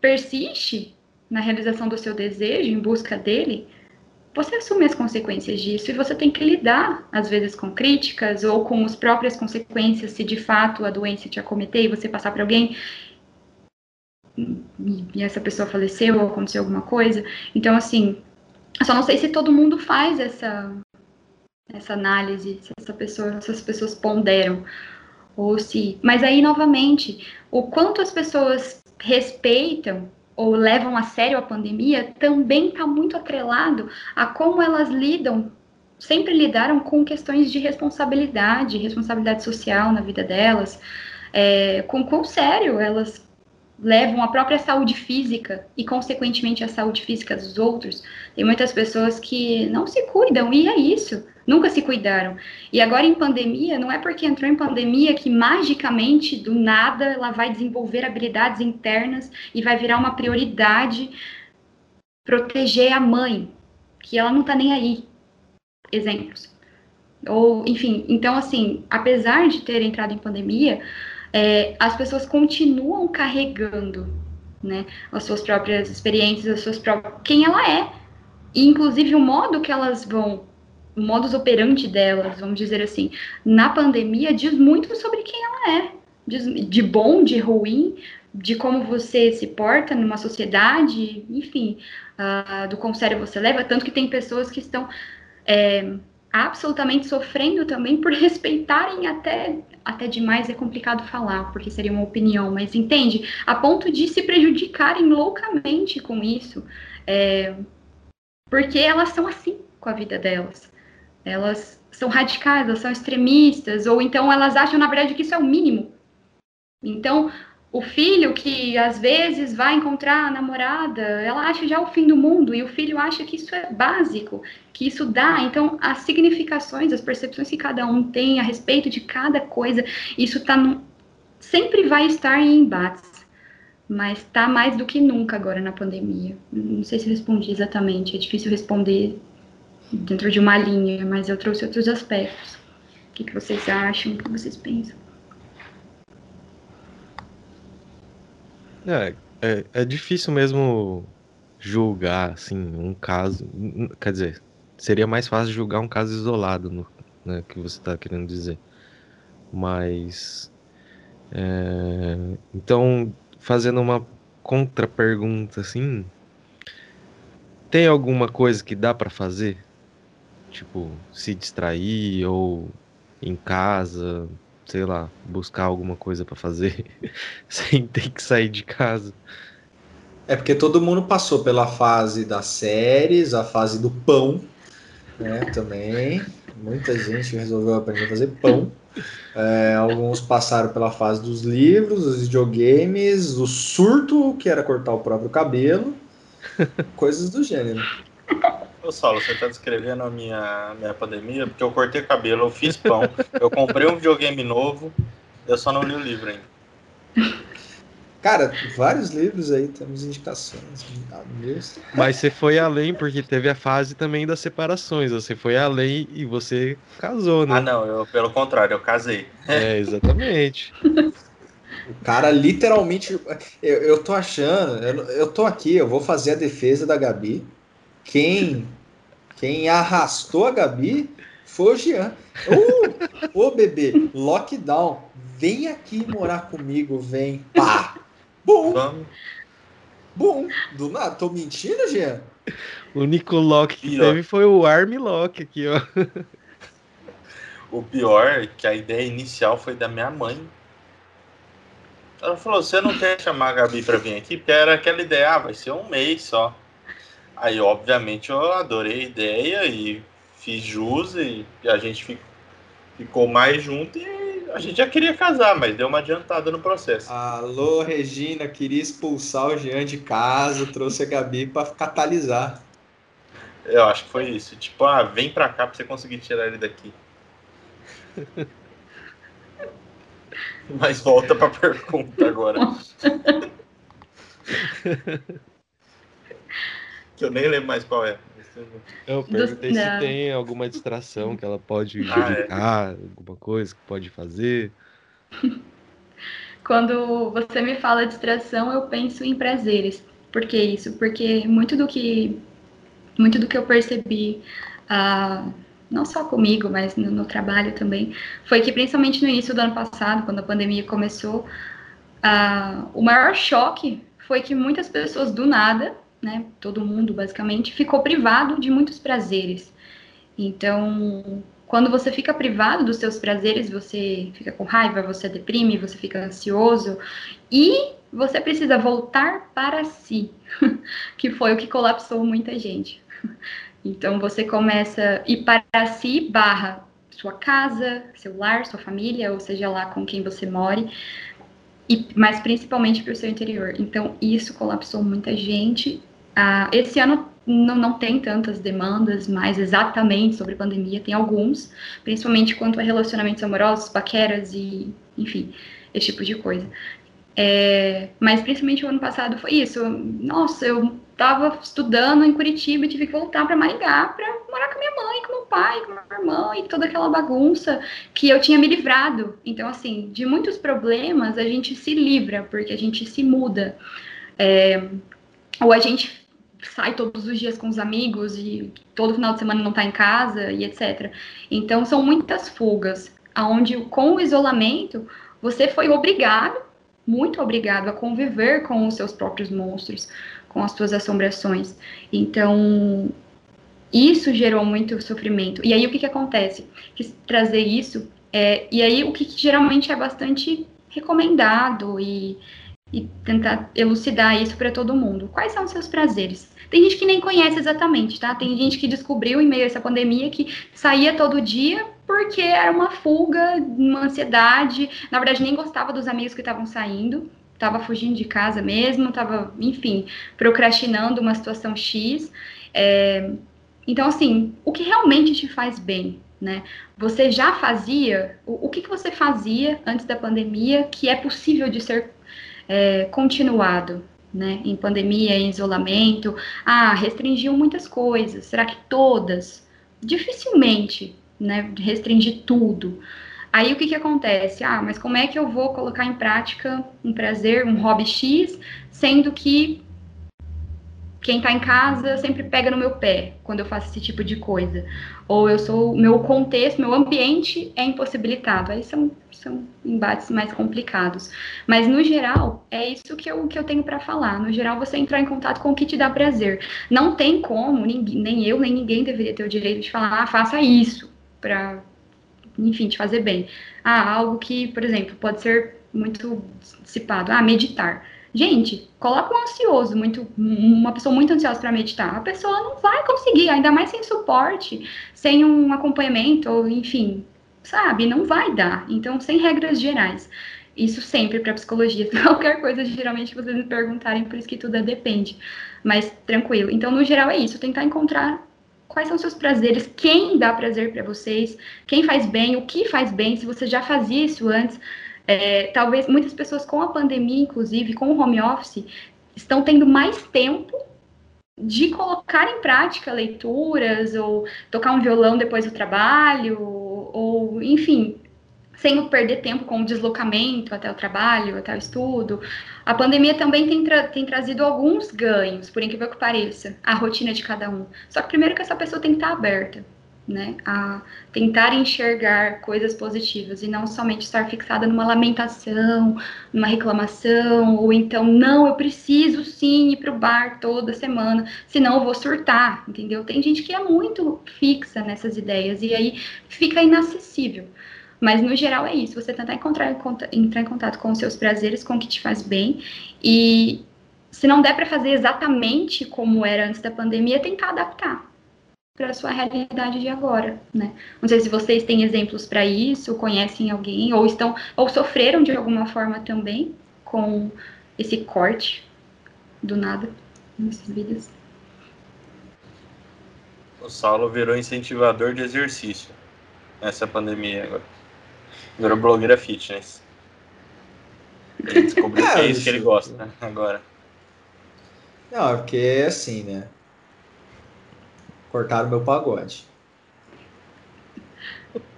persiste na realização do seu desejo, em busca dele, você assume as consequências disso e você tem que lidar, às vezes, com críticas ou com as próprias consequências, se de fato a doença te acometer e você passar para alguém e, essa pessoa faleceu ou aconteceu alguma coisa. Então, assim, eu só não sei se todo mundo faz essa, essa análise, se essa pessoa, se essas pessoas ponderam. ou se. Mas aí, novamente, o quanto as pessoas respeitam ou levam a sério a pandemia também está muito atrelado a como elas lidam, sempre lidaram com questões de responsabilidade, responsabilidade social na vida delas, é, com quão sério elas levam a própria saúde física e, consequentemente, a saúde física dos outros. Tem muitas pessoas que não se cuidam, e é isso, nunca se cuidaram. E agora, em pandemia, não é porque entrou em pandemia que magicamente, do nada, ela vai desenvolver habilidades internas e vai virar uma prioridade proteger a mãe, que ela não tá nem aí. Exemplos. Ou, enfim, então, assim, apesar de ter entrado em pandemia, é, as pessoas continuam carregando né, as suas próprias experiências, as suas próprias, quem ela é, e inclusive o modo que elas vão, modus operandi delas, vamos dizer assim, na pandemia diz muito sobre quem ela é, diz, de bom, de ruim, de como você se porta numa sociedade, enfim, uh, do quão sério você leva, tanto que tem pessoas que estão é, absolutamente sofrendo também por respeitarem até até demais é complicado falar, porque seria uma opinião, mas entende? A ponto de se prejudicarem loucamente com isso, é, porque elas são assim com a vida delas. Elas são radicais, elas são extremistas, ou então elas acham, na verdade, que isso é o mínimo. Então, o filho que às vezes vai encontrar a namorada, ela acha já o fim do mundo e o filho acha que isso é básico, que isso dá. Então, as significações, as percepções que cada um tem a respeito de cada coisa, isso tá sempre vai estar em embates, mas está mais do que nunca agora na pandemia. Não sei se respondi exatamente, é difícil responder dentro de uma linha, mas eu trouxe outros aspectos. O que, que vocês acham? O que vocês pensam? É, é, é difícil mesmo julgar, assim, um caso. Quer dizer, seria mais fácil julgar um caso isolado, no, né, que você está querendo dizer. Mas. É, então, fazendo uma contra-pergunta, assim. Tem alguma coisa que dá para fazer? Tipo, se distrair ou em casa, sei lá, buscar alguma coisa para fazer sem ter que sair de casa. É porque todo mundo passou pela fase das séries, a fase do pão, né? Também. Muita gente resolveu aprender a fazer pão. É, alguns passaram pela fase dos livros, dos videogames, o surto, que era cortar o próprio cabelo, coisas do gênero. Ô Saulo, você tá descrevendo a minha, minha pandemia, porque eu cortei o cabelo, eu fiz pão, eu comprei um videogame novo, eu só não li o livro ainda. Cara, vários livros aí, temos indicações. Mas você foi além, porque teve a fase também das separações. Você foi além e você casou, né? Ah, não, eu, pelo contrário, eu casei. É, exatamente. O cara literalmente. Eu, eu tô achando, eu, eu tô aqui, eu vou fazer a defesa da Gabi. Quem, quem arrastou a Gabi foi o Jean. Ô, uh, bebê, lockdown, vem aqui morar comigo, vem. Pá! Bom! Vamos. Bom, do nada, tô mentindo, Jean? O único lock que pior. teve foi o Arm Lock aqui, ó. O pior é que a ideia inicial foi da minha mãe. Ela falou: Você não quer chamar a Gabi pra vir aqui? Porque era aquela ideia, ah, vai ser um mês só. Aí, obviamente, eu adorei a ideia e fiz jus e a gente ficou mais junto e a gente já queria casar, mas deu uma adiantada no processo. Alô, Regina, queria expulsar o Jean de casa, trouxe a Gabi para catalisar. Eu acho que foi isso. Tipo, ah, vem pra cá pra você conseguir tirar ele daqui. Mas volta pra pergunta agora. que eu nem lembro mais qual é. Eu perguntei se tem alguma distração que ela pode ah, dedicar, é. alguma coisa que pode fazer. Quando você me fala distração, eu penso em prazeres. Por que isso? Porque muito do que muito do que eu percebi, uh, não só comigo, mas no, no, trabalho também, foi que principalmente no início do ano passado, quando a pandemia começou, uh, o maior choque foi que muitas pessoas do nada né, todo mundo basicamente, ficou privado de muitos prazeres. Então, Quando você fica privado dos seus prazeres, você fica com raiva, você deprime, você fica ansioso e você precisa voltar para si, que foi o que colapsou muita gente. Então você começa ir para si barra sua casa, seu lar, sua família, ou seja lá com quem você more, e, mas principalmente para o seu interior. Então isso colapsou muita gente. Ah, esse ano não, não tem tantas demandas mais exatamente sobre pandemia, tem alguns, principalmente quanto a relacionamentos amorosos, paqueras e, enfim, esse tipo de coisa. É, mas principalmente o ano passado foi isso. Nossa, eu estava estudando em Curitiba e tive que voltar para Maringá para morar com minha mãe, com meu pai, com meu irmão e toda aquela bagunça que eu tinha me livrado. Então, assim, de muitos problemas a gente se livra porque a gente se muda. É, ou a gente sai todos os dias com os amigos e todo final de semana não está em casa e etc. Então, são muitas fugas, aonde com o isolamento você foi obrigado muito obrigado a conviver com os seus próprios monstros, com as suas assombrações. Então, isso gerou muito sofrimento. E aí, o que, que acontece? Quis trazer isso, é, e aí, o que, que geralmente é bastante recomendado e, e tentar elucidar isso para todo mundo. Quais são os seus prazeres? Tem gente que nem conhece exatamente, tá? Tem gente que descobriu em meio a essa pandemia que saía todo dia porque era uma fuga, uma ansiedade. Na verdade, nem gostava dos amigos que estavam saindo, estava fugindo de casa mesmo, estava, enfim, procrastinando uma situação X. É... Então, assim, o que realmente te faz bem? Né? Você já fazia, o, o que, que você fazia antes da pandemia que é possível de ser é, continuado, né? Em pandemia, em isolamento, ah, restringiu muitas coisas. Será que todas? Dificilmente né, restringir tudo. Aí o que, que acontece? Ah, mas como é que eu vou colocar em prática um prazer, um hobby X, sendo que quem está em casa sempre pega no meu pé quando eu faço esse tipo de coisa. Ou eu sou, meu contexto, meu ambiente é impossibilitado. Aí são, são embates mais complicados. Mas no geral, é isso que eu, que eu tenho para falar. No geral, você entrar em contato com o que te dá prazer. Não tem como, ninguém, nem eu, nem ninguém deveria ter o direito de falar, ah, faça isso para, enfim, te fazer bem. Ah, algo que, por exemplo, pode ser muito dissipado. Ah, meditar. Gente, coloca um ansioso, muito, uma pessoa muito ansiosa para meditar. A pessoa não vai conseguir, ainda mais sem suporte, sem um acompanhamento, ou enfim, sabe? Não vai dar. Então, sem regras gerais. Isso sempre para psicologia. Qualquer coisa, geralmente, que vocês me perguntarem, por isso que tudo é depende. Mas tranquilo. Então, no geral, é isso. Tentar encontrar quais são seus prazeres, quem dá prazer para vocês, quem faz bem, o que faz bem, se você já fazia isso antes. É, talvez muitas pessoas com a pandemia, inclusive, com o home office, estão tendo mais tempo de colocar em prática leituras ou tocar um violão depois do trabalho, ou enfim, sem perder tempo com o deslocamento até o trabalho, até o estudo. A pandemia também tem, tra tem trazido alguns ganhos, por incrível que pareça, a rotina de cada um. Só que primeiro que essa pessoa tem que estar aberta, né, a tentar enxergar coisas positivas e não somente estar fixada numa lamentação, numa reclamação, ou então, não, eu preciso sim ir para o bar toda semana, senão eu vou surtar, entendeu? Tem gente que é muito fixa nessas ideias e aí fica inacessível. Mas no geral é isso, você tentar encontrar, entrar em contato com os seus prazeres, com o que te faz bem. E se não der para fazer exatamente como era antes da pandemia, tentar adaptar para a sua realidade de agora, né? Não sei se vocês têm exemplos para isso, conhecem alguém ou estão ou sofreram de alguma forma também com esse corte do nada nessas vidas. O Saulo virou incentivador de exercício nessa pandemia agora. Virou blogueira fitness. Ele descobriu é, que é isso que ele gosta né, agora. Não, é porque é assim, né? Cortaram meu pagode.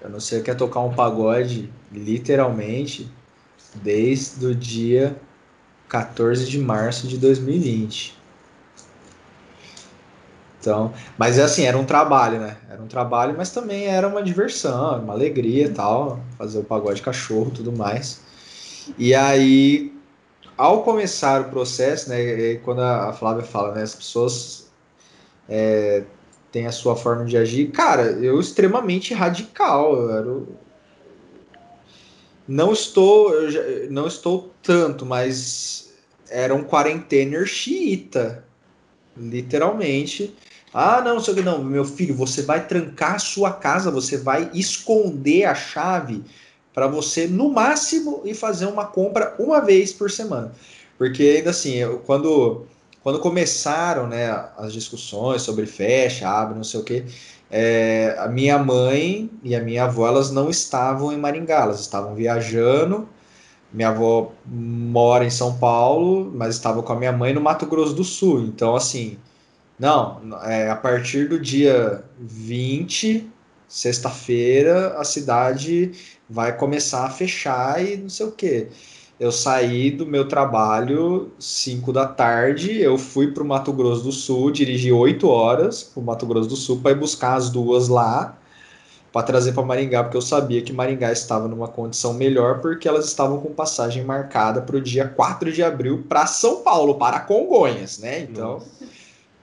Eu não sei o que é tocar um pagode, literalmente, desde o dia 14 de março de 2020. Então, mas assim, era um trabalho, né? Era um trabalho, mas também era uma diversão, uma alegria e tal, fazer o pagode cachorro tudo mais. E aí, ao começar o processo, né, quando a Flávia fala, né, as pessoas é, tem a sua forma de agir. Cara, eu extremamente radical. Eu era... Não estou, não estou tanto, mas era um quarentener xiita, literalmente. Ah, não, sei o que não, meu filho, você vai trancar a sua casa, você vai esconder a chave para você no máximo ir fazer uma compra uma vez por semana. Porque ainda assim, eu, quando quando começaram né, as discussões sobre fecha, abre, não sei o que, é, a minha mãe e a minha avó elas não estavam em Maringá, elas estavam viajando. Minha avó mora em São Paulo, mas estava com a minha mãe no Mato Grosso do Sul. Então, assim, não, é, a partir do dia 20, sexta-feira, a cidade vai começar a fechar e não sei o que. Eu saí do meu trabalho 5 da tarde, eu fui para o Mato Grosso do Sul, dirigi 8 horas para o Mato Grosso do Sul para ir buscar as duas lá, para trazer para Maringá, porque eu sabia que Maringá estava numa condição melhor, porque elas estavam com passagem marcada para o dia 4 de abril para São Paulo, para Congonhas, né? Então.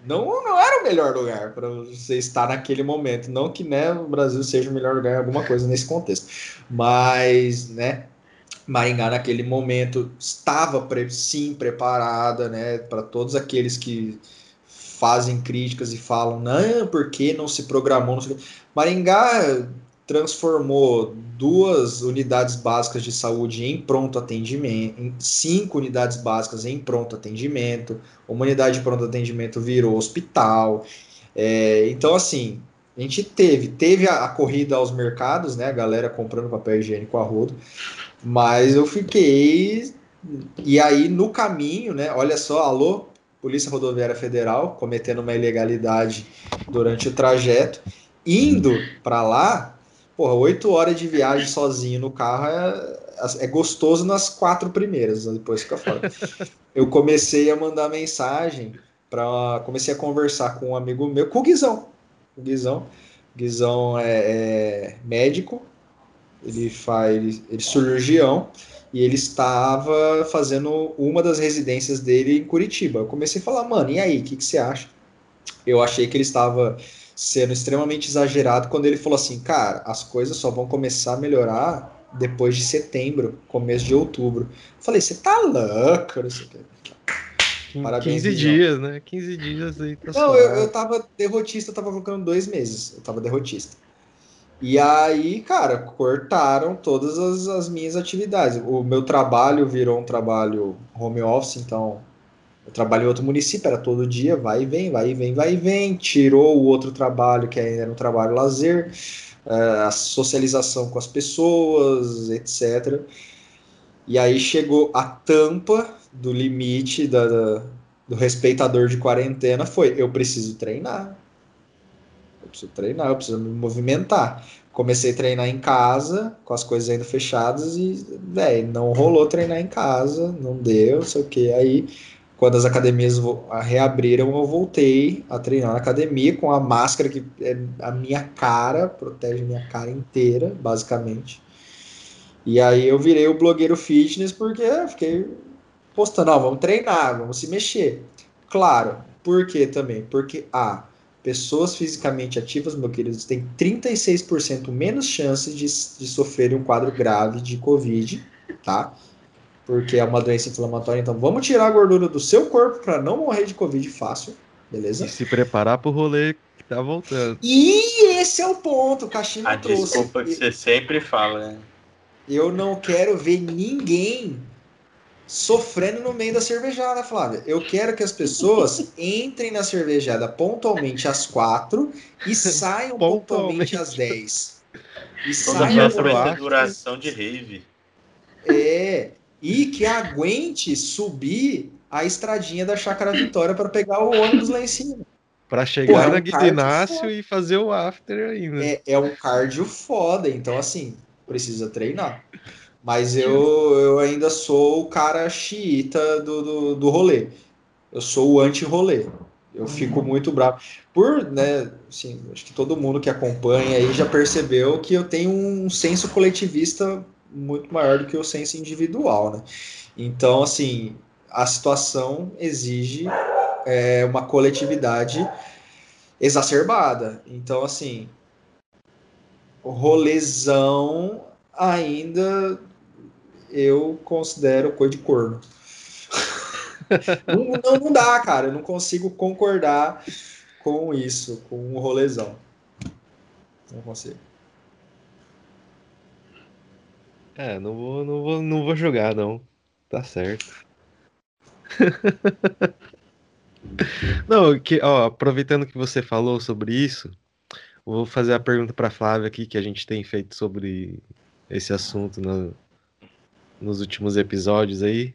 Não, não era o melhor lugar para você estar naquele momento. Não que né, o Brasil seja o melhor lugar, alguma coisa nesse contexto. Mas, né, Maringá naquele momento estava sim preparada, né, para todos aqueles que fazem críticas e falam, não, porque não se programou? Não Maringá transformou duas unidades básicas de saúde em pronto atendimento, em cinco unidades básicas em pronto atendimento, uma unidade de pronto atendimento virou hospital. É, então, assim, a gente teve, teve a, a, corrida aos mercados, né? A galera comprando papel higiênico a rodo, mas eu fiquei. E aí, no caminho, né? Olha só, alô, Polícia Rodoviária Federal, cometendo uma ilegalidade durante o trajeto. Indo para lá, porra, oito horas de viagem sozinho no carro é, é gostoso nas quatro primeiras, depois fica fora. eu comecei a mandar mensagem para comecei a conversar com um amigo meu, com o Guizão. O Guizão, Guizão é, é médico, ele faz ele, ele cirurgião e ele estava fazendo uma das residências dele em Curitiba. Eu comecei a falar, mano, e aí, o que, que você acha? Eu achei que ele estava sendo extremamente exagerado quando ele falou assim, cara, as coisas só vão começar a melhorar depois de setembro, começo de outubro. Eu falei, você tá louco, não sei o que. Parabéns, 15 dias, né? 15 dias aí. Tá não, eu, eu tava derrotista, eu tava colocando dois meses. Eu tava derrotista. E aí, cara, cortaram todas as, as minhas atividades. O meu trabalho virou um trabalho home office, então eu trabalho em outro município, era todo dia, vai e vem, vai e vem, vai e vem. Tirou o outro trabalho, que ainda era um trabalho lazer, eh, a socialização com as pessoas, etc. E aí chegou a tampa do limite da, da do respeitador de quarentena foi: eu preciso treinar preciso treinar, eu preciso me movimentar. Comecei a treinar em casa, com as coisas ainda fechadas, e, velho, não rolou treinar em casa, não deu, sei o que. Aí, quando as academias reabriram, eu voltei a treinar na academia com a máscara que é a minha cara, protege minha cara inteira, basicamente. E aí eu virei o blogueiro fitness porque eu fiquei postando, ó, vamos treinar, vamos se mexer. Claro, por quê também? Porque, ah, Pessoas fisicamente ativas, meu querido, têm 36% menos chances de, de sofrer um quadro grave de Covid, tá? Porque é uma doença inflamatória. Então, vamos tirar a gordura do seu corpo para não morrer de Covid fácil, beleza? E se preparar para o rolê que tá voltando. E esse é o ponto, o Caxinho a trouxe. desculpa que você sempre fala, né? Eu não quero ver ninguém sofrendo no meio da cervejada, Flávia. Eu quero que as pessoas entrem na cervejada pontualmente às quatro e saiam pontualmente às dez. E saiam vai duração de rave. É, e que aguente subir a estradinha da Chácara Vitória para pegar o ônibus lá em cima. Para chegar Pô, é um na e fazer o after ainda. É, é um cardio foda, então assim, precisa treinar. Mas eu, eu ainda sou o cara xiita do, do, do rolê. Eu sou o anti-rolê. Eu fico uhum. muito bravo. Por, né, assim, acho que todo mundo que acompanha aí já percebeu que eu tenho um senso coletivista muito maior do que o senso individual, né? Então, assim, a situação exige é, uma coletividade exacerbada. Então, assim, o rolezão ainda eu considero cor de corno. não, não, não, dá, cara. Eu não consigo concordar com isso, com o rolezão. Não consigo. É, não vou, não vou, não vou jogar, não. Tá certo. não, que, ó, aproveitando que você falou sobre isso, vou fazer a pergunta para Flávia aqui que a gente tem feito sobre esse assunto no, nos últimos episódios aí.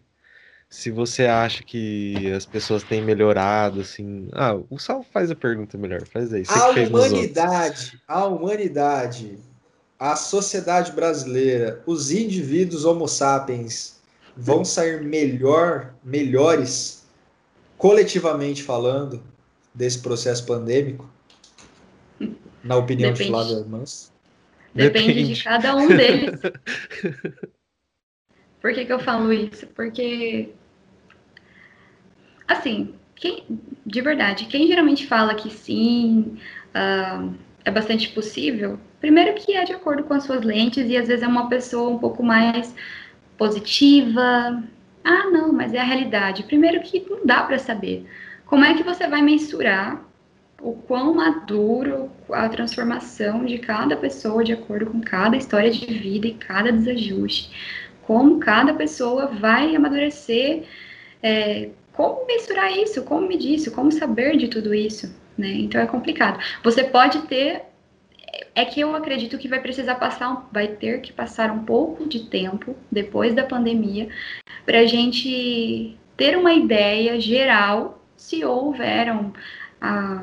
Se você acha que as pessoas têm melhorado, assim. Ah, o Sal faz a pergunta melhor, faz aí. Você a humanidade, a humanidade, a sociedade brasileira, os indivíduos homo sapiens vão sair melhor, melhores, coletivamente falando, desse processo pandêmico? Na opinião Depende. de Flávia Mans? Depende, Depende de cada um deles. Por que, que eu falo isso? Porque, assim, quem, de verdade, quem geralmente fala que sim, uh, é bastante possível, primeiro que é de acordo com as suas lentes e às vezes é uma pessoa um pouco mais positiva. Ah, não, mas é a realidade. Primeiro que não dá para saber. Como é que você vai mensurar o quão maduro a transformação de cada pessoa de acordo com cada história de vida e cada desajuste? Como cada pessoa vai amadurecer, é, como mensurar isso, como medir isso, como saber de tudo isso, né? Então é complicado. Você pode ter, é que eu acredito que vai precisar passar, vai ter que passar um pouco de tempo depois da pandemia para a gente ter uma ideia geral se houveram ah,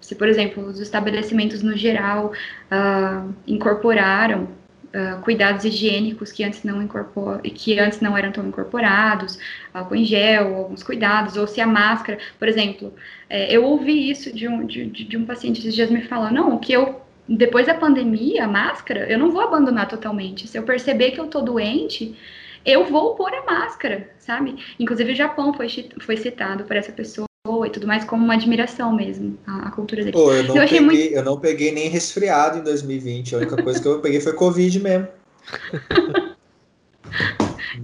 se, por exemplo, os estabelecimentos no geral ah, incorporaram uh, cuidados higiênicos que antes não incorpor, que antes não eram tão incorporados, álcool em gel, alguns cuidados, ou se a máscara, por exemplo, é, eu ouvi isso de um, de, de um paciente esses dias me falando, não, que eu depois da pandemia, a máscara, eu não vou abandonar totalmente. Se eu perceber que eu tô doente, eu vou pôr a máscara, sabe? Inclusive o Japão foi, foi citado por essa pessoa e tudo mais como uma admiração mesmo, a, a cultura dele. Pô, eu, não eu, peguei, muito... eu não peguei nem resfriado em 2020, a única coisa que eu peguei foi Covid mesmo.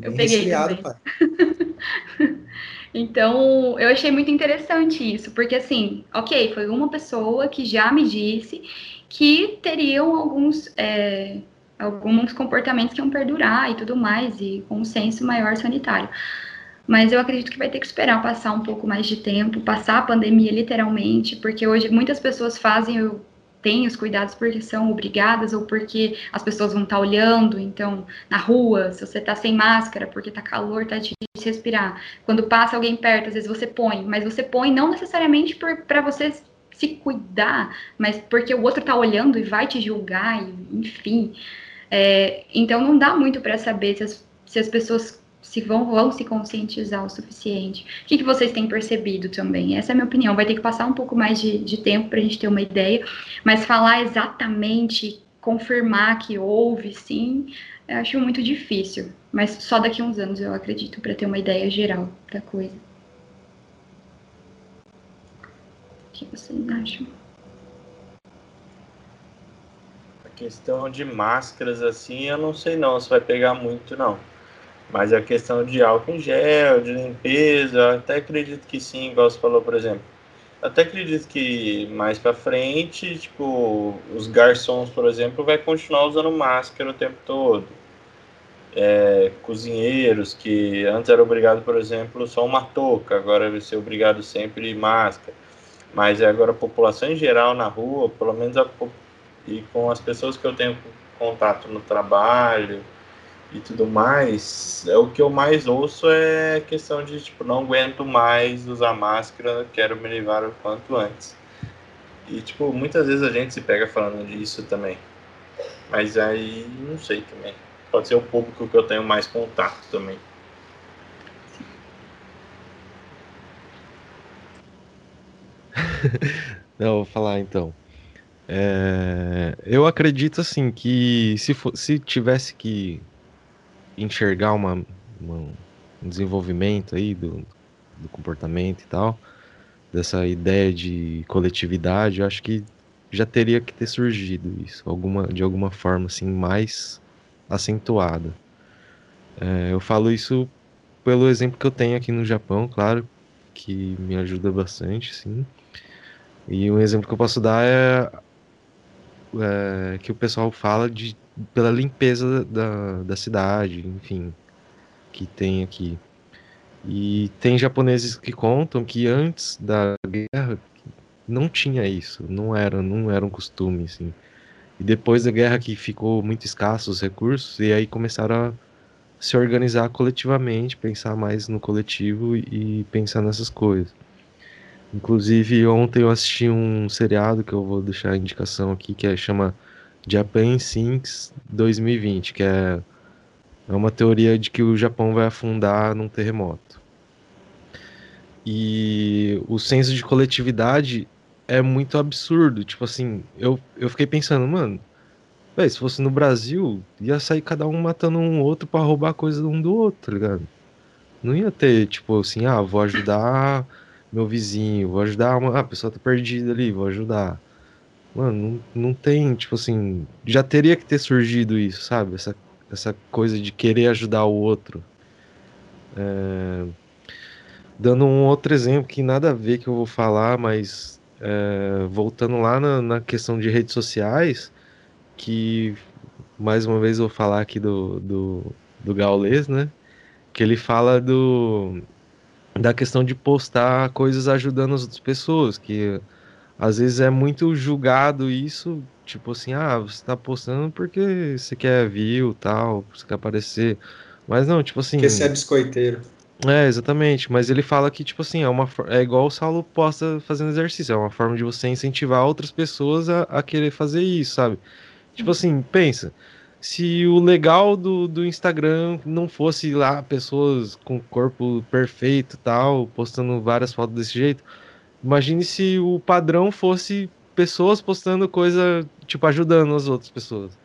eu peguei resfriado, pai. então, eu achei muito interessante isso, porque assim, ok, foi uma pessoa que já me disse que teriam alguns... É, alguns comportamentos que iam perdurar e tudo mais, e com um senso maior sanitário mas eu acredito que vai ter que esperar passar um pouco mais de tempo, passar a pandemia literalmente, porque hoje muitas pessoas fazem têm os cuidados porque são obrigadas ou porque as pessoas vão estar olhando, então, na rua, se você está sem máscara, porque está calor, está difícil respirar. Quando passa alguém perto, às vezes você põe, mas você põe não necessariamente para você se cuidar, mas porque o outro está olhando e vai te julgar, enfim. É, então, não dá muito para saber se as, se as pessoas se vão, vão se conscientizar o suficiente. O que, que vocês têm percebido também? Essa é a minha opinião. Vai ter que passar um pouco mais de, de tempo para a gente ter uma ideia, mas falar exatamente, confirmar que houve, sim, eu acho muito difícil. Mas só daqui a uns anos eu acredito para ter uma ideia geral da coisa. O que vocês acham? A questão de máscaras assim, eu não sei não se vai pegar muito não. Mas a questão de álcool em gel, de limpeza, até acredito que sim, igual você falou, por exemplo. Até acredito que mais para frente, tipo, os garçons, por exemplo, vai continuar usando máscara o tempo todo. É, cozinheiros que antes era obrigado, por exemplo, só uma touca, agora vai ser obrigado sempre máscara. Mas agora a população em geral na rua, pelo menos a, e com as pessoas que eu tenho contato no trabalho, e tudo mais, é o que eu mais ouço é questão de tipo, não aguento mais usar máscara, quero me livrar o quanto antes. E tipo, muitas vezes a gente se pega falando disso também. Mas aí não sei também. Pode ser o público que eu tenho mais contato também. não, vou falar então. É, eu acredito assim que se, for, se tivesse que enxergar uma, uma, um desenvolvimento aí do, do comportamento e tal, dessa ideia de coletividade, eu acho que já teria que ter surgido isso, alguma, de alguma forma assim, mais acentuada. É, eu falo isso pelo exemplo que eu tenho aqui no Japão, claro, que me ajuda bastante, sim. E um exemplo que eu posso dar é, é que o pessoal fala de pela limpeza da, da cidade, enfim, que tem aqui. E tem japoneses que contam que antes da guerra não tinha isso, não era, não era um costume, assim. E depois da guerra que ficou muito escasso os recursos, e aí começaram a se organizar coletivamente, pensar mais no coletivo e pensar nessas coisas. Inclusive, ontem eu assisti um seriado que eu vou deixar a indicação aqui, que é, chama Japan Sinks 2020, que é, é uma teoria de que o Japão vai afundar num terremoto. E o senso de coletividade é muito absurdo. Tipo assim, eu, eu fiquei pensando, mano, véio, se fosse no Brasil, ia sair cada um matando um outro para roubar coisa um do outro, tá ligado? Não ia ter, tipo assim, ah, vou ajudar meu vizinho, vou ajudar uma. Ah, a pessoa tá perdida ali, vou ajudar. Mano, não, não tem, tipo assim, já teria que ter surgido isso, sabe? Essa, essa coisa de querer ajudar o outro. É... Dando um outro exemplo que nada a ver que eu vou falar, mas é, voltando lá na, na, questão de redes sociais, que mais uma vez vou falar aqui do, do, do Gaules, né? Que ele fala do, da questão de postar coisas ajudando as outras pessoas, que às vezes é muito julgado isso, tipo assim, ah, você tá postando porque você quer view tal, você quer aparecer. Mas não, tipo assim. Porque você é biscoiteiro. É, exatamente. Mas ele fala que, tipo assim, é, uma, é igual o Saulo posta fazendo exercício, é uma forma de você incentivar outras pessoas a, a querer fazer isso, sabe? Tipo assim, pensa. Se o legal do, do Instagram não fosse lá pessoas com corpo perfeito tal, postando várias fotos desse jeito, Imagine se o padrão fosse pessoas postando coisa, tipo, ajudando as outras pessoas.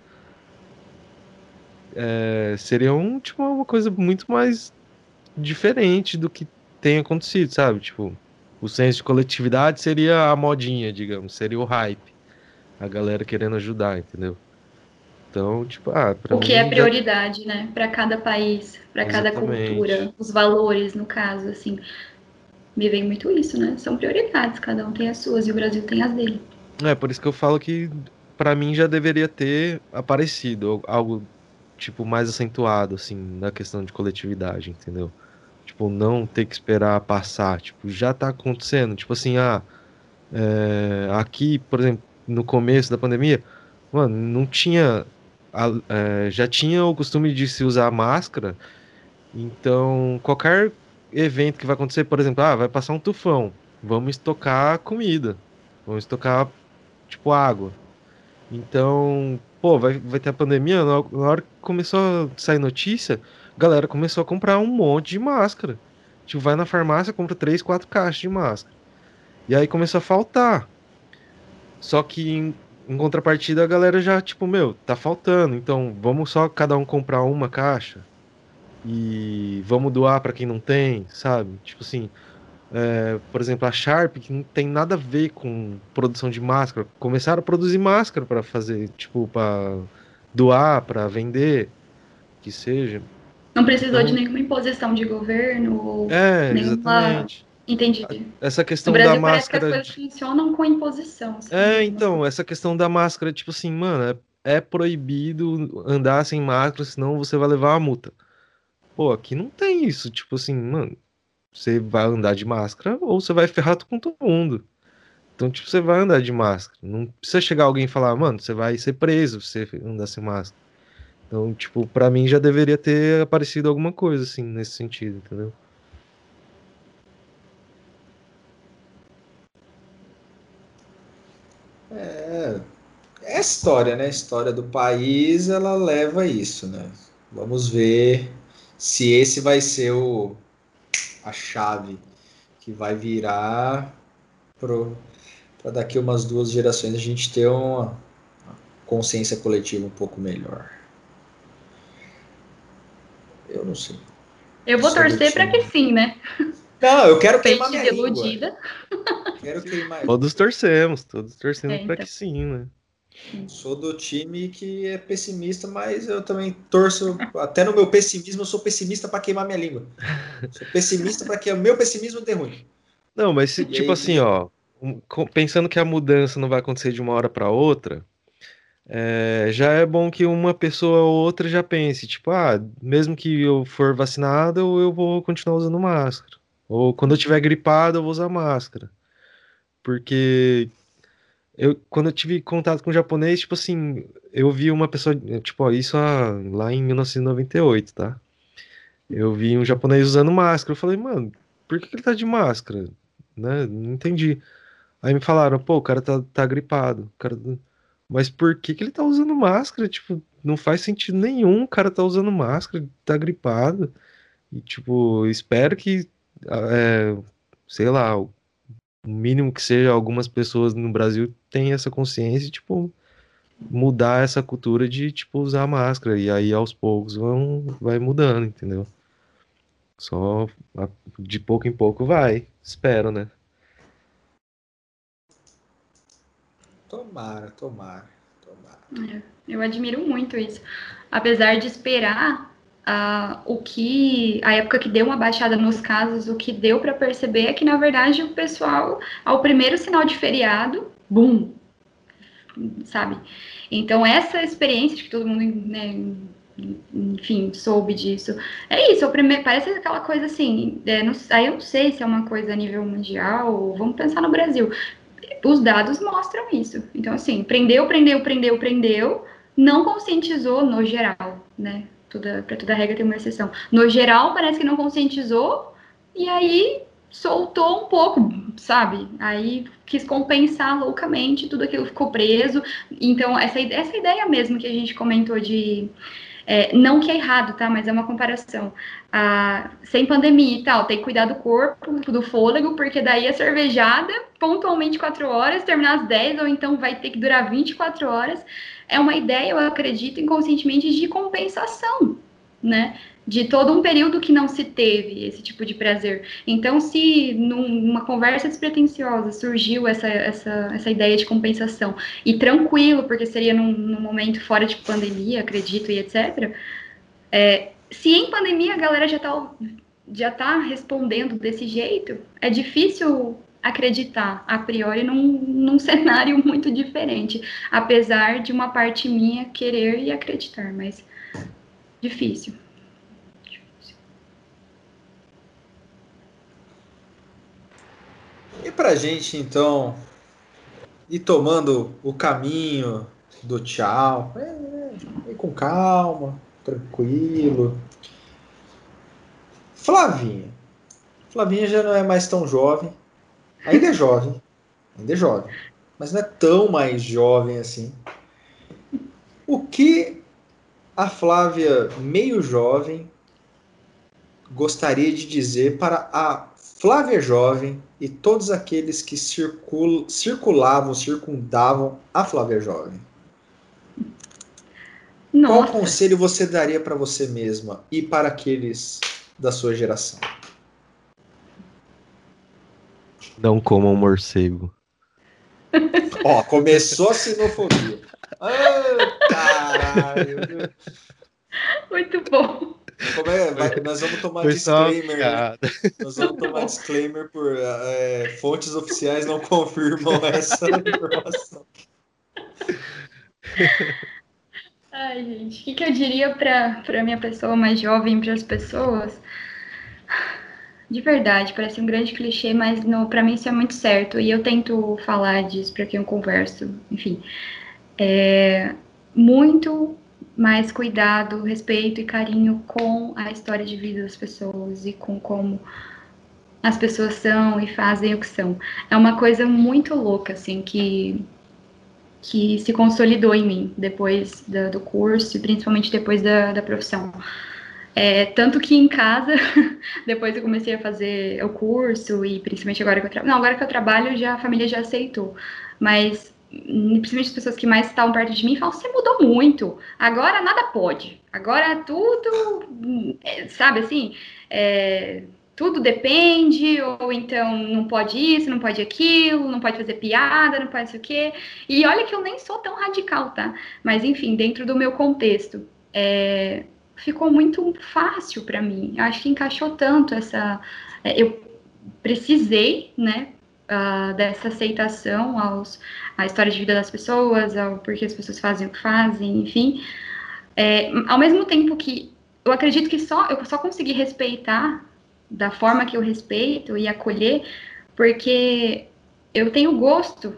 É, seria um, tipo, uma coisa muito mais diferente do que tem acontecido, sabe? Tipo, o senso de coletividade seria a modinha, digamos, seria o hype. A galera querendo ajudar, entendeu? Então, tipo, ah, O que é prioridade, já... né? Para cada país, para cada cultura, os valores, no caso, assim me vem muito isso, né? São prioridades, cada um tem as suas e o Brasil tem as dele. É, por isso que eu falo que para mim já deveria ter aparecido algo tipo mais acentuado assim na questão de coletividade, entendeu? Tipo, não ter que esperar passar, tipo, já tá acontecendo, tipo assim, ah, é, aqui, por exemplo, no começo da pandemia, mano, não tinha é, já tinha o costume de se usar máscara, então qualquer evento que vai acontecer, por exemplo, ah, vai passar um tufão, vamos estocar comida, vamos estocar, tipo, água. Então, pô, vai, vai ter a pandemia, na hora que começou a sair notícia, a galera começou a comprar um monte de máscara. Tipo, vai na farmácia, compra três, quatro caixas de máscara. E aí começou a faltar. Só que em, em contrapartida a galera já, tipo, meu, tá faltando, então vamos só cada um comprar uma caixa e vamos doar para quem não tem, sabe? Tipo assim, é, por exemplo, a Sharp, que não tem nada a ver com produção de máscara, começaram a produzir máscara para fazer, tipo, para doar, para vender, que seja. Não precisou então, de nenhuma imposição de governo. É, nenhuma... exatamente. Entendi. Essa questão no Brasil, da máscara. Que as coisas funcionam com imposição. Assim, é, então, essa questão da máscara, tipo assim, mano, é, é proibido andar sem máscara, senão você vai levar uma multa. Pô, aqui não tem isso. Tipo assim, mano, você vai andar de máscara ou você vai ferrar com todo mundo. Então, tipo, você vai andar de máscara. Não precisa chegar alguém e falar, mano, você vai ser preso se você andar sem máscara. Então, tipo, pra mim já deveria ter aparecido alguma coisa, assim, nesse sentido, entendeu? É, é a história, né? A história do país, ela leva a isso, né? Vamos ver se esse vai ser o, a chave que vai virar para daqui umas duas gerações a gente ter uma, consciência coletiva um pouco melhor. Eu não sei. Eu vou torcer para que sim, né? Não, eu quero queimar minha iludida. língua. Quero queimar. Todos torcemos, todos torcemos é, para então. que sim, né? Sou do time que é pessimista, mas eu também torço. Até no meu pessimismo, eu sou pessimista para queimar minha língua. Sou pessimista para que o meu pessimismo dê ruim. Não, mas tipo aí, assim, ó, pensando que a mudança não vai acontecer de uma hora para outra, é, já é bom que uma pessoa ou outra já pense, tipo, ah, mesmo que eu for vacinado, eu vou continuar usando máscara. Ou quando eu tiver gripado, eu vou usar máscara. Porque eu, quando eu tive contato com o japonês, tipo assim, eu vi uma pessoa, tipo, isso lá em 1998, tá? Eu vi um japonês usando máscara. Eu falei, mano, por que, ele tá de máscara? Né? Não entendi. Aí me falaram, pô, o cara tá, tá gripado. Cara... Mas por que, que ele tá usando máscara? Tipo, não faz sentido nenhum. O cara tá usando máscara, tá gripado. E, tipo, espero que, é, sei lá, o mínimo que seja, algumas pessoas no Brasil tenham essa consciência e, tipo, mudar essa cultura de, tipo, usar máscara. E aí, aos poucos, vão, vai mudando, entendeu? Só de pouco em pouco vai. Espero, né? Tomara, tomara, tomara. É, eu admiro muito isso. Apesar de esperar uh, o que a época que deu uma baixada nos casos, o que deu para perceber é que na verdade o pessoal, ao primeiro sinal de feriado, bum, sabe? Então essa experiência de que todo mundo, né, enfim, soube disso. É isso, o primeiro, parece aquela coisa assim, é, não, aí eu não sei se é uma coisa a nível mundial, vamos pensar no Brasil os dados mostram isso. Então, assim, prendeu, prendeu, prendeu, prendeu, não conscientizou no geral, né? Para toda regra tem uma exceção. No geral, parece que não conscientizou, e aí soltou um pouco, sabe? Aí quis compensar loucamente, tudo aquilo ficou preso. Então, essa, essa ideia mesmo que a gente comentou de é, não que é errado, tá? Mas é uma comparação. Ah, sem pandemia e tal, tem que cuidar do corpo, do fôlego, porque daí a cervejada, pontualmente 4 horas, terminar às 10, ou então vai ter que durar 24 horas. É uma ideia, eu acredito, inconscientemente, de compensação, né? de todo um período que não se teve esse tipo de prazer. Então, se numa conversa despretensiosa surgiu essa, essa, essa ideia de compensação, e tranquilo, porque seria num, num momento fora de pandemia, acredito, e etc., é, se em pandemia a galera já está já tá respondendo desse jeito, é difícil acreditar a priori num, num cenário muito diferente, apesar de uma parte minha querer e acreditar, mas difícil. E para gente, então, ir tomando o caminho do tchau, é, é, com calma, tranquilo. Flavinha. Flavinha já não é mais tão jovem. Ainda é jovem. Ainda é jovem. Mas não é tão mais jovem assim. O que a Flávia, meio jovem, gostaria de dizer para a Flávia Jovem e todos aqueles que circul, circulavam, circundavam a Flávia Jovem. Nossa. Qual conselho você daria para você mesma e para aqueles da sua geração? Não comam morcego. Ó, começou a sinofobia. Ah, caralho. Muito bom. Como é? Vai, nós vamos tomar Foi disclaimer. Nós vamos tomar disclaimer por é, fontes oficiais não confirmam essa informação. Ai, gente, o que, que eu diria para minha pessoa mais jovem, para as pessoas? De verdade, parece um grande clichê, mas para mim isso é muito certo. E eu tento falar disso para quem eu converso. Enfim, é muito mais cuidado, respeito e carinho com a história de vida das pessoas e com como as pessoas são e fazem o que são. É uma coisa muito louca, assim, que, que se consolidou em mim depois da, do curso e principalmente depois da, da profissão. É, tanto que em casa, depois eu comecei a fazer o curso e principalmente agora que eu trabalho, não, agora que eu trabalho já a família já aceitou, mas principalmente as pessoas que mais estavam perto de mim, falam: você mudou muito, agora nada pode, agora tudo, é, sabe assim, é, tudo depende, ou então não pode isso, não pode aquilo, não pode fazer piada, não pode isso o quê. E olha que eu nem sou tão radical, tá? Mas enfim, dentro do meu contexto, é, ficou muito fácil para mim. Eu acho que encaixou tanto essa. É, eu precisei, né, uh, dessa aceitação aos, à história de vida das pessoas, ao porquê as pessoas fazem o que fazem, enfim. É, ao mesmo tempo que eu acredito que só eu só consegui respeitar da forma que eu respeito e acolher, porque eu tenho gosto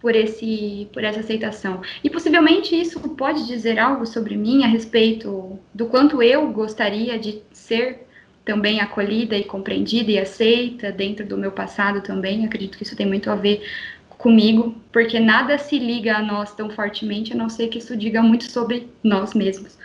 por esse por essa aceitação. E possivelmente isso pode dizer algo sobre mim a respeito do quanto eu gostaria de ser também acolhida e compreendida e aceita dentro do meu passado também. Acredito que isso tem muito a ver comigo, porque nada se liga a nós tão fortemente, a não ser que isso diga muito sobre nós mesmos.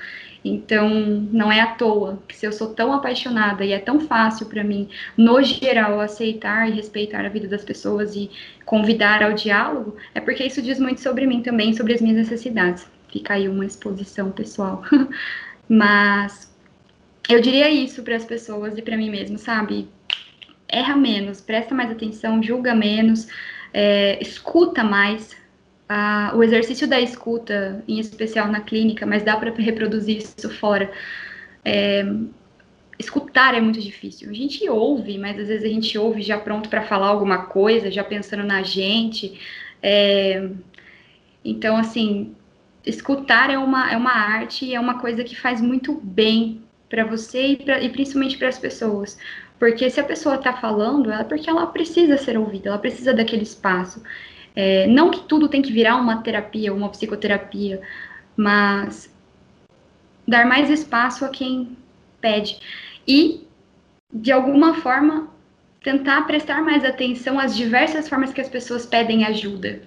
Então, não é à toa que se eu sou tão apaixonada e é tão fácil para mim, no geral, aceitar e respeitar a vida das pessoas e convidar ao diálogo, é porque isso diz muito sobre mim também, sobre as minhas necessidades. Fica aí uma exposição pessoal. Mas eu diria isso para as pessoas e para mim mesmo, sabe? Erra menos, presta mais atenção, julga menos, é, escuta mais, a, o exercício da escuta, em especial na clínica, mas dá para reproduzir isso fora. É, escutar é muito difícil. A gente ouve, mas às vezes a gente ouve já pronto para falar alguma coisa, já pensando na gente. É, então, assim, escutar é uma, é uma arte é uma coisa que faz muito bem para você e, pra, e principalmente para as pessoas. Porque se a pessoa está falando, é porque ela precisa ser ouvida, ela precisa daquele espaço. É, não que tudo tem que virar uma terapia, uma psicoterapia, mas dar mais espaço a quem pede. E, de alguma forma, tentar prestar mais atenção às diversas formas que as pessoas pedem ajuda.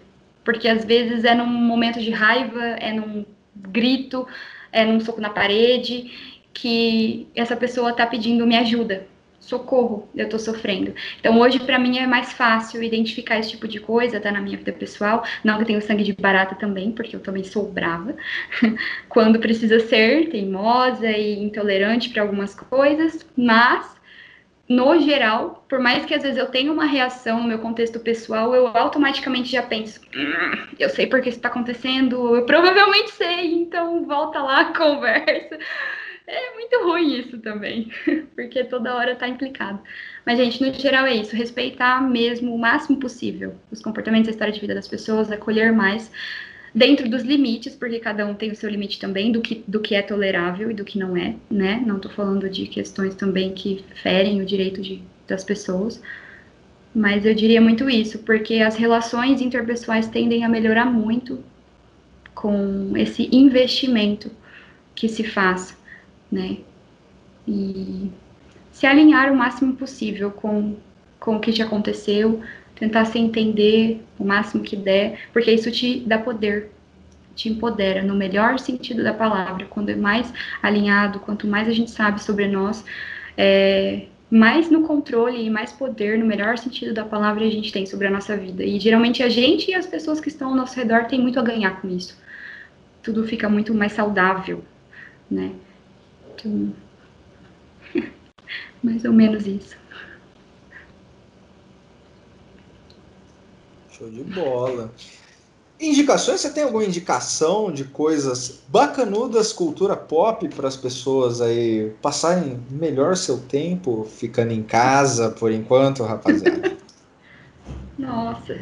Porque às vezes é num momento de raiva, é num grito, é num soco na parede, que essa pessoa está pedindo me ajuda socorro, eu tô sofrendo. Então hoje para mim é mais fácil identificar esse tipo de coisa, tá na minha vida pessoal. Não que eu tenho sangue de barata também, porque eu também sou brava. Quando precisa ser teimosa e intolerante para algumas coisas, mas no geral, por mais que às vezes eu tenha uma reação no meu contexto pessoal, eu automaticamente já penso, hum, eu sei por que isso está acontecendo, eu provavelmente sei, então volta lá, conversa. É muito ruim isso também, porque toda hora tá implicado. Mas, gente, no geral é isso, respeitar mesmo o máximo possível os comportamentos e a história de vida das pessoas, acolher mais dentro dos limites, porque cada um tem o seu limite também do que, do que é tolerável e do que não é, né? Não tô falando de questões também que ferem o direito de, das pessoas, mas eu diria muito isso, porque as relações interpessoais tendem a melhorar muito com esse investimento que se faz né? E se alinhar o máximo possível com, com o que te aconteceu, tentar se entender o máximo que der, porque isso te dá poder, te empodera no melhor sentido da palavra. Quando é mais alinhado, quanto mais a gente sabe sobre nós, é, mais no controle e mais poder, no melhor sentido da palavra, a gente tem sobre a nossa vida. E geralmente a gente e as pessoas que estão ao nosso redor têm muito a ganhar com isso. Tudo fica muito mais saudável, né? Mais ou menos isso. Show de bola. Indicações? Você tem alguma indicação de coisas bacanudas, cultura pop, para as pessoas aí passarem melhor seu tempo ficando em casa por enquanto, rapaziada? Nossa,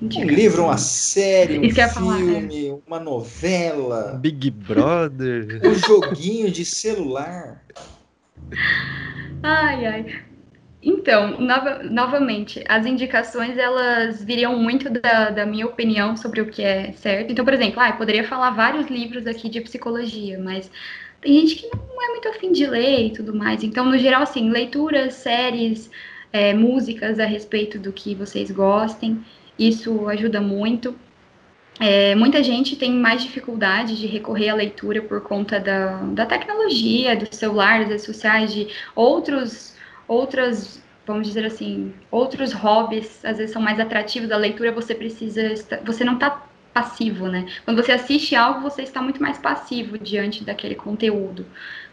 um livro, uma série, um filme, falar, é. uma novela. Big Brother. Um joguinho de celular. Ai, ai. Então, nova, novamente, as indicações elas viriam muito da, da, minha opinião sobre o que é certo. Então, por exemplo, ah, eu poderia falar vários livros aqui de psicologia, mas tem gente que não é muito afim de ler e tudo mais. Então, no geral, assim, leituras, séries, é, músicas a respeito do que vocês gostem. Isso ajuda muito. É, muita gente tem mais dificuldade de recorrer à leitura por conta da, da tecnologia, do celular, das redes sociais, de outros, outras, vamos dizer assim, outros hobbies, às vezes são mais atrativos. A leitura você precisa, você não está passivo, né? Quando você assiste algo, você está muito mais passivo diante daquele conteúdo.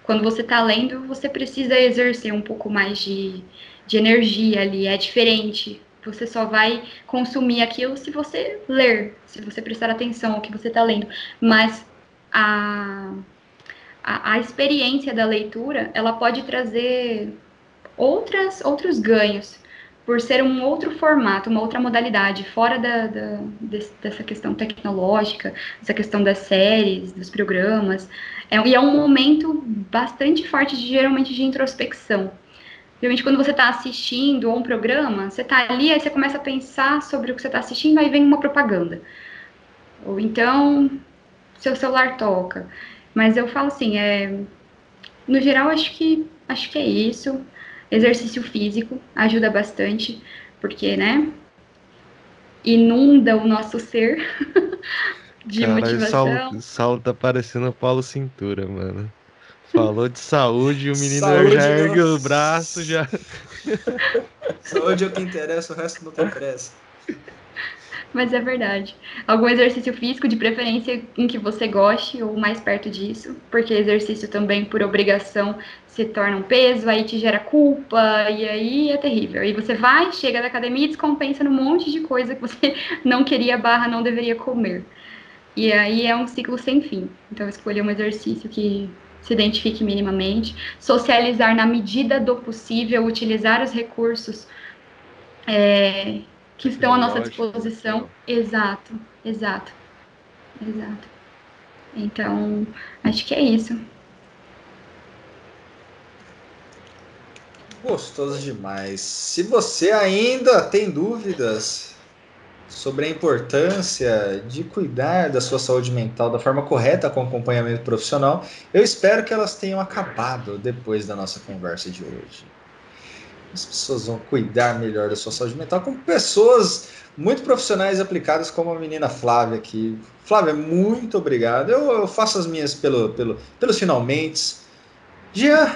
Quando você está lendo, você precisa exercer um pouco mais de, de energia ali, é diferente. Você só vai consumir aquilo se você ler, se você prestar atenção ao que você está lendo. Mas a, a, a experiência da leitura, ela pode trazer outras, outros ganhos por ser um outro formato, uma outra modalidade, fora da, da dessa questão tecnológica, essa questão das séries, dos programas. É, e é um momento bastante forte, de, geralmente, de introspecção. Geralmente, quando você está assistindo um programa, você está ali, aí você começa a pensar sobre o que você está assistindo, aí vem uma propaganda. Ou então, seu celular toca. Mas eu falo assim, é, no geral, acho que, acho que é isso. Exercício físico ajuda bastante, porque, né, inunda o nosso ser de Cara, motivação. Saulo, Saulo tá parecendo Paulo Cintura, mano. Falou de saúde, o menino saúde, já ergue o braço, já. Saúde é o que interessa, o resto não tem pressa. Mas é verdade. Algum exercício físico, de preferência em que você goste ou mais perto disso, porque exercício também por obrigação se torna um peso, aí te gera culpa, e aí é terrível. Aí você vai, chega da academia e descompensa num monte de coisa que você não queria barra, não deveria comer. E aí é um ciclo sem fim. Então, escolher um exercício que se identifique minimamente, socializar na medida do possível, utilizar os recursos é, que estão à nossa disposição. Exato, exato, exato. Então, acho que é isso. Gostoso demais. Se você ainda tem dúvidas sobre a importância de cuidar da sua saúde mental da forma correta com acompanhamento profissional, eu espero que elas tenham acabado depois da nossa conversa de hoje. As pessoas vão cuidar melhor da sua saúde mental com pessoas muito profissionais aplicadas como a menina Flávia aqui. Flávia, muito obrigado. Eu, eu faço as minhas pelo, pelo, pelos finalmente. Jean,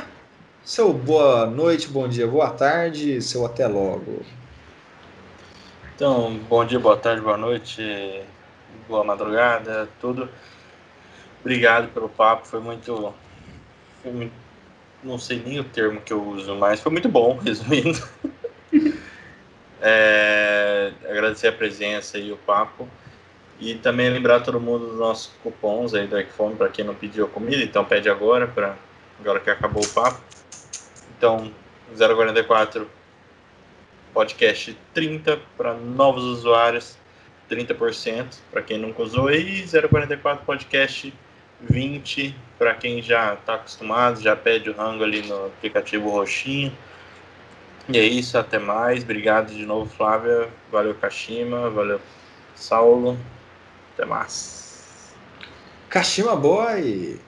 seu boa noite, bom dia, boa tarde, seu até logo. Então, bom dia, boa tarde, boa noite, boa madrugada, tudo. Obrigado pelo papo, foi muito, foi muito, não sei nem o termo que eu uso, mas foi muito bom, resumindo. é, agradecer a presença e o papo. E também lembrar todo mundo dos nossos cupons aí do Ecfone para quem não pediu comida, então pede agora, para agora que acabou o papo. Então, 044 podcast 30 para novos usuários, 30% para quem nunca usou, e 044 podcast 20 para quem já está acostumado, já pede o rango ali no aplicativo roxinho. E é isso, até mais. Obrigado de novo, Flávia. Valeu, Kashima. Valeu, Saulo. Até mais. Kashima Boy.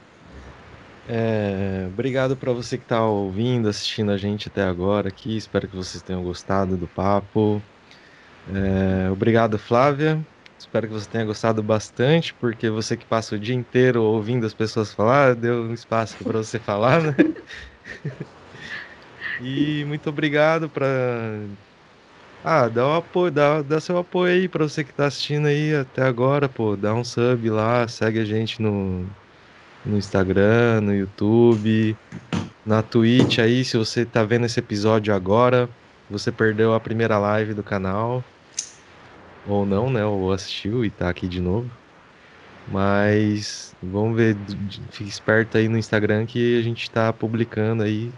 É, obrigado para você que está ouvindo, assistindo a gente até agora aqui. Espero que vocês tenham gostado do papo. É, obrigado, Flávia. Espero que você tenha gostado bastante, porque você que passa o dia inteiro ouvindo as pessoas falar, deu um espaço para você falar, né? e muito obrigado para ah, dá um apoio, dá, dá seu apoio aí para você que está assistindo aí até agora, pô, dá um sub lá, segue a gente no no Instagram, no YouTube, na Twitch aí, se você tá vendo esse episódio agora, você perdeu a primeira live do canal. Ou não, né? Ou assistiu e tá aqui de novo. Mas vamos ver, fique esperto aí no Instagram que a gente tá publicando aí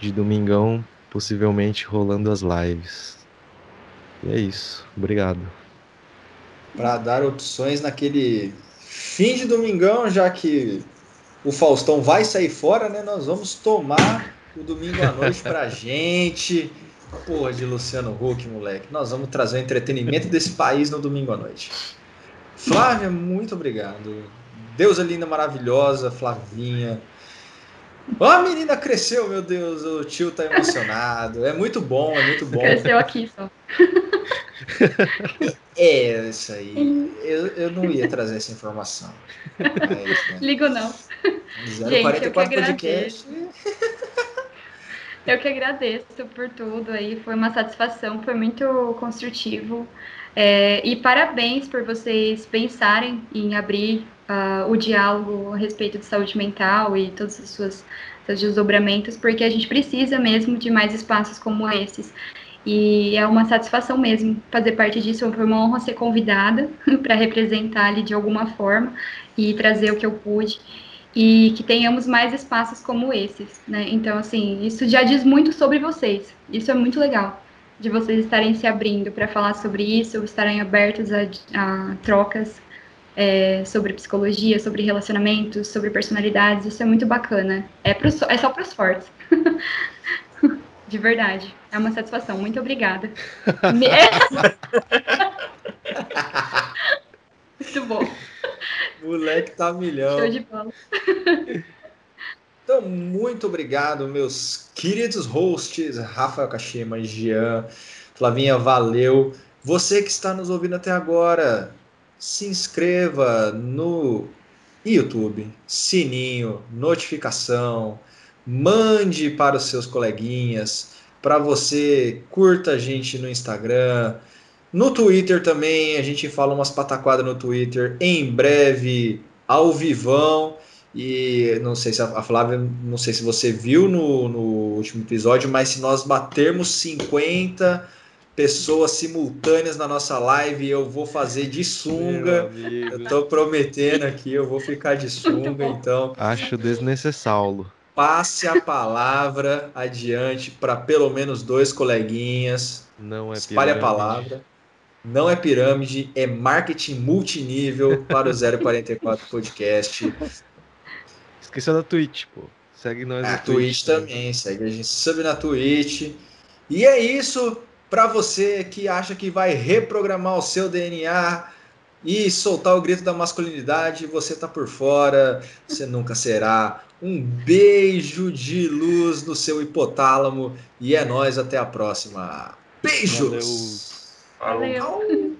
de domingão, possivelmente rolando as lives. E é isso. Obrigado. Para dar opções naquele Fim de domingão, já que o Faustão vai sair fora, né? Nós vamos tomar o domingo à noite pra gente. Porra de Luciano Huck, moleque. Nós vamos trazer o entretenimento desse país no domingo à noite. Flávia, muito obrigado. Deusa linda, maravilhosa, Flavinha. Ó, a menina cresceu, meu Deus, o tio tá emocionado. É muito bom, é muito bom. Cresceu aqui só. É, isso aí. Eu, eu não ia trazer essa informação. Mas, né? Ligo não. 044 podcast. Eu que agradeço por tudo aí. Foi uma satisfação, foi muito construtivo. É, e parabéns por vocês pensarem em abrir uh, o diálogo a respeito de saúde mental e todos os seus, desdobramentos, porque a gente precisa mesmo de mais espaços como esses. E é uma satisfação mesmo fazer parte disso. Foi uma honra ser convidada para representar ali de alguma forma e trazer o que eu pude. E que tenhamos mais espaços como esses, né? Então, assim, isso já diz muito sobre vocês. Isso é muito legal, de vocês estarem se abrindo para falar sobre isso, estarem abertos a, a trocas é, sobre psicologia, sobre relacionamentos, sobre personalidades. Isso é muito bacana. É, pro, é só para os fortes. De verdade. É uma satisfação. Muito obrigada. Muito bom. Moleque tá milhão. Show de bola. Então, muito obrigado, meus queridos hosts, Rafael Kashima, Jean, Flavinha, valeu. Você que está nos ouvindo até agora, se inscreva no YouTube, sininho, notificação, mande para os seus coleguinhas, para você curta a gente no Instagram, no Twitter também, a gente fala umas pataquadas no Twitter, em breve, ao vivão, e não sei se a Flávia, não sei se você viu no, no último episódio, mas se nós batermos 50 pessoas simultâneas na nossa live, eu vou fazer de sunga. Eu tô prometendo aqui, eu vou ficar de sunga, então. Acho desnecessário passe a palavra adiante para pelo menos dois coleguinhas. Não é Espalhe pirâmide. a palavra. Não é pirâmide, é marketing multinível para o 044 Podcast. Esqueceu da Twitch, pô. Segue nós na na Twitch Twitch né? também, segue a gente sub na Twitch. E é isso para você que acha que vai reprogramar o seu DNA e soltar o grito da masculinidade, você tá por fora, você nunca será. Um beijo de luz no seu hipotálamo e é nós até a próxima. Beijos. Valeu. Falou. Valeu.